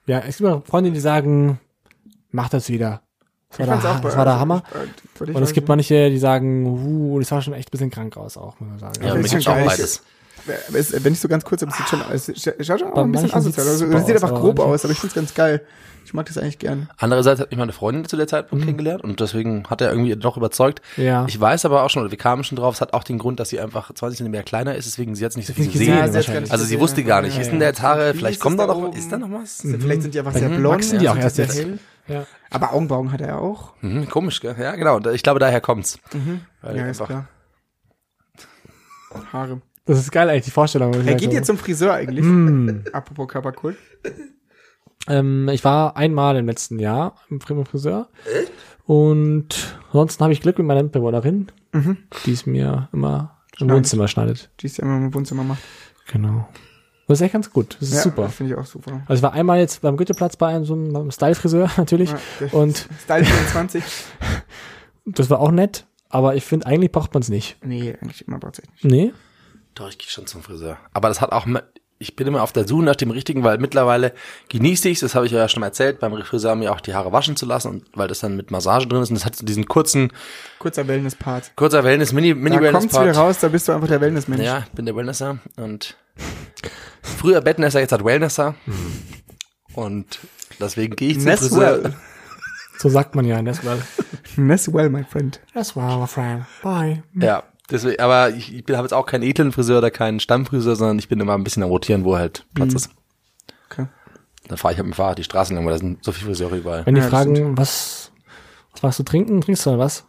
B: ja, es gibt immer Freunde, die sagen, mach das wieder. Das war, der,
D: auch bei-
B: das war der Hammer. Und es gibt manche, die sagen, uh, das sah schon echt ein bisschen krank aus auch, muss man sagen.
C: Ja,
D: das
C: mir
D: ist
C: gibt's
D: schon
C: auch beides.
D: Es, wenn ich so ganz kurz, aber es sieht schon, es schaut schon auch ein bisschen asozial aus. Es sieht einfach grob aus, aber ich find's ganz geil. Ich mag das eigentlich gern.
C: Andererseits hat mich meine Freundin zu der Zeitpunkt kennengelernt und deswegen hat er irgendwie doch überzeugt.
B: Ja.
C: Ich weiß aber auch schon, oder wir kamen schon drauf, es hat auch den Grund, dass sie einfach 20 Zentimeter kleiner ist, deswegen sie jetzt nicht so viel gesehen.
B: gesehen,
D: sie.
C: Also sie wusste gar nicht,
D: ja,
C: ist
D: ja.
C: denn der jetzt Haare, vielleicht kommt
D: es
C: da noch,
D: oben?
C: ist da noch was?
D: Vielleicht sind die einfach sehr
C: Mhm.
D: blond.
B: Wachsen die auch erst jetzt. Ja.
D: Aber Augenbrauen hat er auch.
C: Mhm, komisch, gell? Ja, genau. Ich glaube, daher kommt's. Weil
D: ja, ist klar. Haare.
B: Das ist geil eigentlich, die Vorstellung.
D: Er geht jetzt zum Friseur eigentlich.
B: Hm.
D: Apropos Körperkult.
B: Ähm, ich war einmal im letzten Jahr im Friseur. Und ansonsten habe ich Glück mit meiner Mitbewohnerin, die es mir immer im
D: Schneidet.
B: Wohnzimmer schneidet.
D: Die es ja immer im Wohnzimmer macht.
B: Genau. Das ist echt ganz gut. Das ist
D: ja,
B: super.
D: Finde ich auch super.
B: Also ich war einmal jetzt beim Goetheplatz bei einem so einem Style-Friseur natürlich.
D: Ja,
B: Und
D: Style 24.
B: das war auch nett. Aber ich finde, eigentlich braucht man es nicht.
D: nee, eigentlich immer tatsächlich.
B: Nee?
C: Doch, ich gehe schon zum Friseur. Aber das hat auch, ich bin immer auf der Suche nach dem Richtigen, weil mittlerweile genieße ich das habe ich ja schon mal erzählt, beim Friseur mir auch die Haare waschen zu lassen und weil das dann mit Massage drin ist und das hat so diesen kurzen,
D: Kurzer Wellness-Part.
C: kurzer Wellness, Mini, Mini
D: Da
C: Wellness
D: kommt's wieder raus, da bist du einfach der Wellness-Mensch.
C: Ja, ich bin der Wellnesser und früher Bettnesser, jetzt hat Wellnesser. Und deswegen gehe ich zum
D: Ness
C: Friseur.
D: well.
B: So sagt man ja. Das war,
D: Ness well, my friend.
B: war my friend. Bye.
C: Ja, deswegen, aber ich, ich habe jetzt auch keinen edlen Friseur oder keinen Stammfriseur, sondern ich bin immer ein bisschen am rotieren, wo halt Platz ist.
D: Okay.
C: Dann fahre ich halt mit dem Fahrrad die Straßen lang, weil da sind so viele Friseure überall.
B: Wenn die
D: Ja,
B: fragen, was, was machst du trinken? Trinkst du was?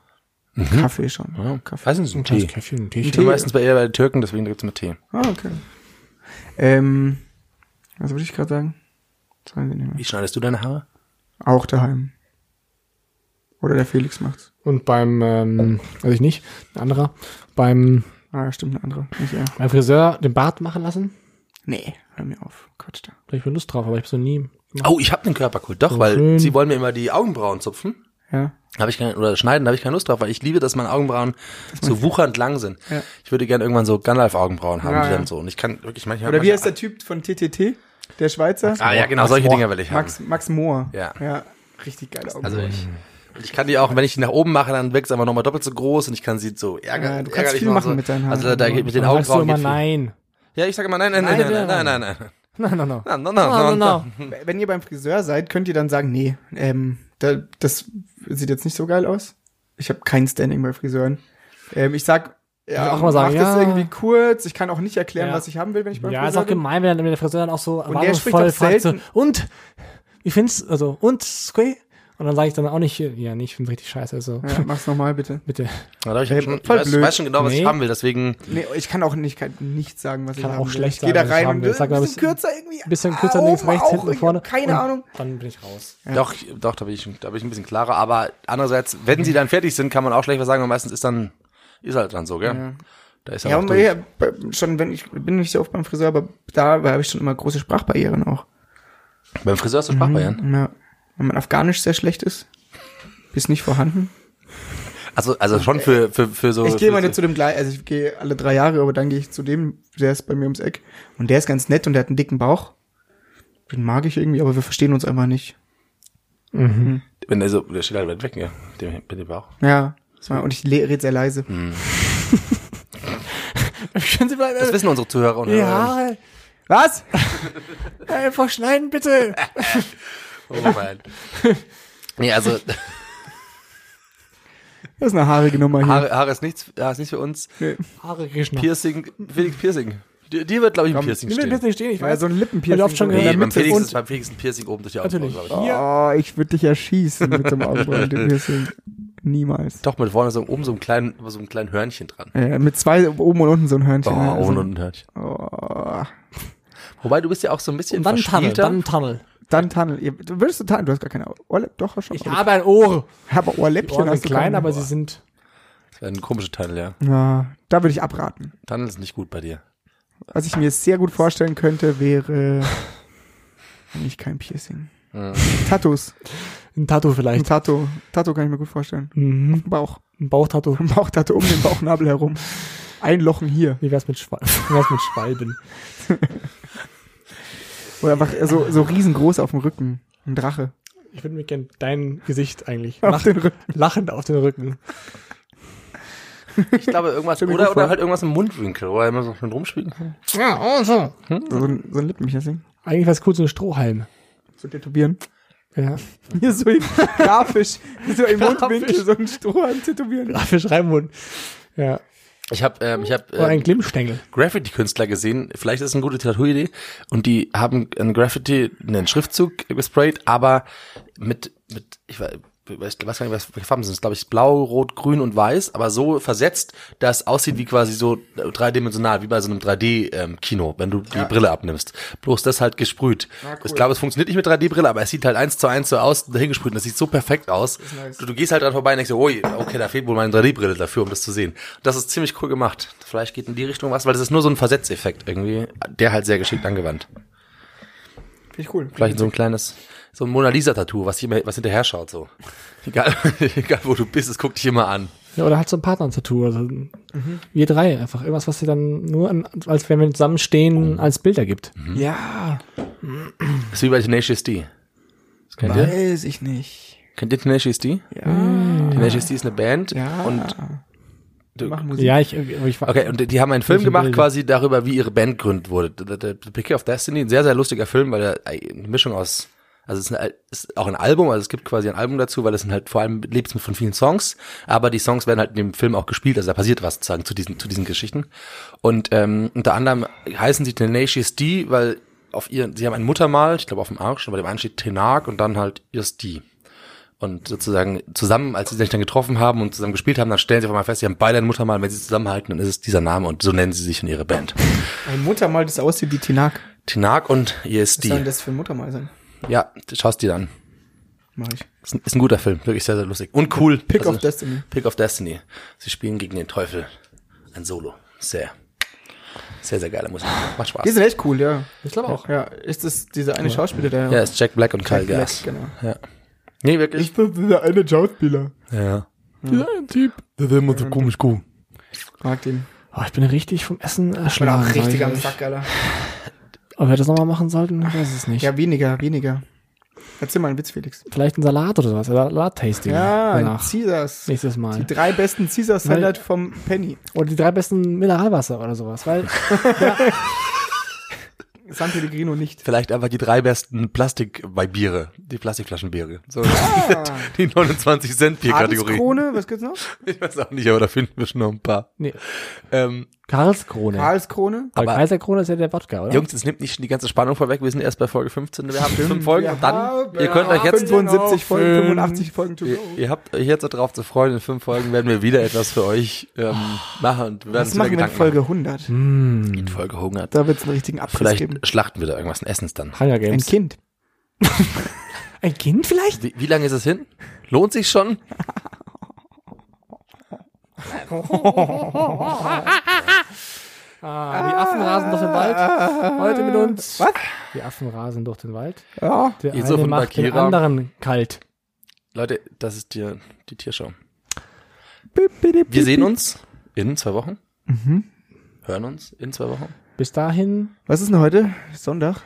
D: Kaffee schon.
C: Ja,
D: Kaffee.
C: weiß nicht, ein Tee.
B: Kaffee, ein
C: Ich
B: Tee.
C: bin meistens bei eher bei den Türken, deswegen gibt's mit Tee.
D: Ah, okay. Ähm, was würde ich gerade sagen? Ich.
C: Wie schneidest du deine Haare?
D: Auch daheim. Oder der Felix macht's.
B: Und beim, ähm, also ich nicht, ein anderer, beim,
D: Ah, ja, stimmt, eine andere. Nicht er.
B: beim Friseur den Bart machen lassen.
D: Nee, hör mir auf. Quatsch da.
B: Da hab ich mir Lust drauf, aber ich habe so nie gemacht.
C: Oh, ich habe den Körperkult, doch,
B: So
C: weil
B: schön.
C: sie wollen mir immer die Augenbrauen zupfen.
D: Ja.
C: Habe ich keine, oder schneiden, da habe ich keine Lust drauf, weil ich liebe, dass meine Augenbrauen so wuchernd lang sind.
D: Ja.
C: Ich würde gerne irgendwann so Gandalf-Augenbrauen haben,
D: Ja,
C: die
D: ja.
C: dann so. Und ich kann wirklich manchmal.
D: Oder wie heißt der Typ von TTT? Der Schweizer?
C: Ah ja, genau,
B: Max
C: solche
B: Mohr.
C: Dinger will ich haben.
D: Max, Max Mohr.
C: Ja.
D: Ja, richtig geile Augen.
C: Also ich, ich kann die auch, wenn ich die nach oben mache, dann wirkt es einfach nochmal doppelt so groß und ich kann sie so ärgern.
D: Ja, du kannst viel
C: machen, so.
D: mit deinen Haaren.
C: Also da, geht mit den
B: Dann sagst du
C: Augenbrauen.
B: immer nein.
C: Ja, ich sage immer nein, nein, nein,
B: Nein,
C: nein, nein,
B: nein,
C: nein, nein.
B: Nein, nein, nein.
C: Nein, nein.
D: Wenn ihr beim Friseur seid, könnt ihr dann sagen, nee, ähm, da, das sieht jetzt nicht so geil aus. Ich habe kein Standing bei Friseuren. Ähm, ich sag, ja,
B: auch mal sagen,
D: mach das
B: ja.
D: irgendwie kurz. Ich kann auch nicht erklären,
B: Ja.
D: was ich haben will, wenn ich beim
B: Ja, ist
D: Friseur
B: auch
D: bin.
B: gemein, wenn der Friseur dann auch so
D: Und der spricht auch
B: fragt so,
D: selten.
B: und? Wie findest also, und, Squay? Und dann sage ich dann auch nicht, ja, nee, ich finde richtig scheiße, also,
D: Ja, mach's nochmal bitte.
B: bitte.
C: Ja, ich, hab
D: Ey,
C: schon, ich, weiß,
D: blöd.
C: weiß schon genau, was ich
B: Nee.
C: haben will, deswegen.
D: Nee, ich kann auch nicht, kann nicht sagen, was
B: Kann
D: ich
B: auch
D: haben will.
B: schlecht
D: Ich gehe da
B: ich
D: rein und
B: will.
D: ein
B: Sag mal,
D: bisschen
B: bisschen-
D: kürzer irgendwie.
B: Bisschen kürzer
D: Ah,
B: links, rechts,
D: auch,
B: hinten,
D: ich
B: vorne.
D: Keine Ahnung.
B: Dann bin ich raus.
C: Doch, doch, da bin ich, da bin ich ein bisschen klarer. Aber andererseits, wenn sie dann fertig sind, kann man auch schlecht was sagen, weil meistens ist dann, ist halt dann so, gell?
D: Ja.
C: Da ist er
D: Ja,
C: auch
D: ja, schon, wenn ich bin nicht so oft beim Friseur, aber da habe ich schon immer große Sprachbarrieren auch.
C: Beim Friseur ist so Sprachbarrieren.
D: Ja. Wenn man Afghanisch sehr schlecht ist, ist nicht vorhanden.
C: Also, also schon für, für, für so.
D: Ich gehe mal nicht zu dem gleich, also ich gehe alle drei Jahre, aber dann gehe ich zu dem, der ist bei mir ums Eck. Und der ist ganz nett und der hat einen dicken Bauch. Den mag ich irgendwie, aber wir verstehen uns einfach nicht.
C: Wenn der so, der steht halt weit weg, ja. Dem, mit dem Bauch.
D: Ja. und ich le- red sehr leise.
B: Mal,
C: Das wissen unsere Zuhörer und
B: ja,
D: Was?
B: einfach schneiden, bitte.
C: Oh mein. Nee, also
D: Das ist eine haarige Nummer hier.
C: Haare, Haare ist nichts, Haare ist nichts für uns.
D: Nee.
B: Haare Krishna.
C: Piercing, Felix Piercing. Dir, dir wird, glaube ich, ein
D: Komm,
C: Piercing
B: Ich
C: stehen.
B: jetzt nicht stehen, ich
D: Ja,
B: weiß.
D: so ein
B: Weil
D: Lippenpiercing.
B: du oft schon
D: so
C: Nee, beim. Felix,
B: und-
C: ist, beim Felix ist ein Piercing oben durch die Augen,
B: Natürlich.
C: glaube ich.
B: Hier.
D: Oh, ich würde dich erschießen mit dem Augenbrauen-Piercing. Niemals.
C: Doch, mit vorne so oben so einem kleinen, so einem kleinen Hörnchen dran.
D: Äh, mit zwei oben und unten so ein Hörnchen.
C: Oh,
D: ja, also,
C: oben und ein Hörnchen.
D: Oh.
C: Wobei, du bist ja auch so ein bisschen
B: Und dann Tunnel,
C: verspielter.
B: Dann Tunnel.
D: Tunnel. Du würdest du Tunnel, du hast gar keine Ohrläppchen. Doch, schon.
B: Ich habe ein Ohr.
D: aber
B: Die
D: Ohrläppchen
B: Ohren
D: hast
B: sind klein, aber sie sind,
C: Das wäre ein komischer Teil, ja.
D: Ja, da würde ich abraten.
C: Tunnel ist nicht gut bei dir.
D: Was ich mir sehr gut vorstellen könnte, wäre eigentlich kein Piercing. Tattoos.
B: ein Tattoo
D: Ein
B: vielleicht.
D: Tattoo. Tattoo kann ich mir gut vorstellen.
B: Mhm.
D: Bauch.
B: Ein Bauchtattoo.
D: Ein Bauchtattoo um den Bauchnabel herum. Einlochen hier.
B: Wie wär's mit, Schwal Wie wär's mit Schwalben?
D: Oder einfach so, so riesengroß auf dem Rücken. Ein Drache.
B: Ich würde mir gerne dein Gesicht eigentlich.
D: Auf
B: Lach,
D: den Rücken.
B: lachend auf den Rücken.
C: Ich glaube irgendwas, oder,
D: vor.
C: oder halt irgendwas im Mundwinkel, wo er immer so schön rumspielen kann.
B: Ja, oh, so.
D: So ein, so ein Lippenpiercing.
B: Eigentlich wäre es cool, so ein Strohhalm.
D: So tätowieren.
B: Ja.
D: Hier so im, grafisch, so im Mundwinkel so ein Strohhalm tätowieren.
B: Grafisch Reimund. Ja.
C: Ich habe ähm, ich hab,
B: Oder ein
C: ähm,
B: Glimmstängel.
C: Graffiti-Künstler gesehen. Vielleicht ist es eine gute Literatur-Idee. Und die haben ein Graffiti, einen Schriftzug gesprayt, aber mit, mit, ich weiß, ich weiß gar nicht, was welche Farben sind. Es glaube ich blau, rot, grün und weiß, aber so versetzt, dass es aussieht wie quasi so dreidimensional, wie bei so einem 3D-Kino, wenn du die Brille abnimmst. Bloß das halt gesprüht. Ich glaube, es funktioniert nicht mit 3D-Brille, aber es sieht halt eins zu eins so aus, dahin gesprüht. Und das sieht so perfekt aus. Du, du gehst halt dran vorbei und denkst ui, okay, da fehlt wohl meine 3D-Brille dafür, um das zu sehen. Das ist ziemlich cool gemacht. Vielleicht geht in die Richtung was, weil das ist nur so ein Versetzeffekt irgendwie, der halt sehr geschickt angewandt.
D: Finde ich cool.
C: Vielleicht so ein kleines, so ein Mona Lisa-Tattoo, was, immer- was hinterher schaut, so. Egal, egal wo du bist, es guckt dich immer an.
B: Ja, oder halt so ein Partner-Tattoo. Also Wir drei einfach. Irgendwas, was dir dann nur, an, als wenn wir zusammenstehen, als Bilder gibt.
D: Ja,
C: Das ist wie bei Tenacious D. Das kennt ihr?
D: weiß ich nicht.
C: Kennt ihr Tenacious D?
D: Ja,
C: Tenacious D ist eine Band
D: ja.
C: und
D: Wir machen Musik.
B: Ja, ich, ich war.
C: Okay, und die haben einen Film gemacht
B: Bilder?
C: quasi darüber, wie ihre Band gegründet wurde. The, the, the Picky of Destiny, ein sehr, sehr lustiger Film, weil er eine Mischung aus, also es ist, ein, ist auch ein Album, also es gibt quasi ein Album dazu, weil es sind halt vor allem lebt von vielen Songs, aber die Songs werden halt in dem Film auch gespielt, also da passiert was sozusagen zu diesen, zu diesen Geschichten. Und ähm, unter anderem heißen sie Tenacious D, weil auf ihren, sie haben ein Muttermal, ich glaube auf dem Arsch, aber dem einen steht Tenak und dann halt Irs D. Und sozusagen zusammen, als sie sich dann getroffen haben und zusammen gespielt haben, dann stellen sie einfach mal fest, sie haben beide ein Muttermal, wenn sie zusammenhalten, dann ist es dieser Name und so nennen sie sich in ihre Band.
D: Ein Muttermal, das aussieht wie Tinak.
C: Tinak und
D: Was soll denn
C: ESD.
D: das für ein Muttermal sein?
C: Ja, schaust dir an.
D: Mach ich.
C: Ist ein, ist ein guter Film, wirklich sehr, sehr lustig. Und cool.
D: Pick
C: Also,
D: of Destiny.
C: Pick of Destiny. Sie spielen gegen den Teufel. Ein Solo. Sehr, sehr, sehr geile Musik. Macht Spaß.
D: Die sind echt cool, ja.
B: Ich glaube auch.
D: Ja, ist das dieser eine Schauspieler, der.
C: Ja, ist Jack Black und Kyle
D: Black,
C: Gass.
D: genau.
C: Ja. Nee, wirklich.
D: bin dieser eine Schauspieler.
C: Ja.
B: Ja, ein Typ.
C: Der will immer so komisch gut.
D: Mag den.
B: Oh, ich bin richtig vom Essen
D: Ich bin
B: erschlagen.
D: auch richtig am. Sack, Alter.
B: Ob wir das nochmal machen sollten, ich weiß es nicht.
D: Ja, weniger, weniger. Erzähl mal einen Witz, Felix.
B: Vielleicht ein Salat oder sowas. Salat-Tasting.
D: Ja, ein
B: danach.
D: Caesars.
B: Nächstes Mal.
D: Die drei besten Caesar Salad vom Penny.
B: Oder die drei besten Mineralwasser oder sowas. Weil
D: San Pellegrino nicht.
C: Vielleicht einfach die drei besten Plastik-Biere. Die Plastikflaschenbiere. So, die 29 Cent Bierkategorie.
D: Adelskrone, was gibt's noch?
C: Ich weiß auch nicht, aber da finden wir schon noch ein paar.
B: nee,
C: Ähm,
B: Karlskrone.
D: Karlskrone.
C: Aber-
B: Kaiserkrone ist ja der Wodka, oder?
C: Jungs, es nimmt nicht die ganze Spannung vorweg. Wir sind erst bei Folge 15. Wir haben fünf Folgen und dann,
D: haben-
C: ihr könnt euch jetzt,
D: 75 Folgen,
B: fünf.
D: 85 Folgen to
C: ihr,
D: go.
C: ihr habt euch jetzt darauf zu freuen. In fünf Folgen werden wir wieder etwas für euch ähm, machen und wir werden
D: Was machen wir in Folge 100?
C: machen. In Folge hungert.
D: Da wird's einen richtigen Abriss
C: Vielleicht
D: geben.
C: schlachten wir da irgendwas und essen es dann.
B: Hunger
D: Ein
B: Games.
D: Kind.
B: Ein Kind vielleicht?
C: Wie, wie lange ist es hin? Lohnt sich schon?
B: Ah, die Affen rasen durch den Wald. Heute mit uns.
D: Was?
B: Die Affen rasen durch den Wald.
D: Ja.
B: Der
C: Ihr so
B: eine
C: von
B: macht den
C: Bakira.
B: anderen kalt.
C: Leute, das ist die, die Tierschau. Wir sehen uns in zwei Wochen. Hören uns in zwei Wochen.
B: Bis dahin
D: Was ist denn heute? Sonntag?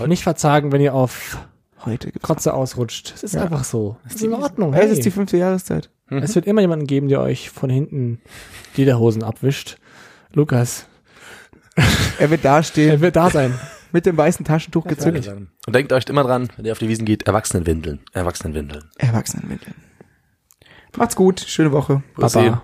C: Heute
B: nicht verzagen, wenn ihr auf
D: Heute gibt's.
B: Kotze ausrutscht. Es ist einfach so. Es ist in Ordnung.
D: Es
B: Hey.
D: ist die fünfte Jahreszeit.
B: Es wird immer jemanden geben, der euch von hinten die Lederhosen abwischt. Lukas,
D: Er wird
B: er
D: dastehen,
B: wird da sein.
D: mit dem weißen Taschentuch gezückt.
C: Und denkt euch immer dran, wenn ihr auf die Wiesen geht, Erwachsenenwindeln. Erwachsenenwindeln.
D: Erwachsenenmittel. Macht's gut, schöne Woche.
C: Bussi.
B: Baba.